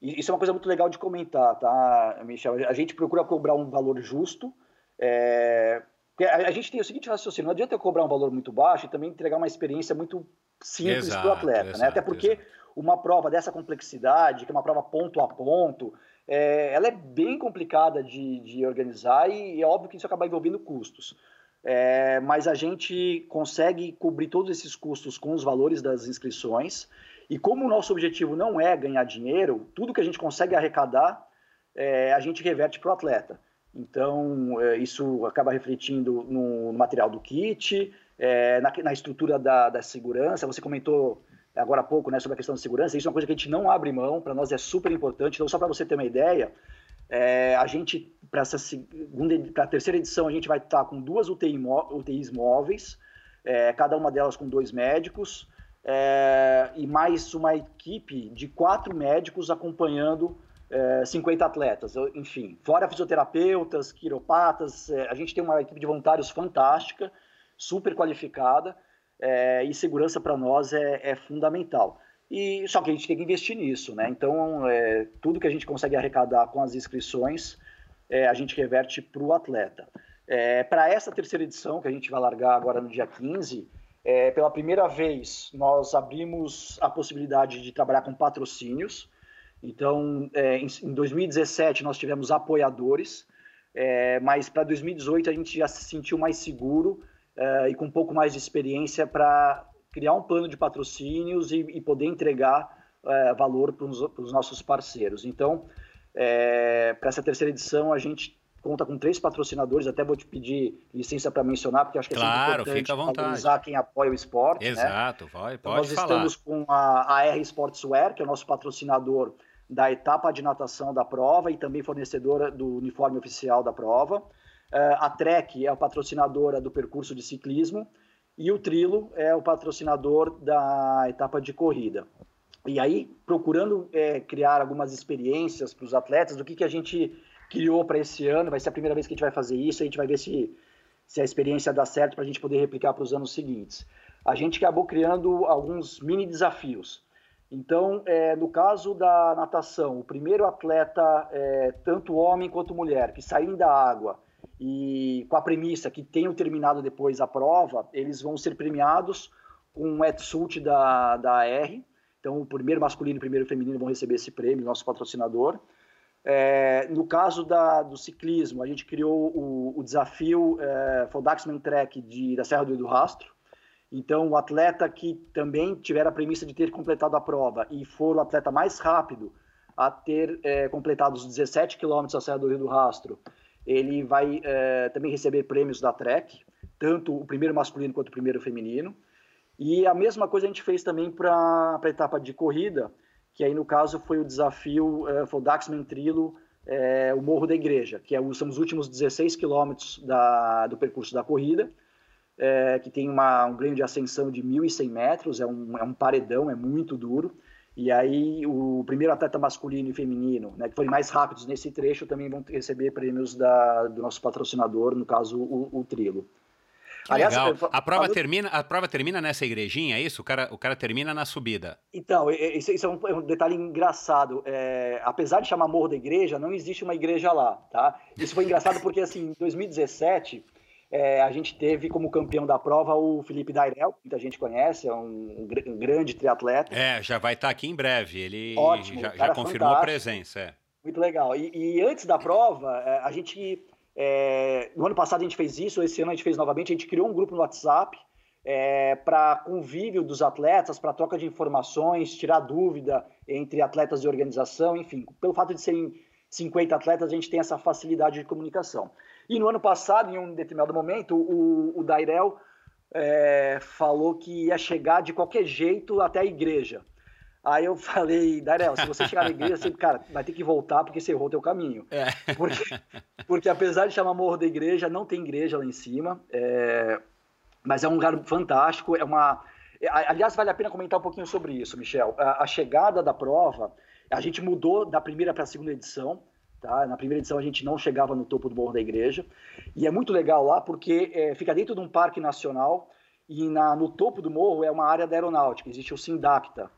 S1: isso é uma coisa muito legal de comentar, tá, Michel? A gente procura cobrar um valor justo, é... a, gente tem o seguinte raciocínio, não adianta eu cobrar um valor muito baixo e também entregar uma experiência muito simples para o atleta, exato, né? Até porque exato. uma prova dessa complexidade, que é uma prova ponto a ponto, é, ela é bem complicada de, de organizar e é óbvio que isso acaba envolvendo custos. É, mas a gente consegue cobrir todos esses custos com os valores das inscrições. E como o nosso objetivo não é ganhar dinheiro, tudo que a gente consegue arrecadar, é, a gente reverte para o atleta. Então, é, isso acaba refletindo no, no material do kit, é, na, na, estrutura da, da, segurança. Você comentou agora há pouco né, sobre a questão da segurança. Isso é uma coisa que a gente não abre mão, para nós é super importante. Então, só para você ter uma ideia, é, a gente, para essa segunda, para a terceira edição, a gente vai estar com duas UTI, UTIs móveis, é, cada uma delas com dois médicos, é, e mais uma equipe de quatro médicos acompanhando é, 50 atletas. Enfim, fora fisioterapeutas, quiropatas, é, a gente tem uma equipe de voluntários fantástica, super qualificada, é, e segurança para nós é, é fundamental. E só que a gente tem que investir nisso, né? Então, é, tudo que a gente consegue arrecadar com as inscrições, é, a gente reverte para o atleta. É, para essa terceira edição, que a gente vai largar agora no dia 15, é, pela primeira vez nós abrimos a possibilidade de trabalhar com patrocínios. Então, em, em 2017 nós tivemos apoiadores, mas para 2018 a gente já se sentiu mais seguro e com um pouco mais de experiência para criar um plano de patrocínios e, e poder entregar é, valor para os nossos parceiros. Então, é, para essa terceira edição, a gente conta com três patrocinadores, até vou te pedir licença para mencionar, porque acho que é
S2: claro, importante fica à vontade.
S1: valorizar quem apoia o esporte.
S2: Né? Exato, né? vai,
S1: então,
S2: pode
S1: nós
S2: falar.
S1: estamos com a, a R Sportswear, que é o nosso patrocinador da etapa de natação da prova e também fornecedora do uniforme oficial da prova. Uh, a Trek é a patrocinadora do percurso de ciclismo e o Trilo é o patrocinador da etapa de corrida. E aí, procurando é, criar algumas experiências para os atletas, do que, que a gente criou para esse ano, vai ser a primeira vez que a gente vai fazer isso, a gente vai ver se, se a experiência dá certo para a gente poder replicar para os anos seguintes. A gente acabou criando alguns mini desafios. Então, é, no caso da natação, o primeiro atleta, é, tanto homem quanto mulher, que saírem da água e com a premissa que tenham terminado depois a prova, eles vão ser premiados com um wetsuit da, da AR. Então, o primeiro masculino e o primeiro feminino vão receber esse prêmio, nosso patrocinador. É, no caso da, do ciclismo, a gente criou o, o desafio é, Fodaxman Trek de, da Serra do Rastro. Então, o atleta que também tiver a premissa de ter completado a prova e for o atleta mais rápido a ter é, completado os 17 quilômetros da Serra do Rio do Rastro ele vai é, também receber prêmios da Trek, tanto o primeiro masculino quanto o primeiro feminino. E a mesma coisa a gente fez também para a etapa de corrida, que aí no caso foi o desafio, é, foi o Daxman Trilo, é, o Morro da Igreja, que é, são os últimos 16 quilômetros do percurso da corrida, é, que tem uma, um ganho de ascensão de 1.100 metros, é um, é um paredão, é muito duro. E aí o primeiro atleta masculino e feminino, né, que forem mais rápidos nesse trecho, também vão receber prêmios da, do nosso patrocinador, no caso o, o Trilo.
S2: Aliás, legal. A prova, termina, a prova termina nessa igrejinha, é isso? O cara, o cara termina na subida.
S1: Então, isso, isso é, um, é, um, detalhe engraçado. É, apesar de chamar Morro da Igreja, não existe uma igreja lá, tá? Isso foi engraçado porque, assim, em 2017, é, a gente teve como campeão da prova o Felipe Dairel, que muita gente conhece, é um, um grande triatleta.
S2: É, já vai estar aqui em breve. Ele Ótimo, já, já confirmou a presença. É.
S1: Muito legal. E, e, antes da prova, é, a gente. É, no ano passado a gente fez isso, esse ano a gente fez novamente. A gente criou um grupo no WhatsApp é, para convívio dos atletas, para troca de informações, tirar dúvida entre atletas de organização, enfim. Pelo fato de serem 50 atletas, a gente tem essa facilidade de comunicação. E no ano passado, em um determinado momento, o, o Dairel é, falou que ia chegar de qualquer jeito até a igreja. Aí eu falei, Dairel, se você chegar na igreja, você, cara, vai ter que voltar porque você errou o teu caminho. É. Porque, porque apesar de chamar Morro da Igreja, não tem igreja lá em cima. É, mas é um lugar fantástico, é uma... Aliás, vale a pena comentar um pouquinho sobre isso, Michel. A, a chegada da prova, a gente mudou da primeira para a segunda edição. Tá? Na primeira edição a gente não chegava no topo do Morro da Igreja. E é muito legal lá porque é, fica dentro de um parque nacional e na, no topo do morro é uma área da aeronáutica, existe o Sindacta.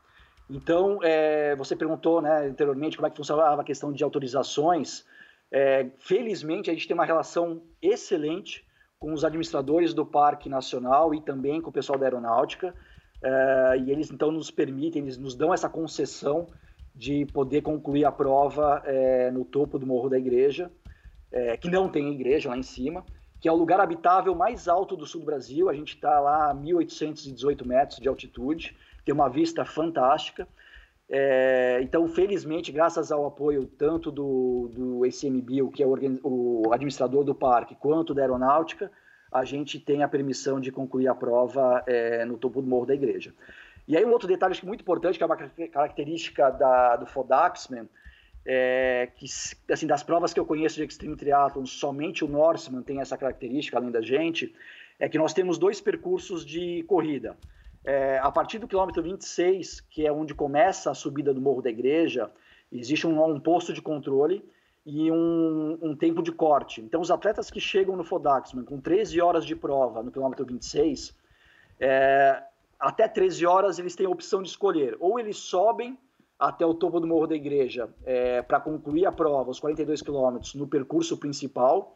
S1: Então, é, você perguntou né, anteriormente como é que funcionava a questão de autorizações. É, felizmente, a gente tem uma relação excelente com os administradores do Parque Nacional e também com o pessoal da aeronáutica. É, e eles, então, nos permitem, eles nos dão essa concessão de poder concluir a prova é, no topo do Morro da Igreja, é, que não tem igreja lá em cima, que é o lugar habitável mais alto do sul do Brasil. A gente está lá a 1.818 metros de altitude, tem uma vista fantástica. É, então, felizmente, graças ao apoio tanto do, do ACMBio, que é o, o administrador do parque, quanto da aeronáutica, a gente tem a permissão de concluir a prova é, no topo do Morro da Igreja. E aí um outro detalhe muito importante, que é uma característica da, do Fodaxman, é, que assim, das provas que eu conheço de Extreme Triathlon, somente o Norseman tem essa característica, além da gente, é que nós temos dois percursos de corrida. É, a partir do quilômetro 26, que é onde começa a subida do Morro da Igreja, existe um, um posto de controle e um, um, tempo de corte. Então, os atletas que chegam no Fodaxman com 13 horas de prova no quilômetro 26, é, até 13 horas eles têm a opção de escolher. Ou eles sobem até o topo do Morro da Igreja é, para concluir a prova, os 42 quilômetros, no percurso principal,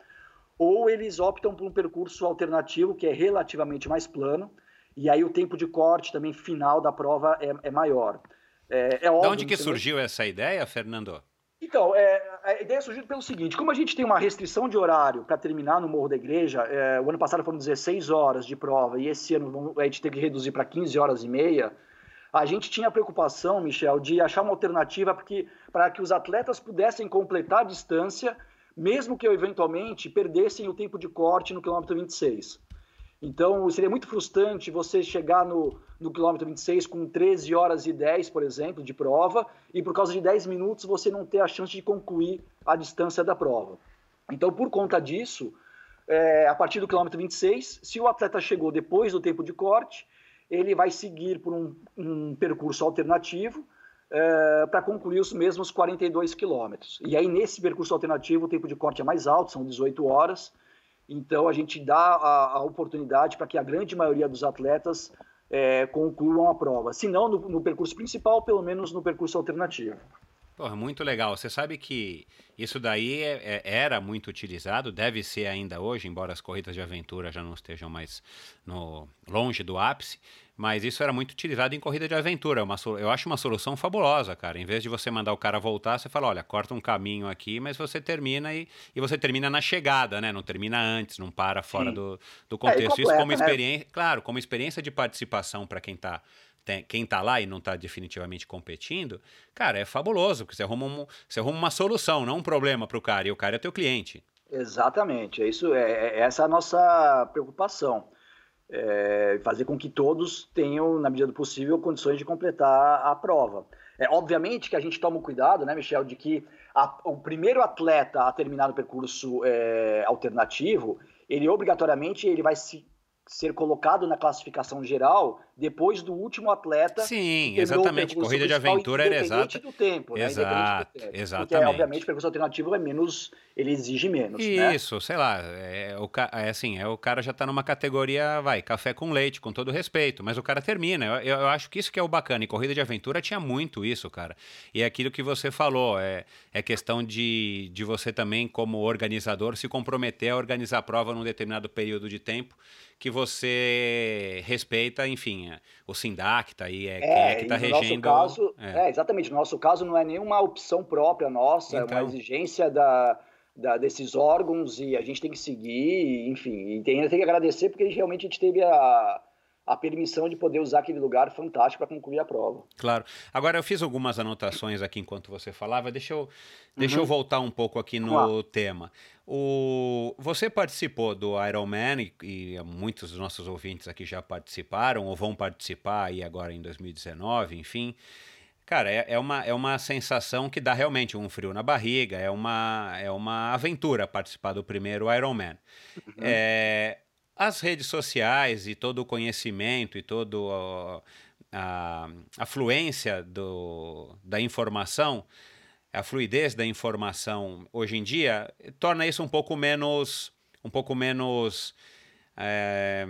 S1: ou eles optam por um percurso alternativo que é relativamente mais plano, e aí o tempo de corte também final da prova é, é maior.
S2: É, é óbvio, de onde que surgiu essa ideia, Fernando?
S1: Então, é, a ideia surgiu pelo seguinte: como a gente tem uma restrição de horário para terminar no Morro da Igreja, é, o ano passado foram 16 horas de prova e esse ano a gente teve que reduzir para 15 horas e meia. A gente tinha a preocupação, Michel, de achar uma alternativa para que os atletas pudessem completar a distância, mesmo que eventualmente perdessem o tempo de corte no quilômetro 26. Então, seria muito frustrante você chegar no, no quilômetro 26 com 13 horas e 10, por exemplo, de prova, e por causa de 10 minutos você não ter a chance de concluir a distância da prova. Então, por conta disso, é, a partir do quilômetro 26, se o atleta chegou depois do tempo de corte, ele vai seguir por um, um percurso alternativo é, para concluir os mesmos 42 quilômetros. E aí, nesse percurso alternativo, o tempo de corte é mais alto, são 18 horas, então, a gente dá a, a oportunidade para que a grande maioria dos atletas é, concluam a prova. Se não no, no, percurso principal, pelo menos no percurso alternativo.
S2: Porra, muito legal. Você sabe que isso daí é, é, era muito utilizado, deve ser ainda hoje, embora as corridas de aventura já não estejam mais no, longe do ápice, mas isso era muito utilizado em corrida de aventura. Uma, eu acho uma solução fabulosa, cara. Em vez de você mandar o cara voltar, você fala: olha, corta um caminho aqui, mas você termina e, e você termina na chegada, né? Não termina antes, não para fora do, do é, contexto. É, completa, isso como né? experiência, claro, como experiência de participação para quem está quem tá lá e não está definitivamente competindo, cara, é fabuloso, porque você arruma, um, você arruma uma solução, não um problema para o cara, e o cara é teu cliente.
S1: Exatamente, é isso, é, é essa a nossa preocupação é, fazer com que todos tenham, na medida do possível, condições de completar a prova. É, obviamente que a gente toma o cuidado, né, Michel, de que a, o primeiro atleta a terminar o percurso é, alternativo, ele obrigatoriamente ele vai se ser colocado na classificação geral depois do último atleta.
S2: Sim, exatamente. Corrida de aventura era exata.
S1: do tempo,
S2: né? Exato, né? exatamente.
S1: Porque, obviamente, percurso alternativo é menos, ele exige menos.
S2: Né? Isso, né? sei lá, é, o, é assim, é, o cara já está numa categoria, vai, café com leite, com todo respeito, mas o cara termina. Eu, eu, acho que isso que é o bacana. E corrida de aventura tinha muito isso, cara. E é aquilo que você falou, é, é questão de, de você também, como organizador, se comprometer a organizar a prova num determinado período de tempo que você respeita, enfim, o SINDAC tá aí, é, é quem é que está regendo.
S1: Caso, é. é. exatamente. No nosso caso, não é nenhuma opção própria nossa, então... é uma então. exigência da, da, desses órgãos e a gente tem que seguir, enfim, e tem, tem que agradecer porque realmente a gente teve a, a permissão de poder usar aquele lugar fantástico para concluir a prova.
S2: Claro. Agora, eu fiz algumas anotações aqui enquanto você falava. Deixa eu, deixa uhum. eu voltar um pouco aqui no tema. O, você participou do Ironman e, e muitos dos nossos ouvintes aqui já participaram ou vão participar aí agora em 2019, enfim. Cara, é, é, uma, é uma sensação que dá realmente um frio na barriga, é uma, é uma aventura participar do primeiro Ironman. Uhum. É, as redes sociais e todo o conhecimento e toda a, a fluência do, da informação, a fluidez da informação hoje em dia, torna isso um pouco menos. Um pouco menos. É,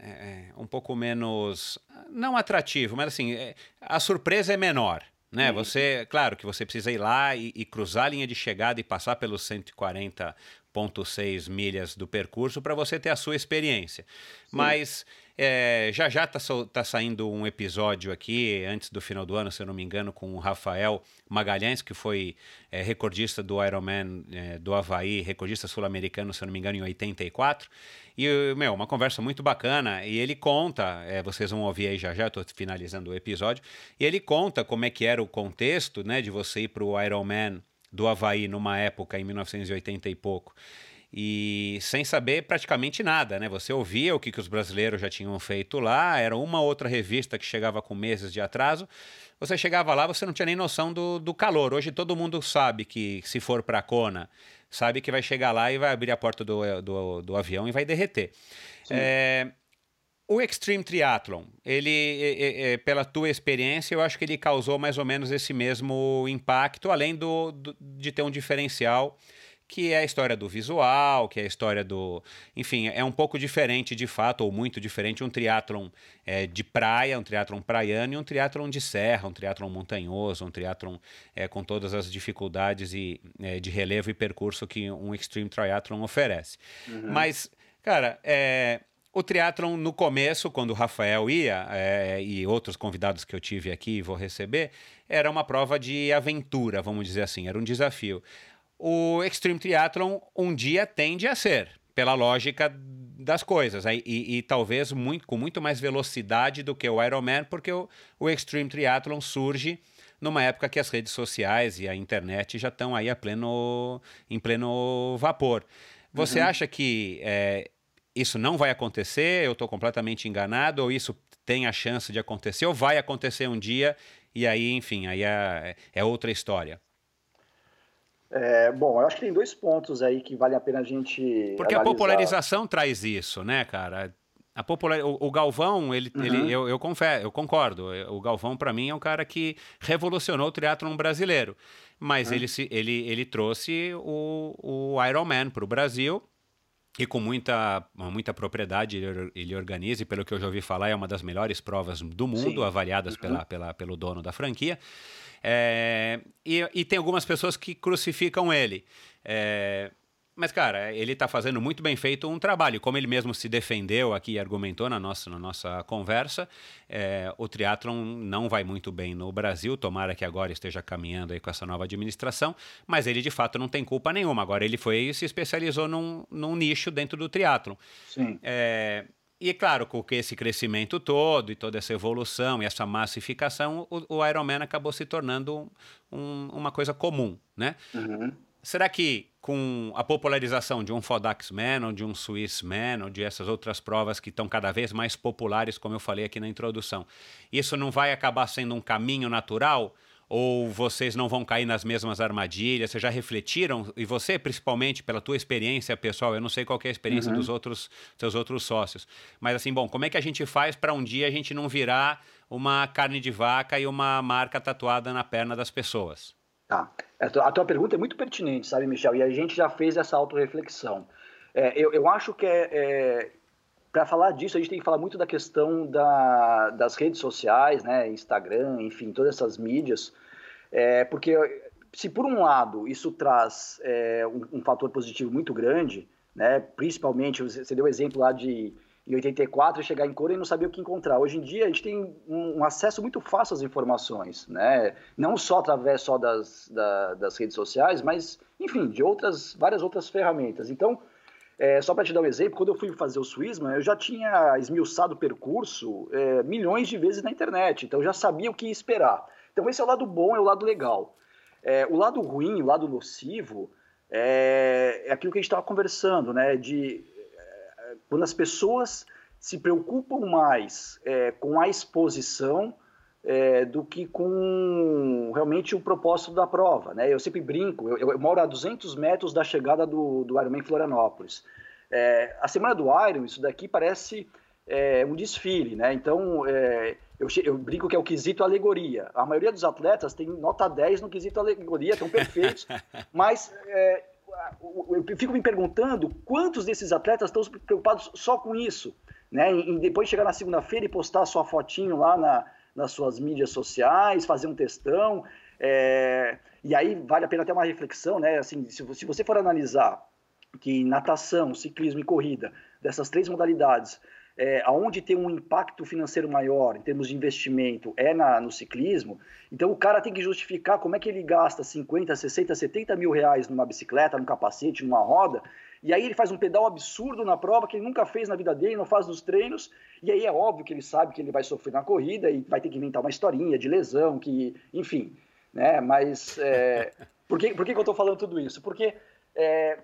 S2: é, um pouco menos. Não atrativo, mas assim, é, a surpresa é menor. Né? Uhum. Você, claro que você precisa ir lá e, e, cruzar a linha de chegada e passar pelos 140 1,6 milhas do percurso para você ter a sua experiência. Sim. Mas É, já já está tá saindo um episódio aqui, antes do final do ano, se eu não me engano, com o Rafael Magalhães, que foi é, recordista do Ironman é, do Havaí, recordista sul-americano, se eu não me engano, em 84. E, meu, uma conversa muito bacana. E ele conta, vocês vão ouvir aí já já, estou finalizando o episódio, e ele conta como é que era o contexto, né, de você ir para o Ironman do Havaí numa época, em 1980 e pouco e sem saber praticamente nada, né? Você ouvia o que, que os brasileiros já tinham feito lá, era uma outra revista que chegava com meses de atraso. Você chegava lá, você não tinha nem noção do, do calor. Hoje todo mundo sabe que se for para Kona, sabe que vai chegar lá e vai abrir a porta do, do, do avião e vai derreter. É, o Extreme Triathlon, ele, é, é, pela tua experiência, eu acho que ele causou mais ou menos esse mesmo impacto, além do, do de ter um diferencial que é a história do visual, que é a história do. Enfim, é um pouco diferente de fato, ou muito diferente, um triatlon é, de praia, um triatlon praiano e um triatlon de serra, um triatlon montanhoso, um triatlon é, com todas as dificuldades e, é, de relevo e percurso que um Extreme Triathlon oferece. Uhum. Mas, cara, é, o triatlon no começo, quando o Rafael ia, é, e outros convidados que eu tive aqui e vou receber, era uma prova de aventura, vamos dizer assim, era um desafio o Extreme Triathlon um dia tende a ser, pela lógica das coisas, e, e, e, talvez muito, com muito mais velocidade do que o Ironman, porque o, o Extreme Triathlon surge numa época que as redes sociais e a internet já estão aí a pleno, em pleno vapor. Você uhum. acha que é, isso não vai acontecer? Eu estou completamente enganado? Ou isso tem a chance de acontecer? Ou vai acontecer um dia e aí, enfim, aí é, é outra história?
S1: É, bom, eu acho que tem dois pontos aí que vale a pena a gente.
S2: Porque analisar. a popularização traz isso, né, cara? A popular... o, o Galvão, ele, uhum. ele, eu, eu, confesso, eu concordo. O Galvão, para mim, é um cara que revolucionou o teatro brasileiro. Mas uhum. ele, se, ele, ele trouxe o, o Iron Man para o Brasil e com muita, muita propriedade ele, ele organiza, e pelo que eu já ouvi falar, é uma das melhores provas do mundo, Sim. avaliadas uhum. pela, pela, pelo dono da franquia. É, e, e, tem algumas pessoas que crucificam ele. É, mas, cara, ele está fazendo muito bem feito um trabalho. Como ele mesmo se defendeu aqui e argumentou na nossa, na nossa conversa, é, o triatlon não vai muito bem no Brasil. Tomara que agora esteja caminhando aí com essa nova administração. Mas ele, de fato, não tem culpa nenhuma. Agora ele foi e se especializou num, num nicho dentro do triatlon.
S1: Sim.
S2: É, e claro, com esse crescimento todo e toda essa evolução e essa massificação, o, o Ironman acabou se tornando um, uma coisa comum, né?
S1: Uhum.
S2: Será que com a popularização de um Fodax Man ou de um Swiss Man ou de essas outras provas que estão cada vez mais populares, como eu falei aqui na introdução, isso não vai acabar sendo um caminho natural ou vocês não vão cair nas mesmas armadilhas? Vocês já refletiram? E você, principalmente, pela tua experiência pessoal, eu não sei qual é a experiência uhum. dos outros seus outros sócios, mas assim, bom, como é que a gente faz para um dia a gente não virar uma carne de vaca e uma marca tatuada na perna das pessoas?
S1: Tá. A tua pergunta é muito pertinente, sabe, Michel? E a gente já fez essa autorreflexão. É, eu, eu acho que é, é para falar disso, a gente tem que falar muito da questão da, das redes sociais, né, Instagram, enfim, todas essas mídias, é, porque se por um lado isso traz é, um, um, fator positivo muito grande, né, principalmente, você deu o exemplo lá de em 84 chegar em Cora e não saber o que encontrar. Hoje em dia a gente tem um, acesso muito fácil às informações, né, não só através só das, da, das redes sociais, mas, enfim, de outras, várias outras ferramentas. Então, é, só para te dar um exemplo, quando eu fui fazer o Swissman, eu já tinha esmiuçado o percurso é, milhões de vezes na internet, então eu já sabia o que esperar. Então esse é o lado bom, é o lado legal. É, o lado ruim, o lado nocivo, é, é aquilo que a gente estava conversando, né? De quando as pessoas se preocupam mais é, com a exposição é, do que com realmente o propósito da prova. Né? Eu sempre brinco, eu, eu moro a 200 metros da chegada do, do Ironman Florianópolis. É, a semana do Iron, isso daqui parece é, um desfile, né? Então, é, eu, eu, brinco que é o quesito alegoria. A maioria dos atletas tem nota 10 no quesito alegoria, estão perfeitos, mas é, eu fico me perguntando quantos desses atletas estão preocupados só com isso, né? E, depois chegar na segunda-feira e postar sua fotinho lá na, nas suas mídias sociais, fazer um textão. É, e aí vale a pena ter uma reflexão, né? Assim, se, se você for analisar que natação, ciclismo e corrida, dessas três modalidades, é, aonde tem um impacto financeiro maior em termos de investimento é na, no ciclismo, então o cara tem que justificar como é que ele gasta 50, 60, 70 mil reais numa bicicleta, num capacete, numa roda, e aí ele faz um pedal absurdo na prova que ele nunca fez na vida dele, não faz nos treinos, e aí é óbvio que ele sabe que ele vai sofrer na corrida e vai ter que inventar uma historinha de lesão, que, enfim, né? Mas é, por, que, por que, que eu estou falando tudo isso? Porque é,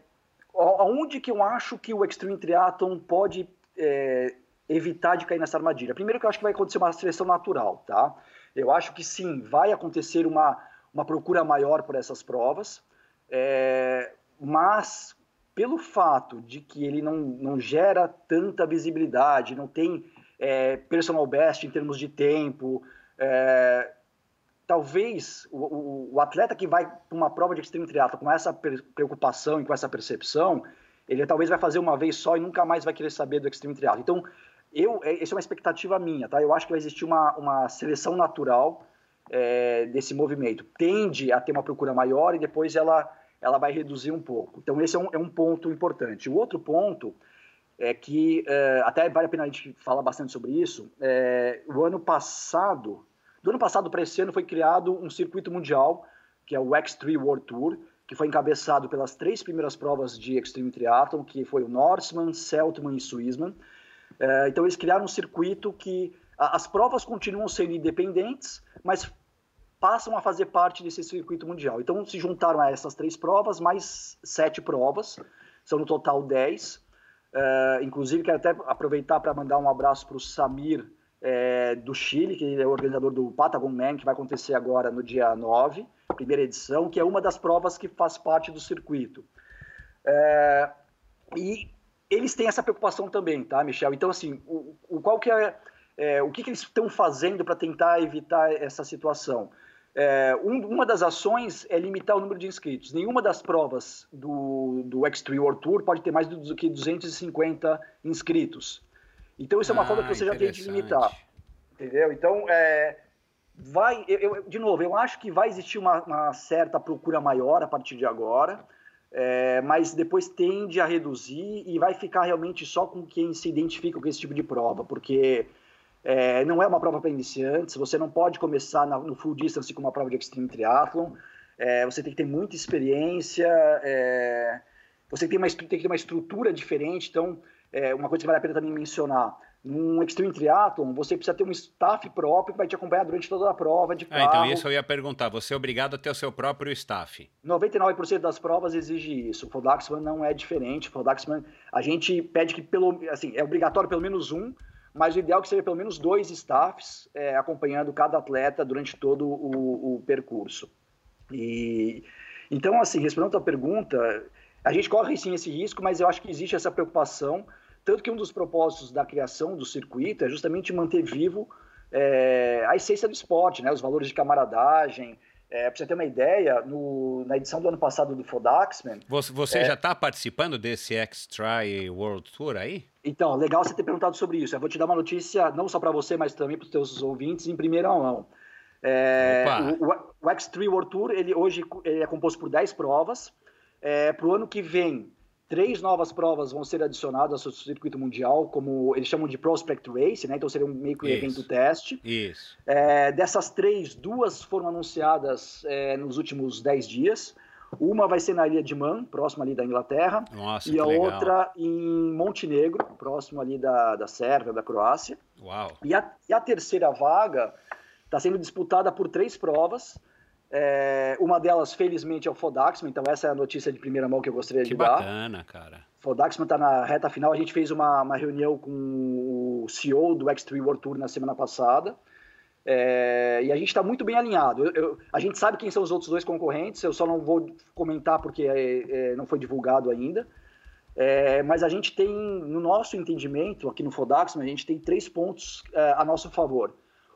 S1: aonde que eu acho que o Extreme Triathlon pode é, evitar de cair nessa armadilha? Primeiro que eu acho que vai acontecer uma seleção natural, tá? Eu acho que sim, vai acontecer uma, uma procura maior por essas provas, é, mas pelo fato de que ele não, não gera tanta visibilidade, não tem é, personal best em termos de tempo, é, talvez o, o, o, atleta que vai para uma prova de extreme triatlo com essa preocupação e com essa percepção, ele talvez vai fazer uma vez só e nunca mais vai querer saber do extreme triatlo. Então, eu, é, essa é uma expectativa minha, tá? Eu acho que vai existir uma, uma seleção natural é, desse movimento. Tende a ter uma procura maior e depois ela, ela vai reduzir um pouco. Então, esse é um, é um ponto importante. O outro ponto é que, é, até vale a pena a gente falar bastante sobre isso, é, o ano passado, do ano passado para esse ano foi criado um circuito mundial, que é o X3 World Tour, que foi encabeçado pelas três primeiras provas de Extreme Triathlon, que foi o Norseman, Seltman e Swissman. É, então eles criaram um circuito que as provas continuam sendo independentes, mas passam a fazer parte desse circuito mundial. Então se juntaram a essas três provas mais sete provas, são no total dez. É, inclusive quero até aproveitar para mandar um abraço para o Samir é, do Chile, que é o organizador do Patagon Man, que vai acontecer agora no dia 9, primeira edição, que é uma das provas que faz parte do circuito. É, e eles têm essa preocupação também, tá, Michel? Então, assim, o, o qual que é, é o que, que eles estão fazendo para tentar evitar essa situação? É, um, uma das ações é limitar o número de inscritos. Nenhuma das provas do, do X3 World Tour pode ter mais do que 250 inscritos. Então, isso é uma ah, forma que você já tem de limitar. Entendeu? Então, é, vai. Eu, eu, de novo, eu acho que vai existir uma, uma certa procura maior a partir de agora. É, mas depois tende a reduzir e vai ficar realmente só com quem se identifica com esse tipo de prova, porque é, não é uma prova para iniciantes, você não pode começar na, no full distance com uma prova de extreme triathlon, é, você tem que ter muita experiência, é, você tem, uma, tem que ter uma estrutura diferente, então é, uma coisa que vale a pena também mencionar, num Extreme Triathlon, você precisa ter um staff próprio que vai te acompanhar durante toda a prova de carro.
S2: Ah, então isso eu ia perguntar, você é obrigado a ter o seu próprio staff?
S1: 99% das provas exige isso, o Fodaxman não é diferente, o Fodaxman, a gente pede que, pelo, assim, é obrigatório pelo menos um, mas o ideal é que seja pelo menos dois staffs é, acompanhando cada atleta durante todo o, o percurso. E, então, assim, respondendo a tua pergunta, a gente corre sim esse risco, mas eu acho que existe essa preocupação tanto que um dos propósitos da criação do circuito é justamente manter vivo é, a essência do esporte, né? os valores de camaradagem. É, para você ter uma ideia, no, na edição do ano passado do Fodaxman...
S2: Você, você é, já está participando desse X-Try World Tour aí?
S1: Então, legal você ter perguntado sobre isso. Eu vou te dar uma notícia, não só para você, mas também para os teus ouvintes, em primeira mão. É, o, o, X3 World Tour, ele hoje ele é composto por 10 provas. É, para o ano que vem, Três novas provas vão ser adicionadas ao circuito mundial, como eles chamam de Prospect Race, né? Então seria um meio que um evento teste.
S2: Isso.
S1: É, dessas três, duas foram anunciadas é, nos últimos dez dias. Uma vai ser na Ilha de Man, próximo ali da Inglaterra.
S2: Nossa,
S1: e a
S2: legal.
S1: outra em Montenegro, próximo ali da, da Sérvia, da Croácia.
S2: Uau.
S1: E a, e a terceira vaga está sendo disputada por três provas. É, uma delas, felizmente, é o Fodaxman, então essa é a notícia de primeira mão que eu gostaria
S2: que
S1: de
S2: dar. Que bacana, cara.
S1: Fodaxman está na reta final. A gente fez uma, uma reunião com o CEO do X3 World Tour na semana passada. É, e a gente está muito bem alinhado. Eu, eu, a gente sabe quem são os outros dois concorrentes, eu só não vou comentar porque é, é, não foi divulgado ainda. É, mas a gente tem, no nosso entendimento, aqui no Fodaxman, a gente tem três pontos é, a nosso favor.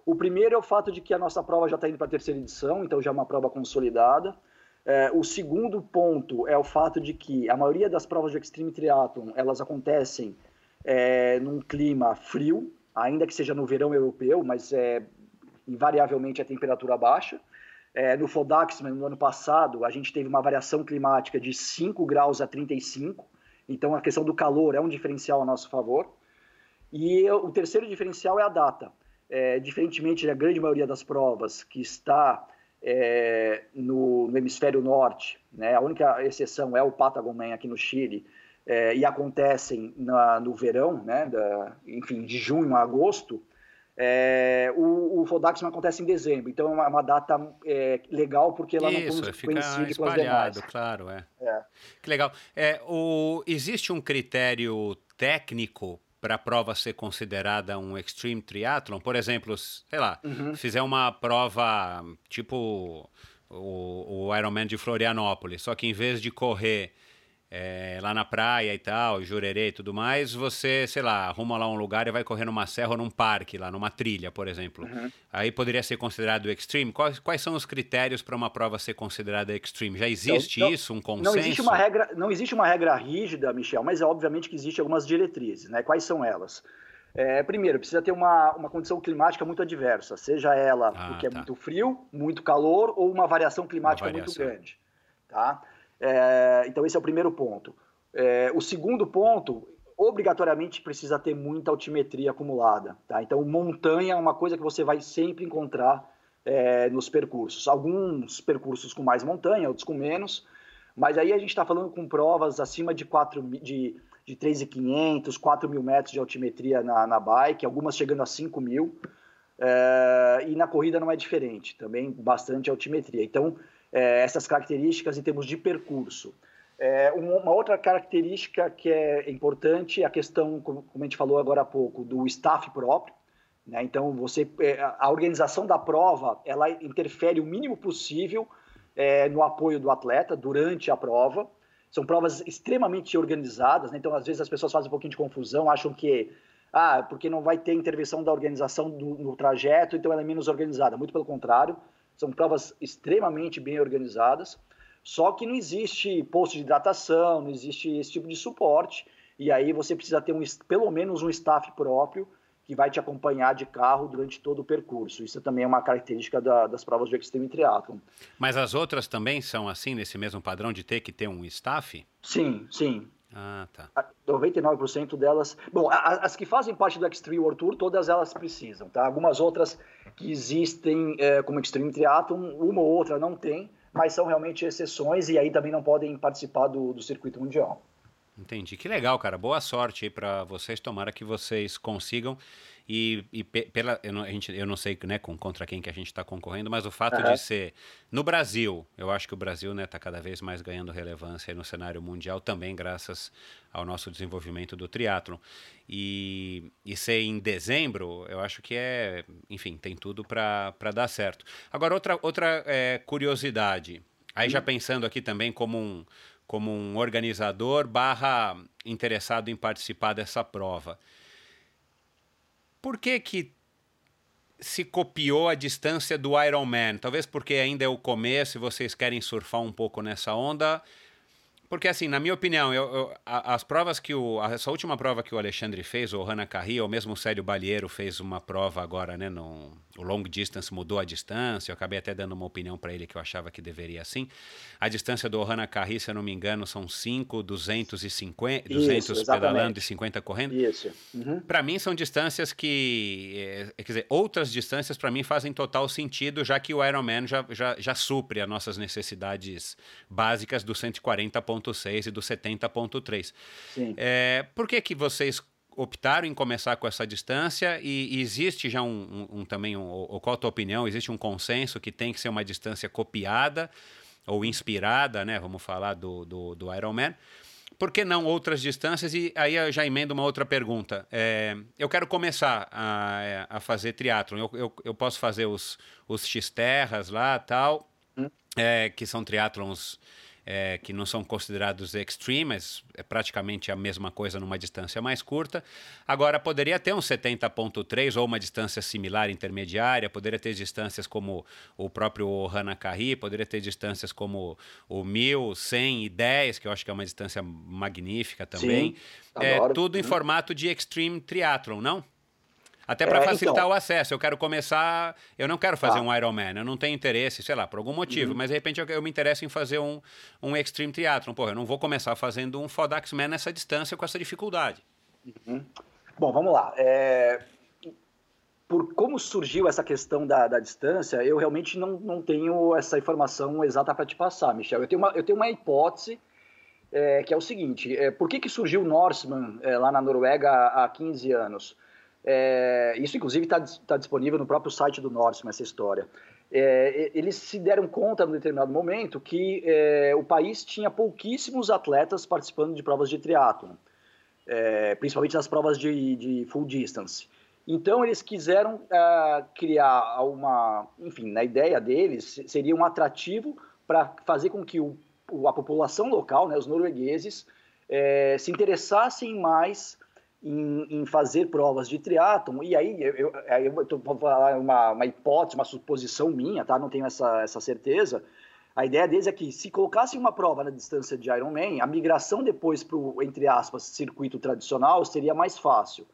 S1: O primeiro é o fato de que a nossa prova já está indo para a terceira edição, então já é uma prova consolidada. É, o segundo ponto é o fato de que a maioria das provas de Extreme Triathlon, elas acontecem é, num clima frio, ainda que seja no verão europeu, mas é, invariavelmente a temperatura baixa. É, no Fodaxman, no ano passado, a gente teve uma variação climática de 5 graus a 35, então a questão do calor é um diferencial a nosso favor. E o terceiro diferencial é a data. É, diferentemente da grande maioria das provas que está é, no, no, hemisfério norte, né, a única exceção é o Patagonia aqui no Chile, é, e acontecem na, no verão, né, da, enfim, de junho a agosto, é, o, o Fodaxman acontece em dezembro, então é uma, uma data é, legal porque ela
S2: Isso,
S1: não
S2: coincide com as demais. claro, é. é. Que legal. É, o, existe um critério técnico para a prova ser considerada um extreme triathlon? Por exemplo, sei lá, uhum. fizer uma prova tipo o, o Ironman de Florianópolis, só que em vez de correr é, lá na praia e tal, Jurerê e tudo mais, você, sei lá, arruma lá um lugar e vai correr numa serra ou num parque, lá numa trilha, por exemplo. Uhum. Aí poderia ser considerado extreme. Quais, quais são os critérios para uma prova ser considerada extreme? Já existe então, isso, um consenso?
S1: Não existe uma regra, não existe uma regra rígida, Michel, mas é obviamente que existem algumas diretrizes, né? Quais são elas? É, primeiro, precisa ter uma, uma condição climática muito adversa, seja ela ah, porque é tá. é muito frio, muito calor ou uma variação climática uma variação. muito grande. Tá? É, então, esse é o primeiro ponto. É, o segundo ponto, obrigatoriamente precisa ter muita altimetria acumulada. Tá? Então, montanha é uma coisa que você vai sempre encontrar é, nos percursos. Alguns percursos com mais montanha, outros com menos, mas aí a gente está falando com provas acima de, 4, de, de 3.500, 4 mil metros de altimetria na, na bike, algumas chegando a 5 mil. É, e na corrida não é diferente, também bastante altimetria. Então, é, essas características em termos de percurso. É, uma outra característica que é importante é a questão, como a gente falou agora há pouco, do staff próprio. Né? Então, você, é, a organização da prova ela interfere o mínimo possível é, no apoio do atleta durante a prova. São provas extremamente organizadas, né? então às vezes as pessoas fazem um pouquinho de confusão, acham que ah, porque não vai ter intervenção da organização do, no trajeto, então ela é menos organizada. Muito pelo contrário, são provas extremamente bem organizadas, só que não existe posto de hidratação, não existe esse tipo de suporte, e aí você precisa ter um, pelo menos um staff próprio que vai te acompanhar de carro durante todo o percurso. Isso também é uma característica da, das provas de Extreme Triathlon.
S2: Mas as outras também são assim, nesse mesmo padrão de ter que ter um staff?
S1: Sim, sim.
S2: Ah, tá.
S1: 99% delas. Bom, as que fazem parte do Extreme World Tour, todas elas precisam, tá? Algumas outras que existem é, como Extreme Triathlon, uma ou outra não tem, mas são realmente exceções e aí também não podem participar do, do circuito mundial.
S2: Entendi. Que legal, cara. Boa sorte aí para vocês. Tomara que vocês consigam. E, e pela, eu não, a gente, eu não sei né, com, contra quem que a gente está concorrendo, mas o fato uhum. de ser no Brasil, eu acho que o Brasil está né, cada vez mais ganhando relevância no cenário mundial, também graças ao nosso desenvolvimento do triatlo E, e ser em dezembro, eu acho que é, enfim, tem tudo para dar certo. Agora, outra, outra é, curiosidade, aí já pensando aqui também como um, como um organizador barra interessado em participar dessa prova. Por que que se copiou a distância do Ironman? Talvez porque ainda é o começo e vocês querem surfar um pouco nessa onda. Porque, assim, na minha opinião, eu, eu, as provas que o. Essa última prova que o Alexandre fez, o Hanna Carri, ou mesmo o Célio Balheiro fez uma prova agora, né? No, o long distance mudou a distância. Eu acabei até dando uma opinião para ele que eu achava que deveria assim. A distância do Hanna Carri, se eu não me engano, são 5, 250, 200 Isso, pedalando e 50 correndo.
S1: Isso. Uhum.
S2: Para mim, são distâncias que. É, quer dizer, outras distâncias para mim fazem total sentido, já que o Ironman já, já, já supre as nossas necessidades básicas do 140 70.6 e do 70.3. É, por que, que vocês optaram em começar com essa distância e, e existe já um, um, um também, um, ou qual a tua opinião, existe um consenso que tem que ser uma distância copiada ou inspirada, né, vamos falar do, do, do Ironman, por que não outras distâncias? E aí eu já emendo uma outra pergunta. É, eu quero começar a, a fazer triatlon. Eu, eu, eu, posso fazer os, os X-terras lá tal, hum. é, que são triatlons é, que não são considerados extreme, mas é praticamente a mesma coisa numa distância mais curta. Agora, poderia ter um 70.3 ou uma distância similar intermediária, poderia ter distâncias como o próprio Hanakari, poderia ter distâncias como o 1000, 100 e 10, que eu acho que é uma distância magnífica também. Sim, é, tudo em uhum. formato de extreme triathlon, não? Até para é, facilitar então, o acesso. Eu quero começar. Eu não quero fazer tá. um Ironman, eu não tenho interesse, sei lá, por algum motivo, uhum. mas de repente eu, eu, me interesso em fazer um, um Extreme Triathlon. Pô, eu não vou começar fazendo um Fodax Man nessa distância com essa dificuldade.
S1: Uhum. Bom, vamos lá. É... Por como surgiu essa questão da, da distância, eu realmente não, não tenho essa informação exata para te passar, Michel. Eu tenho uma, eu tenho uma hipótese é, que é o seguinte: é, por que, que surgiu o Norseman é, lá na Noruega há, há 15 anos? É, isso, inclusive, está tá disponível no próprio site do Norseman, essa história. É, eles se deram conta, num determinado momento, que é, o país tinha pouquíssimos atletas participando de provas de triatlon, principalmente nas provas de, de, full distance. Então, eles quiseram uh, criar uma... Enfim, na ideia deles, seria um atrativo para fazer com que o a população local, né, os noruegueses, é, se interessassem mais em, em, fazer provas de triatlon. E aí, eu, vou falar uma, uma, hipótese, uma suposição minha, tá? não tenho essa, essa certeza. A ideia deles é que se colocassem uma prova na distância de Ironman, a migração depois para o, entre aspas, circuito tradicional seria mais fácil.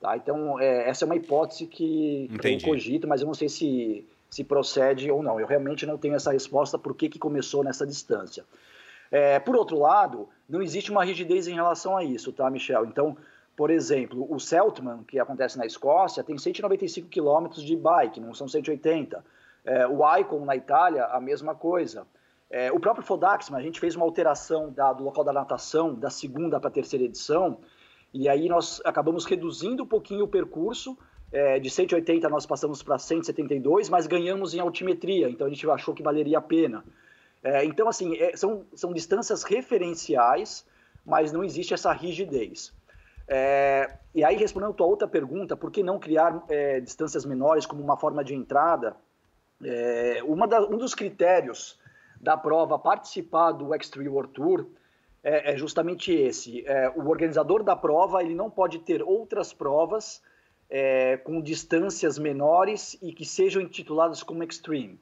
S1: Tá? Então, é, essa é uma hipótese que Entendi. eu cogito, mas eu não sei se se procede ou não. Eu realmente não tenho essa resposta por que, que começou nessa distância. É, por outro lado, não existe uma rigidez em relação a isso, tá, Michel? Então, por exemplo, o Celtman, que acontece na Escócia, tem 195 quilômetros de bike, não são 180. É, o Icon, na Itália, a mesma coisa. É, o próprio Fodaxman, a gente fez uma alteração da, do local da natação, da segunda para a terceira edição, e aí nós acabamos reduzindo um pouquinho o percurso, é, de 180 nós passamos para 172, mas ganhamos em altimetria, então a gente achou que valeria a pena. É, então, assim, é, são, são distâncias referenciais, mas não existe essa rigidez. É, e aí, respondendo a tua outra pergunta, por que não criar é, distâncias menores como uma forma de entrada? É, uma da, um dos critérios da prova participar do Extreme World Tour é, justamente esse. o organizador da prova ele não pode ter outras provas é, com distâncias menores e que sejam intituladas como extreme.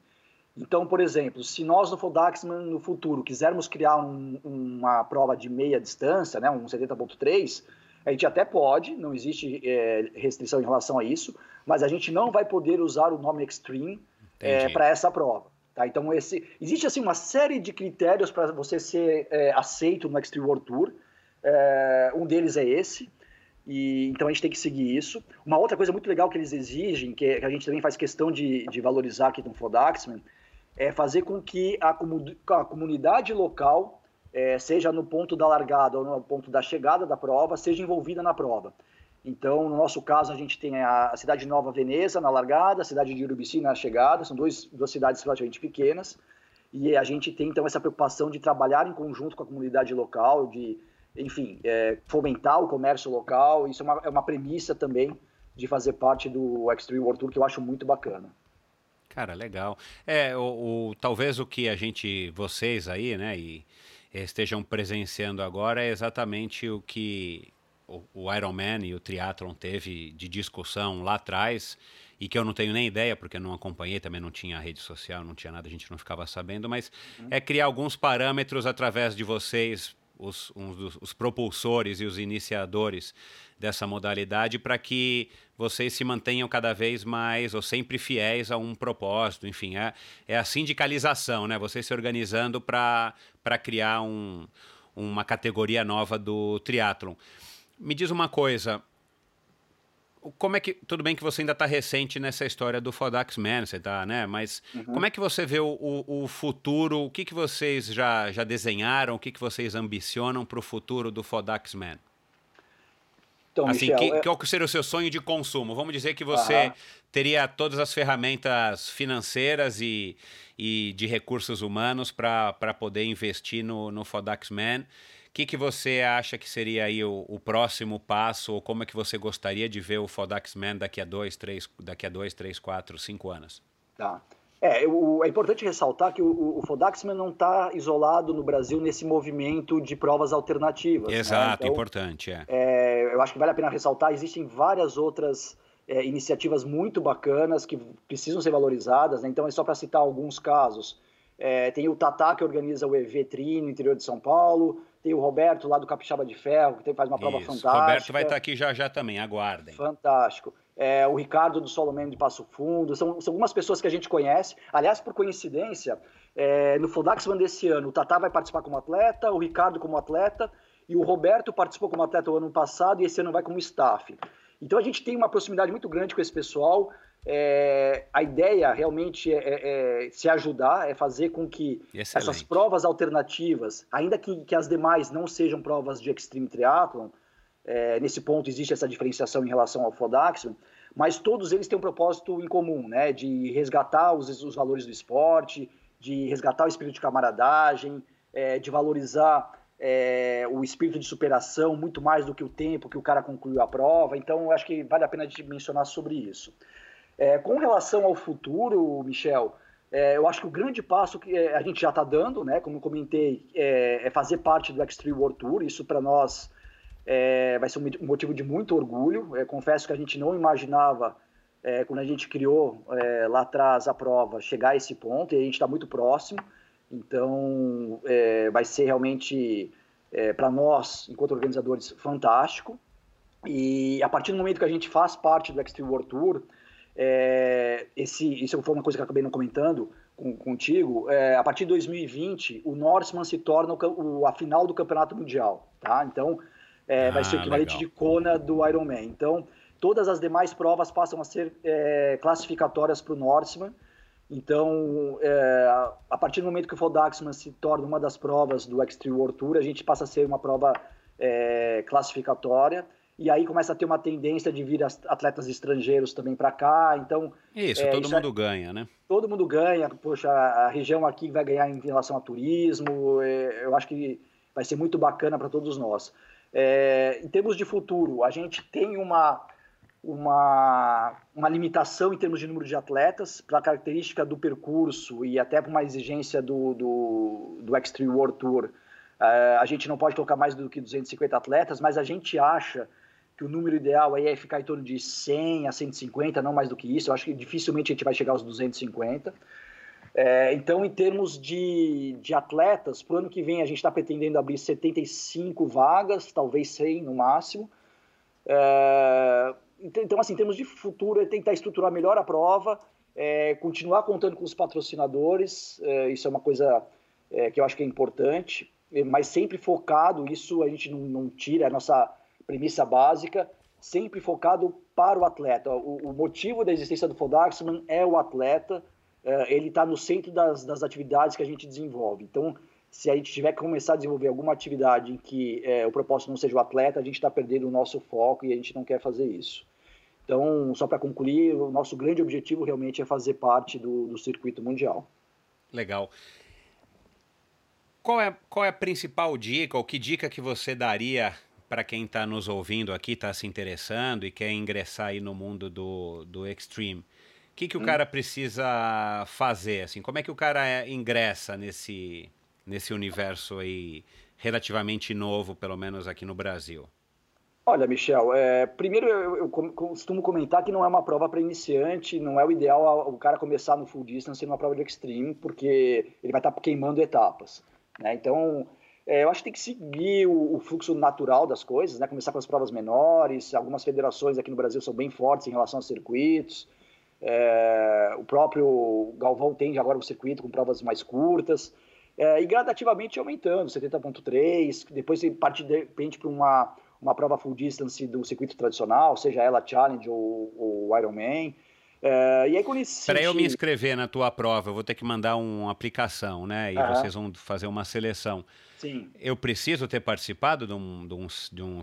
S1: Então, por exemplo, se nós no Fodaxman no futuro quisermos criar um, uma prova de meia distância, né, um 70.3, a gente até pode, não existe é, restrição em relação a isso, mas a gente não vai poder usar o nome extreme é, para essa prova. Tá? Então, esse, existe assim uma série de critérios para você ser é, aceito no Extreme World Tour. É, um deles é esse. E, então a gente tem que seguir isso. Uma outra coisa muito legal que eles exigem, que a gente também faz questão de, de valorizar aqui no Fodaxman, é fazer com que a, a comunidade local, é, seja no ponto da largada ou no ponto da chegada da prova, seja envolvida na prova. Então, no nosso caso, a gente tem a cidade de Nova Veneza na largada, a cidade de Urubici na chegada, são dois, duas cidades relativamente pequenas, e a gente tem então essa preocupação de trabalhar em conjunto com a comunidade local, de enfim, é, fomentar o comércio local. Isso é uma, é uma premissa também de fazer parte do Extreme World Tour que eu acho muito bacana.
S2: Cara, legal. É, o, o, talvez o que a gente, vocês aí, né, e estejam presenciando agora é exatamente o que o, o Ironman e o Triathlon teve de discussão lá atrás e que eu não tenho nem ideia, porque não acompanhei, também não tinha rede social, não tinha nada, a gente não ficava sabendo, mas uhum. é criar alguns parâmetros através de vocês os, um os propulsores e os iniciadores dessa modalidade para que vocês se mantenham cada vez mais ou sempre fiéis a um propósito. Enfim, é, é a sindicalização, né? Vocês se organizando para criar um, uma categoria nova do triatlon. Me diz uma coisa, como é que. Tudo bem que você ainda está recente nessa história do Fodax Man, você tá, né? Mas uhum. como é que você vê o, o, o, futuro? O que, que vocês já, já desenharam? O que, que vocês ambicionam para o futuro do Fodax Man? Então, assim, Michel, que, é... qual seria o seu sonho de consumo? Vamos dizer que você uhum. teria todas as ferramentas financeiras e, e de recursos humanos para poder investir no, no Fodax Man. O que, que você acha que seria aí o, o, próximo passo, ou como é que você gostaria de ver o Fodax Man daqui a dois, três, daqui a dois, três, quatro, cinco anos?
S1: Tá. É, o, é importante ressaltar que o, o Fodaxman não está isolado no Brasil nesse movimento de provas alternativas.
S2: Né? Exato, né? então, importante. É.
S1: É, eu acho que vale a pena ressaltar, existem várias outras é, iniciativas muito bacanas que precisam ser valorizadas, né? então é só para citar alguns casos. É, tem o Tatá, que organiza o EV Tri no interior de São Paulo, tem o Roberto lá do Capixaba de Ferro, que faz uma Isso. prova fantástica.
S2: Roberto vai estar aqui já já também, aguardem.
S1: Fantástico. É, o Ricardo do Solomeno de Passo Fundo, são, são algumas pessoas que a gente conhece. Aliás, por coincidência, é, no Fodaxman desse ano, o Tatá vai participar como atleta, o Ricardo como atleta, e o Roberto participou como atleta o ano passado e esse ano vai como staff. Então a gente tem uma proximidade muito grande com esse pessoal. É, a ideia realmente é, é, é, se ajudar, é fazer com que Excelente. essas provas alternativas, ainda que, que, as demais não sejam provas de extreme triathlon, é, nesse ponto existe essa diferenciação em relação ao Fodaxman, mas todos eles têm um propósito em comum, né, de resgatar os, os valores do esporte, de resgatar o espírito de camaradagem, é, de valorizar é, o espírito de superação muito mais do que o tempo que o cara concluiu a prova. Então, acho que vale a pena gente mencionar sobre isso. É, com relação ao futuro, Michel, é, eu acho que o grande passo que é, a gente já está dando, né, como comentei, é, é, fazer parte do Extreme World Tour. Isso para nós é, vai ser um motivo de muito orgulho. É, confesso que a gente não imaginava, quando a gente criou lá atrás a prova, chegar a esse ponto, e a gente está muito próximo. Então, vai ser realmente, para nós, enquanto organizadores, fantástico. E a partir do momento que a gente faz parte do Extreme World Tour, é, esse, isso foi uma coisa que eu acabei não comentando com, contigo. É, a partir de 2020, o Norseman se torna o, o, a final do Campeonato Mundial, tá? Então, é, ah, vai ser o equivalente legal. de Kona do Ironman. Então, todas as demais provas passam a ser é, classificatórias para o Norseman. Então, é, a partir do momento que o Fodaxman se torna uma das provas do Extreme World Tour, a gente passa a ser uma prova é, classificatória e aí começa a ter uma tendência de vir atletas estrangeiros também para cá. Então
S2: isso, é, todo isso é mundo ganha, né?
S1: Todo mundo ganha. Poxa, a região aqui vai ganhar em relação a turismo. É, eu acho que vai ser muito bacana para todos nós. É, em termos de futuro, a gente tem uma uma, uma limitação em termos de número de atletas, pela característica do percurso e até por uma exigência do, do, do Extreme World Tour. Uh, a gente não pode colocar mais do que 250 atletas, mas a gente acha que o número ideal aí é ficar em torno de 100 a 150, não mais do que isso. Eu acho que dificilmente a gente vai chegar aos 250. É, então, em termos de, de atletas, para o ano que vem a gente está pretendendo abrir 75 vagas, talvez 100 no máximo. É, então, assim, em termos de futuro, é tentar estruturar melhor a prova, é, continuar contando com os patrocinadores, é, isso é uma coisa é, que eu acho que é importante, mas sempre focado, isso a gente não, não tira, é a nossa premissa básica, sempre focado para o atleta. O, o motivo da existência do Fodaxman é o atleta, ele está no centro das, das atividades que a gente desenvolve. Então, se a gente tiver que começar a desenvolver alguma atividade em que é, o propósito não seja o atleta, a gente está perdendo o nosso foco e a gente não quer fazer isso. Então, só para concluir, o nosso grande objetivo realmente é fazer parte do, do circuito mundial.
S2: Legal. Qual é, qual é a principal dica, ou que dica que você daria para quem está nos ouvindo aqui, está se interessando e quer ingressar aí no mundo do, do Extreme, o que, que o hum. cara precisa fazer? Assim, como é que o cara é, ingressa nesse, nesse universo aí relativamente novo, pelo menos aqui no Brasil?
S1: Olha, Michel, é, primeiro eu, eu, costumo comentar que não é uma prova para iniciante, não é o ideal o cara começar no full distance numa prova de extreme, porque ele vai estar tá queimando etapas. Né? Então, é, eu acho que tem que seguir o, o, fluxo natural das coisas, né? Começar com as provas menores. Algumas federações aqui no Brasil são bem fortes em relação aos circuitos. É, o próprio Galvão tem agora um circuito com provas mais curtas. É, e gradativamente aumentando, 70.3, depois você parte de repente para uma, uma prova full distance do circuito tradicional, seja ela Challenge ou, ou Ironman. É, e aí quando
S2: Para eu me inscrever na tua prova, eu vou ter que mandar uma aplicação, né? E uhum. vocês vão fazer uma seleção.
S1: Sim.
S2: Eu preciso ter participado de um, de um, de um,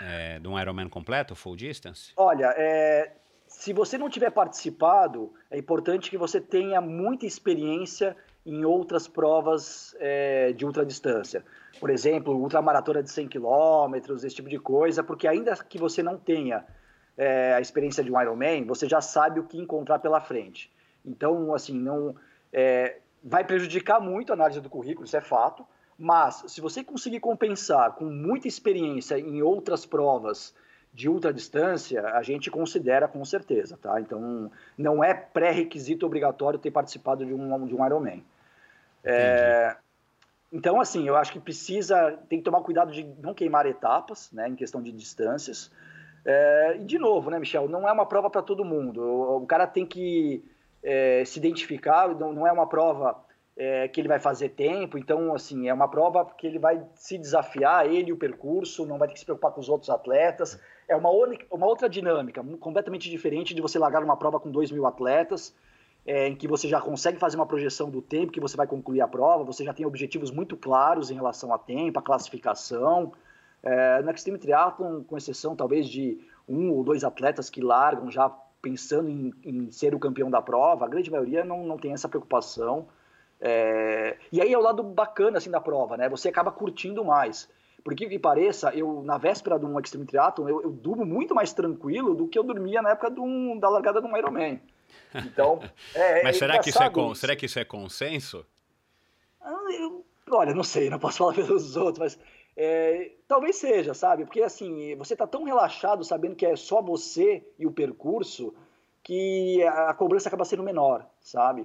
S2: é, de um Ironman completo, full distance?
S1: Olha, é, se você não tiver participado, é importante que você tenha muita experiência em outras provas é, de ultradistância. Por exemplo, ultramaratona de 100 km, esse tipo de coisa, porque ainda que você não tenha é, a experiência de um Ironman, você já sabe o que encontrar pela frente. Então, assim, não é, vai prejudicar muito a análise do currículo, isso é fato, mas se você conseguir compensar com muita experiência em outras provas de ultradistância, a gente considera com certeza, tá? Então, não é pré-requisito obrigatório ter participado de um, de um Ironman. É, então, assim, eu acho que precisa, tem que tomar cuidado de não queimar etapas, né, em questão de distâncias. É, e, de novo, né, Michel, não é uma prova para todo mundo. O, o, cara tem que é, se identificar, não, não é uma prova é, que ele vai fazer tempo. Então, assim, é uma prova que ele vai se desafiar, ele o percurso, não vai ter que se preocupar com os outros atletas. É uma, uma outra dinâmica, completamente diferente de você largar uma prova com 2 mil atletas, é, em que você já consegue fazer uma projeção do tempo que você vai concluir a prova, você já tem objetivos muito claros em relação a tempo, a classificação. É, no Extreme Triathlon, com exceção talvez de um ou dois atletas que largam já pensando em, em ser o campeão da prova, a grande maioria não, não tem essa preocupação. É, e aí é o lado bacana assim da prova, né? Você acaba curtindo mais. Por que que pareça, eu na véspera de um Extreme Triathlon, eu, eu durmo muito mais tranquilo do que eu dormia na época um, da largada de um Ironman.
S2: Então, é, Mas é será, que isso é con... será que isso é consenso?
S1: Ah, eu, olha, não sei, não posso falar pelos outros, mas é, talvez seja, sabe? Porque assim, você está tão relaxado sabendo que é só você e o percurso que a cobrança acaba sendo menor, sabe?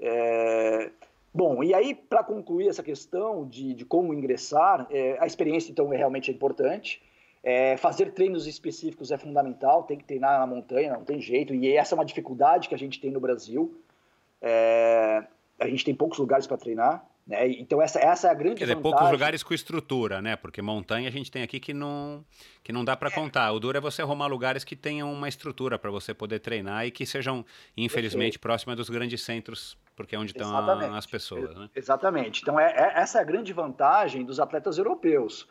S1: É, bom, e aí, para concluir essa questão de, de como ingressar, é, a experiência então é realmente importante. É, fazer treinos específicos é fundamental, tem que treinar na montanha, não tem jeito, e essa é uma dificuldade que a gente tem no Brasil. É, a gente tem poucos lugares para treinar, né? Então essa, essa é a grande
S2: Quer dizer,
S1: vantagem.
S2: poucos lugares com estrutura, né? Porque montanha a gente tem aqui que não, que não dá para é. contar. O duro é você arrumar lugares que tenham uma estrutura para você poder treinar e que sejam, infelizmente, próximas dos grandes centros, porque é onde estão as pessoas. Né?
S1: Exatamente. Então é, é, essa é a grande vantagem dos atletas europeus.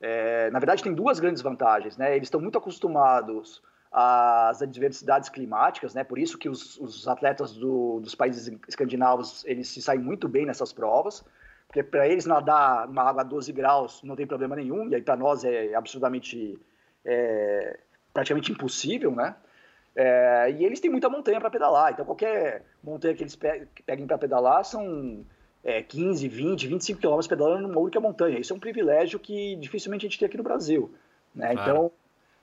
S1: É, na verdade, tem duas grandes vantagens. Né? Eles estão muito acostumados às adversidades climáticas, né? por isso que os, os atletas do, dos países escandinavos eles se saem muito bem nessas provas, porque para eles nadar numa água a 12 graus não tem problema nenhum, e aí para nós é absurdamente, é, praticamente impossível, né? É, e eles têm muita montanha para pedalar, então qualquer montanha que eles peguem para pedalar são é, 15, 20, 25 quilômetros pedalando numa única montanha. Isso é um privilégio que dificilmente a gente tem aqui no Brasil. Né? Claro. Então,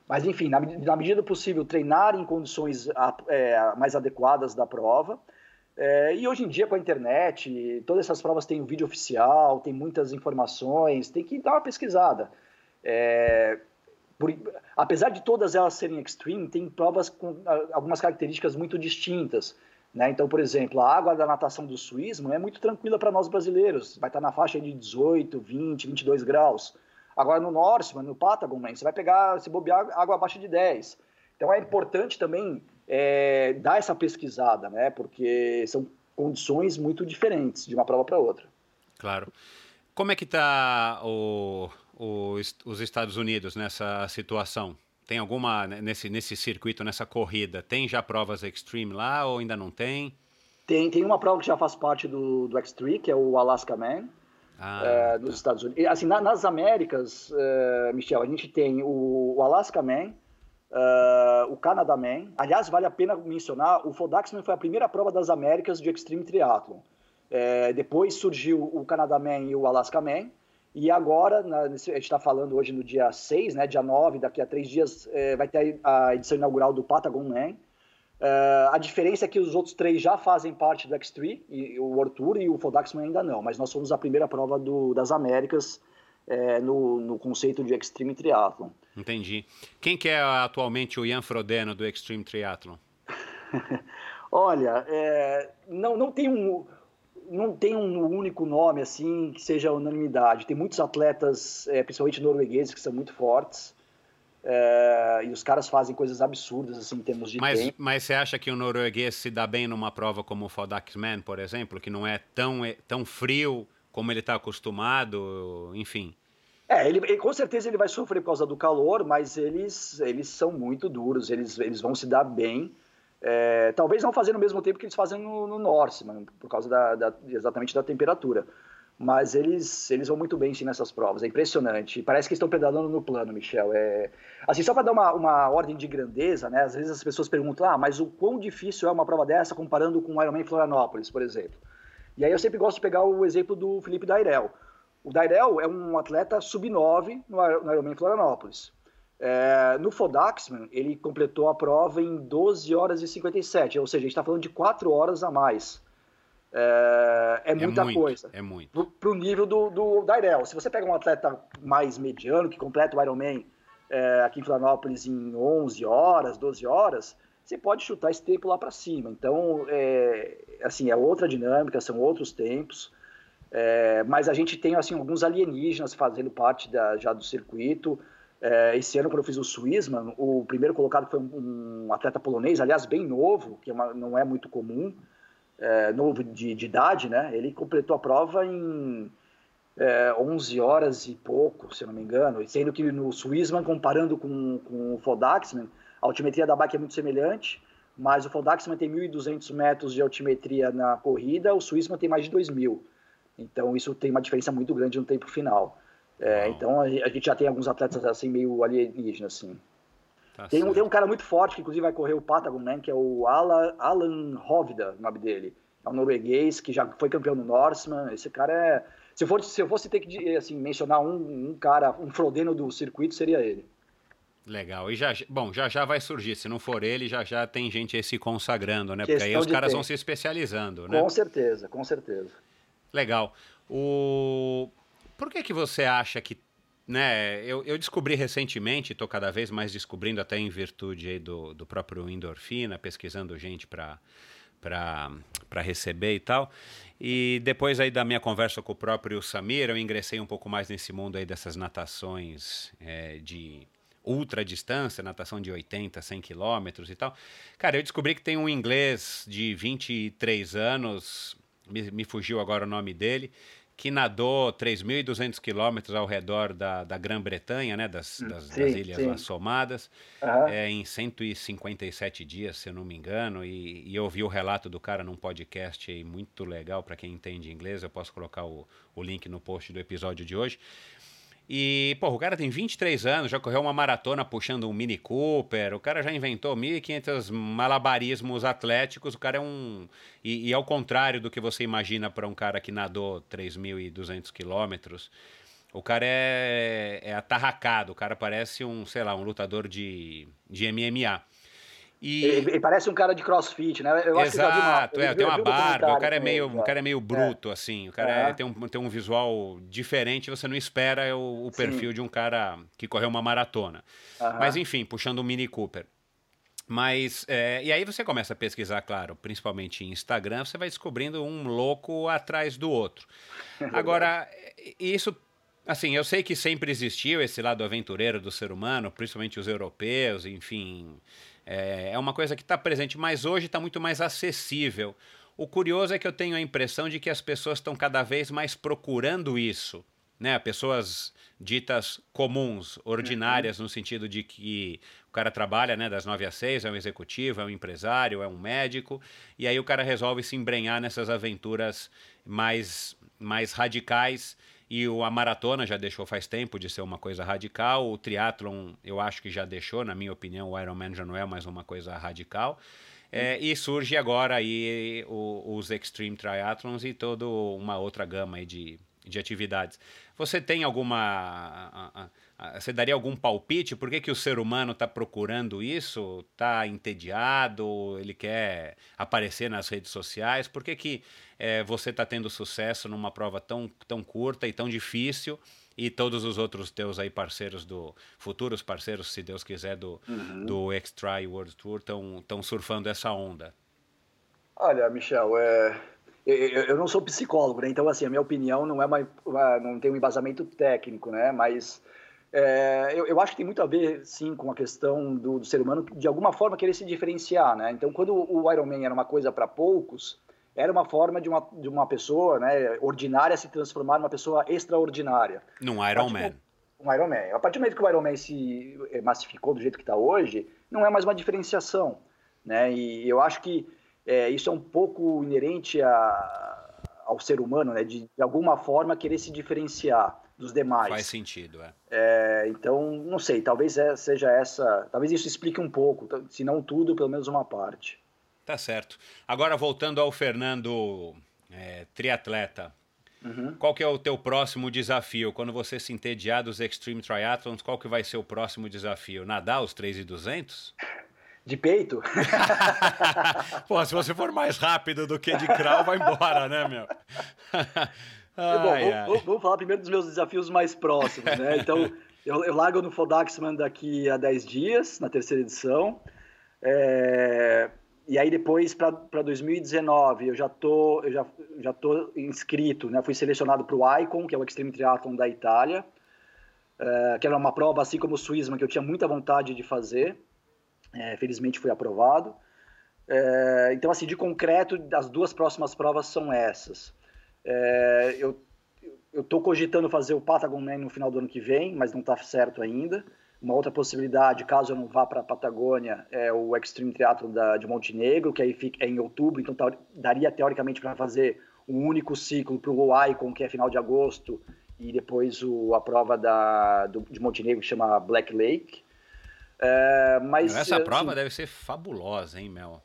S1: mas enfim, na, na, medida do possível, treinar em condições é, mais adequadas da prova. É, e hoje em dia, com a internet, todas essas provas têm um vídeo oficial, tem muitas informações, tem que dar uma pesquisada. É, por, apesar de todas elas serem extreme, tem provas com algumas características muito distintas. Né? Então, por exemplo, a água da natação do suísmo é muito tranquila para nós brasileiros, vai estar na faixa de 18, 20, 22 graus. Agora no Norseman, no Patagon, você vai pegar, se bobear, água abaixo de 10. Então é importante também é, dar essa pesquisada, né? porque são condições muito diferentes de uma prova para outra.
S2: Claro. Como é que está os Estados Unidos nessa situação? Tem alguma né, nesse, nesse circuito, nessa corrida? Tem já provas Extreme lá ou ainda não tem?
S1: Tem, tem uma prova que já faz parte do, do X3, que é o Alaska Man, ah, é, nos tá. Estados Unidos. Assim, na, nas Américas, uh, Michel, a gente tem o, o Alaska Man, uh, o Canada Man. Aliás, vale a pena mencionar, o Fodaxman foi a primeira prova das Américas de Extreme Triathlon. Uh, depois surgiu o Canada Man e o Alaska Man. E agora, na, a gente está falando hoje no dia 6, né, dia 9, daqui a três dias, é, vai ter a edição inaugural do Patagon Man. Uh, a diferença é que os outros três já fazem parte do X3, e, o World Tour e o Fodaxman ainda não, mas nós somos a primeira prova do, das Américas é, no, no, conceito de Extreme Triathlon.
S2: Entendi. Quem que é atualmente o Ian Frodeno do Extreme Triathlon?
S1: Olha, é, não, não tem um não tem um único nome assim que seja unanimidade. Tem muitos atletas, é, principalmente noruegueses, que são muito fortes. É, e os caras fazem coisas absurdas assim em termos de
S2: mas,
S1: tempo.
S2: Mas você acha que o norueguês se dá bem numa prova como o Fodaxman, por exemplo, que não é tão, é, tão frio como ele está acostumado, enfim?
S1: É, ele, ele, com certeza ele vai sofrer por causa do calor, mas eles, eles são muito duros, eles, eles vão se dar bem. É, talvez não fazendo o mesmo tempo que eles fazem no, no Norseman, por causa da, da, exatamente da temperatura. Mas eles, eles vão muito bem sim nessas provas, é impressionante. Parece que estão pedalando no plano, Michel. É, assim, só para dar uma, uma ordem de grandeza, né? Às vezes as pessoas perguntam, ah, mas o quão difícil é uma prova dessa comparando com o Ironman Florianópolis, por exemplo. E aí eu sempre gosto de pegar o exemplo do Felipe Dairel. O Dairel é um atleta sub-9 no, no Ironman Florianópolis. É, no Fodaxman, ele completou a prova em 12 horas e 57, ou seja, a gente está falando de 4 horas a mais. É, é, é muita muito, coisa.
S2: É muito.
S1: Para o nível do, do Dairel. Se você pega um atleta mais mediano, que completa o Ironman é, aqui em Florianópolis em 11 horas, 12 horas, você pode chutar esse tempo lá para cima. Então, é, assim, é outra dinâmica, são outros tempos. É, mas a gente tem assim alguns alienígenas fazendo parte da, já do circuito. É, esse ano, quando eu fiz o Swissman, o primeiro colocado foi um, atleta polonês, aliás, bem novo, que é uma, não é muito comum, é, novo de, de, idade, né? Ele completou a prova em é, 11 horas e pouco, se eu não me engano, sendo que no Swissman, comparando com, com o Fodaxman, a altimetria da bike é muito semelhante, mas o Fodaxman tem 1.200 metros de altimetria na corrida, o Swissman tem mais de 2.000. Então isso tem uma diferença muito grande no tempo final. É, então a, gente já tem alguns atletas assim meio alienígenas assim. Tá tem, um, tem um cara muito forte que inclusive vai correr o Patagon, né, que é o Alan, Alan Hovda, o nome dele. É um norueguês que já foi campeão no Norseman. Esse cara é se eu fosse, se eu fosse ter que assim, mencionar um, um cara, um frodeno do circuito, seria ele.
S2: Legal. E já, bom, já já vai surgir. Se não for ele, já já tem gente aí se consagrando, né? Porque aí os caras tempo. vão se especializando, né?
S1: Com certeza, com certeza.
S2: Legal. O... Por que que você acha que né, eu, eu descobri recentemente, estou cada vez mais descobrindo, até em virtude do, do próprio endorfina, pesquisando gente para receber e tal. E depois aí da minha conversa com o próprio Samir, eu ingressei um pouco mais nesse mundo aí dessas natações é, de ultra distância, natação de 80, 100 quilômetros e tal. Cara, eu descobri que tem um inglês de 23 anos, me, me fugiu agora o nome dele, que nadou 3.200 quilômetros ao redor da, da Grã-Bretanha, né, das, hum, das, sim, das ilhas sim. somadas, uhum. é, em 157 dias, se eu não me engano, e, e eu ouvi o relato do cara num podcast muito legal para quem entende inglês, eu posso colocar o, o link no post do episódio de hoje. E, pô, o cara tem 23 anos, já correu uma maratona puxando um Mini Cooper, o cara já inventou 1.500 malabarismos atléticos, o cara é um... E, e ao contrário do que você imagina para um cara que nadou 3.200 quilômetros, o cara é, é atarracado, o cara parece um, sei lá, um lutador de, de MMA.
S1: E... Ele, ele, parece um cara de crossfit, né?
S2: Eu Exato, uma, é, tem uma barba, o cara é meio, o cara é meio bruto, é. assim, o cara é. É, tem, um, tem um visual diferente, você não espera o, o perfil Sim. de um cara que correu uma maratona. Mas enfim, puxando o um Mini Cooper. Mas, é, e aí você começa a pesquisar, claro, principalmente em Instagram, você vai descobrindo um louco atrás do outro. Agora, isso Assim, eu sei que sempre existiu esse lado aventureiro do ser humano, principalmente os europeus, enfim, é, é uma coisa que está presente, mas hoje está muito mais acessível. O curioso é que eu tenho a impressão de que as pessoas estão cada vez mais procurando isso. Né? Pessoas ditas comuns, ordinárias, uhum. no sentido de que o cara trabalha né, das nove às seis, é um executivo, é um empresário, é um médico, e aí o cara resolve se embrenhar nessas aventuras mais, mais radicais e a maratona já deixou faz tempo de ser uma coisa radical. O triatlon, eu acho que já deixou, na minha opinião, o Ironman já não é mais uma coisa radical. É, e surge agora aí os Extreme Triathlons e toda uma outra gama de, de atividades. Você tem alguma. A, a, a, você daria algum palpite? Por que, que o ser humano está procurando isso? Está entediado? Ele quer aparecer nas redes sociais? Por que, que é, você está tendo sucesso numa prova tão, tão curta e tão difícil e todos os outros teus aí parceiros do futuros parceiros, se Deus quiser, do, uhum. do X-Try World Tour estão surfando essa onda?
S1: Olha, Michel, é, eu, eu, não sou psicólogo, né? Então, assim, a minha opinião não é uma, não tem um embasamento técnico, né? Mas é, eu, eu, acho que tem muito a ver, sim, com a questão do, do, ser humano, de alguma forma, querer se diferenciar, né? Então, quando o Ironman era uma coisa para poucos, era uma forma de uma, de uma pessoa né, ordinária se transformar numa pessoa extraordinária.
S2: Num Iron Man.
S1: Um Iron Man. A partir do momento que o Iron Man se eh, massificou do jeito que está hoje, não é mais uma diferenciação. Né? E eu acho que é, isso é um pouco inerente a, ao ser humano, né? de, de alguma forma querer se diferenciar dos demais.
S2: Faz sentido, é.
S1: é então, não sei, talvez é, seja essa, talvez isso explique um pouco, se não tudo, pelo menos uma parte.
S2: Tá certo. Agora voltando ao Fernando é, triatleta. Uhum. Qual que é o teu próximo desafio? Quando você se entediar dos Extreme Triathlons, qual que vai ser o próximo desafio? Nadar os 3,200?
S1: De peito?
S2: Pô, se você for mais rápido do que de crawl, vai embora, né, meu?
S1: ai, Bom, Vamos, falar primeiro dos meus desafios mais próximos, né? Então, eu, eu largo no Fodaxman daqui a 10 dias, na terceira edição. É, e aí depois para 2019 eu já tô eu já já tô inscrito, né? Fui selecionado para o Icon, que é o Extreme Triathlon da Itália. é, que era uma prova assim como o Swissman, que eu tinha muita vontade de fazer. É, felizmente fui aprovado. É, então, assim, de concreto, as duas próximas provas são essas. É, eu estou cogitando fazer o Patagon Man no final do ano que vem, mas não está certo ainda. Uma outra possibilidade, caso eu não vá para a Patagônia, é o Extreme Triathlon da, de Montenegro, que aí fica, é em outubro, então tá, daria teoricamente para fazer um único ciclo para o Icon, que é final de agosto, e depois o, a prova da, do, de Montenegro, que chama Black Lake.
S2: É, mas Essa assim, prova deve ser fabulosa, hein, Mel?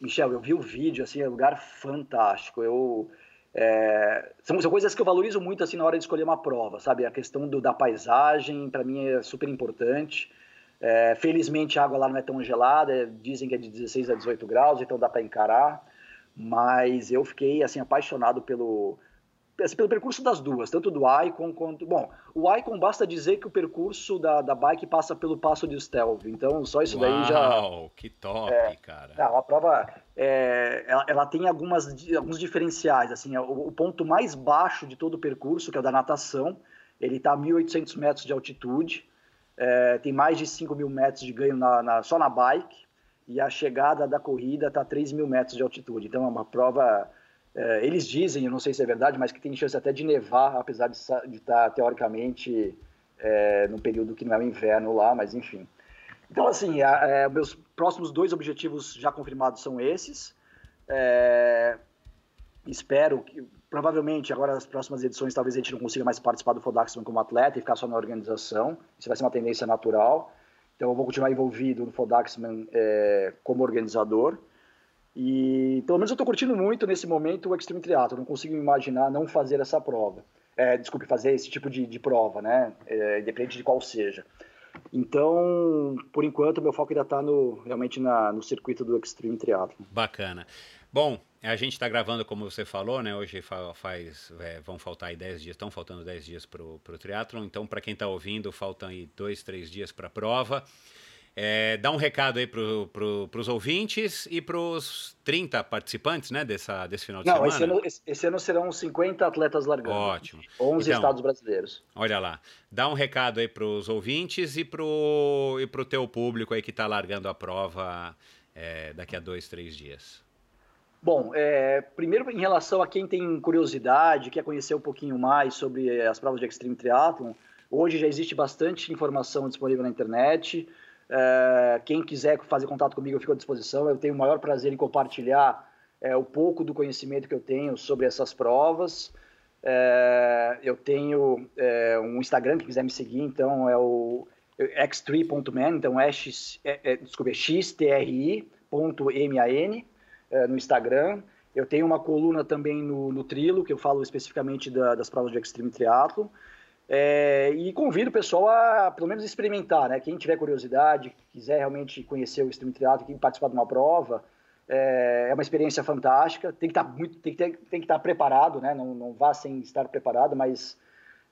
S1: Michel, eu vi o vídeo, assim, é um lugar fantástico. Eu, é, são, são, coisas que eu valorizo muito assim na hora de escolher uma prova, sabe? A questão do, da paisagem, para mim, é super importante. É, felizmente a água lá não é tão gelada, dizem que é de 16 a 18 graus, então dá para encarar. Mas eu fiquei assim apaixonado pelo, pelo percurso das duas, tanto do Icon quanto. Bom, o Icon basta dizer que o percurso da, da bike passa pelo passo de Stelvio, então só isso Uau, daí já.
S2: Uau, que top, é, cara.
S1: É, a prova é, ela, ela, tem algumas, alguns diferenciais. assim é, o, o, ponto mais baixo de todo o percurso, que é o da natação, ele está a 1.800 metros de altitude, é, tem mais de 5 mil metros de ganho na, na, só na bike, e a chegada da corrida está a 3 mil metros de altitude. Então é uma prova eles dizem, eu não sei se é verdade, mas que tem chance até de nevar, apesar de, de estar teoricamente é, num período que não é o inverno lá, mas enfim. Então, assim, a, é, meus próximos dois objetivos já confirmados são esses. É, espero que, provavelmente, agora nas próximas edições, talvez a gente não consiga mais participar do Fodaxman como atleta e ficar só na organização. Isso vai ser uma tendência natural. Então, eu vou continuar envolvido no Fodaxman é, como organizador. E pelo menos eu estou curtindo muito nesse momento o Extreme Triathlon. Não consigo imaginar não fazer essa prova. É, desculpe, fazer esse tipo de, de prova, né? É, independente de qual seja. Então, por enquanto, meu foco ainda está realmente na, no circuito do Extreme Triathlon.
S2: Bacana. Bom, a gente está gravando, como você falou, né? Hoje faz, é, vão faltar aí 10 dias, estão faltando 10 dias para o triatlon. Então, para quem está ouvindo, faltam aí dois, três dias para a prova. É, dá um recado aí para pro, os ouvintes e para os 30 participantes né, dessa, desse final de
S1: Não,
S2: semana.
S1: Esse ano, esse ano serão 50 atletas largando.
S2: Ótimo.
S1: 11 então, estados brasileiros.
S2: Olha lá. Dá um recado aí para os ouvintes e para o e teu público aí que está largando a prova é, daqui a dois, três dias.
S1: Bom, é, primeiro em relação a quem tem curiosidade, quer conhecer um pouquinho mais sobre as provas de Extreme Triathlon, hoje já existe bastante informação disponível na internet. É, quem quiser fazer contato comigo, eu fico à disposição. Eu tenho o maior prazer em compartilhar é, o pouco do conhecimento que eu tenho sobre essas provas. É, eu tenho é, um Instagram, que quiser me seguir, então é o x3.man, então é, x, é, é, desculpa, é xtri.man é, no Instagram. Eu tenho uma coluna também no, no Trilo, que eu falo especificamente da, das provas de Extreme Triathlon. É, e convido o pessoal a, pelo menos, experimentar, né? Quem tiver curiosidade, quiser realmente conhecer o Stream Triathlon, quem participar de uma prova, é, é, uma experiência fantástica. Tem que estar tá muito, tem que, ter, tem que estar tá preparado, né? Não, não vá sem estar preparado, mas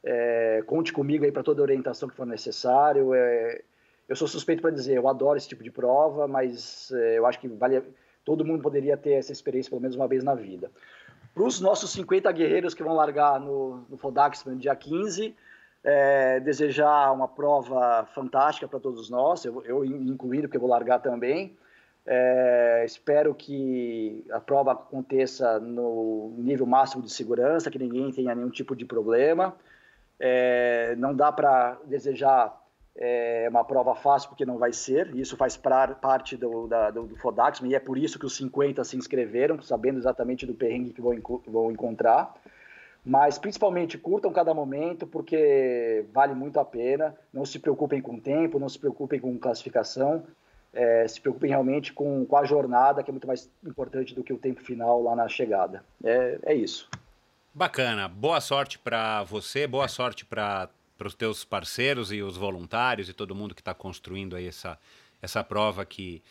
S1: é, conte comigo aí para toda a orientação que for necessário. É, eu sou suspeito para dizer, eu adoro esse tipo de prova, mas é, eu acho que vale, todo mundo poderia ter essa experiência pelo menos uma vez na vida. Para os nossos 50 guerreiros que vão largar no, no Fodaxman dia 15, é, desejar uma prova fantástica para todos nós, eu, eu incluindo, porque eu vou largar também. É, espero que a prova aconteça no nível máximo de segurança, que ninguém tenha nenhum tipo de problema. É, não dá para desejar é uma prova fácil porque não vai ser, isso faz pra, parte do, da, do, do Fodaxman e é por isso que os 50 se inscreveram, sabendo exatamente do perrengue que vão, vão encontrar. Mas principalmente curtam cada momento porque vale muito a pena. Não se preocupem com o tempo, não se preocupem com classificação, é, se preocupem realmente com, com a jornada, que é muito mais importante do que o tempo final lá na chegada. É, é isso.
S2: Bacana. Boa sorte para você, boa sorte para para os teus parceiros e os voluntários e todo mundo que está construindo aí essa, essa prova que,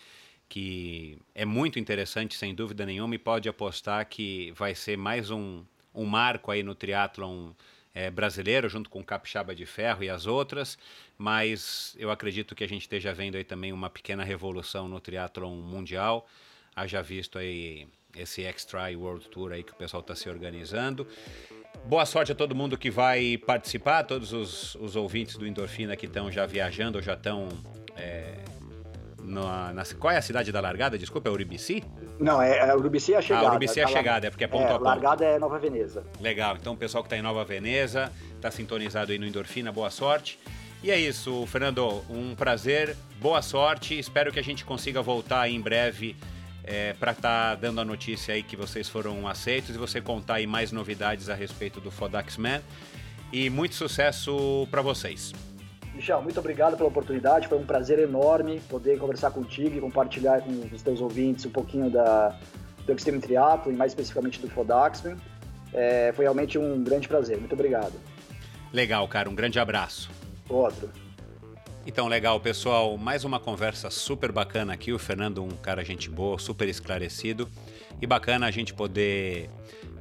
S2: que é muito interessante, sem dúvida nenhuma, e pode apostar que vai ser mais um, um marco aí no triatlon é, brasileiro, junto com Capixaba de Ferro e as outras, mas eu acredito que a gente esteja vendo aí também uma pequena revolução no triatlon mundial, haja visto aí esse Extra World Tour aí que o pessoal está se organizando. Boa sorte a todo mundo que vai participar, todos os, os ouvintes do Endorfina que estão já viajando ou já estão. É, na, na, qual é a cidade da largada? Desculpa, é Uribici?
S1: Não, é, é Uribici é a chegada.
S2: Ah, Uribici é a chegada, é porque é ponto
S1: é,
S2: a ponto.
S1: largada é Nova Veneza.
S2: Legal, então o pessoal que está em Nova Veneza, está sintonizado aí no Endorfina, boa sorte. E é isso, Fernando, um prazer, boa sorte, espero que a gente consiga voltar em breve é, para estar tá dando a notícia aí que vocês foram aceitos e você contar aí mais novidades a respeito do Fodax Man. E muito sucesso para vocês.
S1: Michel, muito obrigado pela oportunidade. Foi um prazer enorme poder conversar contigo e compartilhar com os teus ouvintes um pouquinho da, do Extreme Triathlon e mais especificamente do Fodaxman. É, foi realmente um grande prazer. Muito obrigado.
S2: Legal, cara. Um grande abraço.
S1: Outro.
S2: Então, legal, pessoal. Mais uma conversa super bacana aqui. O Fernando, um cara gente boa, super esclarecido. E bacana a gente poder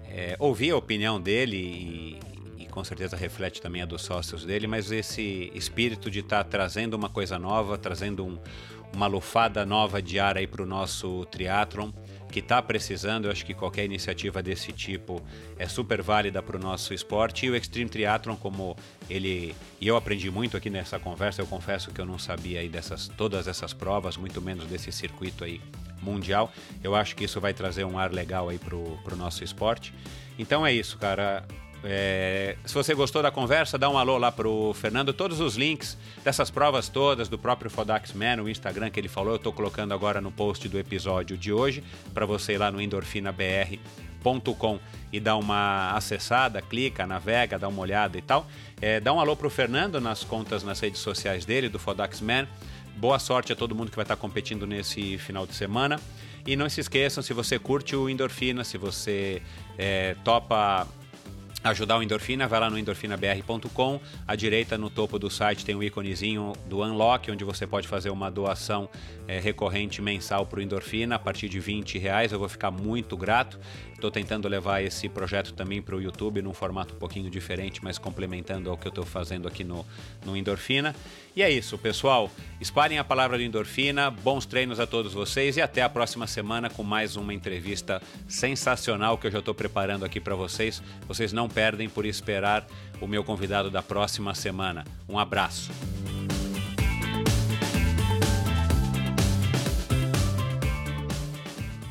S2: é, ouvir a opinião dele e, e, com certeza reflete também a dos sócios dele, mas esse espírito de estar tá trazendo uma coisa nova, trazendo um, uma lufada nova de ar aí para o nosso triatlon que está precisando. Eu acho que qualquer iniciativa desse tipo é super válida para o nosso esporte. E o Extreme Triathlon, como ele. E eu aprendi muito aqui nessa conversa, eu confesso que eu não sabia aí dessas, todas essas provas, muito menos desse circuito aí mundial. Eu acho que isso vai trazer um ar legal aí para o nosso esporte. Então é isso, cara. É, se você gostou da conversa, dá um alô lá pro Fernando. Todos os links dessas provas todas, do próprio Fodax Man, o Instagram que ele falou, eu estou colocando agora no post do episódio de hoje, para você ir lá no endorfinabr.com e dar uma acessada, clica, navega, dá uma olhada e tal. É, dá um alô pro Fernando nas contas, nas redes sociais dele, do Fodax Man. Boa sorte a todo mundo que vai estar competindo nesse final de semana. E não se esqueçam, se você curte o Endorfina, se você é, topa ajudar o Endorfina, vai lá no endorfinabr.com. À direita, no topo do site, tem um íconezinho do Unlock, onde você pode fazer uma doação é, recorrente mensal para o Endorfina a partir de 20 reais. Eu vou ficar muito grato. Estou tentando levar esse projeto também para o YouTube num formato um pouquinho diferente, mas complementando ao que eu estou fazendo aqui no, no Endorfina. E é isso, pessoal. Espalhem a palavra do Endorfina. Bons treinos a todos vocês e até a próxima semana com mais uma entrevista sensacional que eu já estou preparando aqui para vocês. Vocês não perdem por esperar o meu convidado da próxima semana. Um abraço.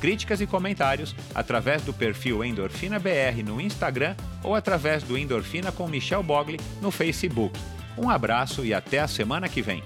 S2: críticas e comentários através do perfil Endorfina BR no Instagram ou através do Endorfina com Michel Bogli no Facebook. Um abraço e até a semana que vem.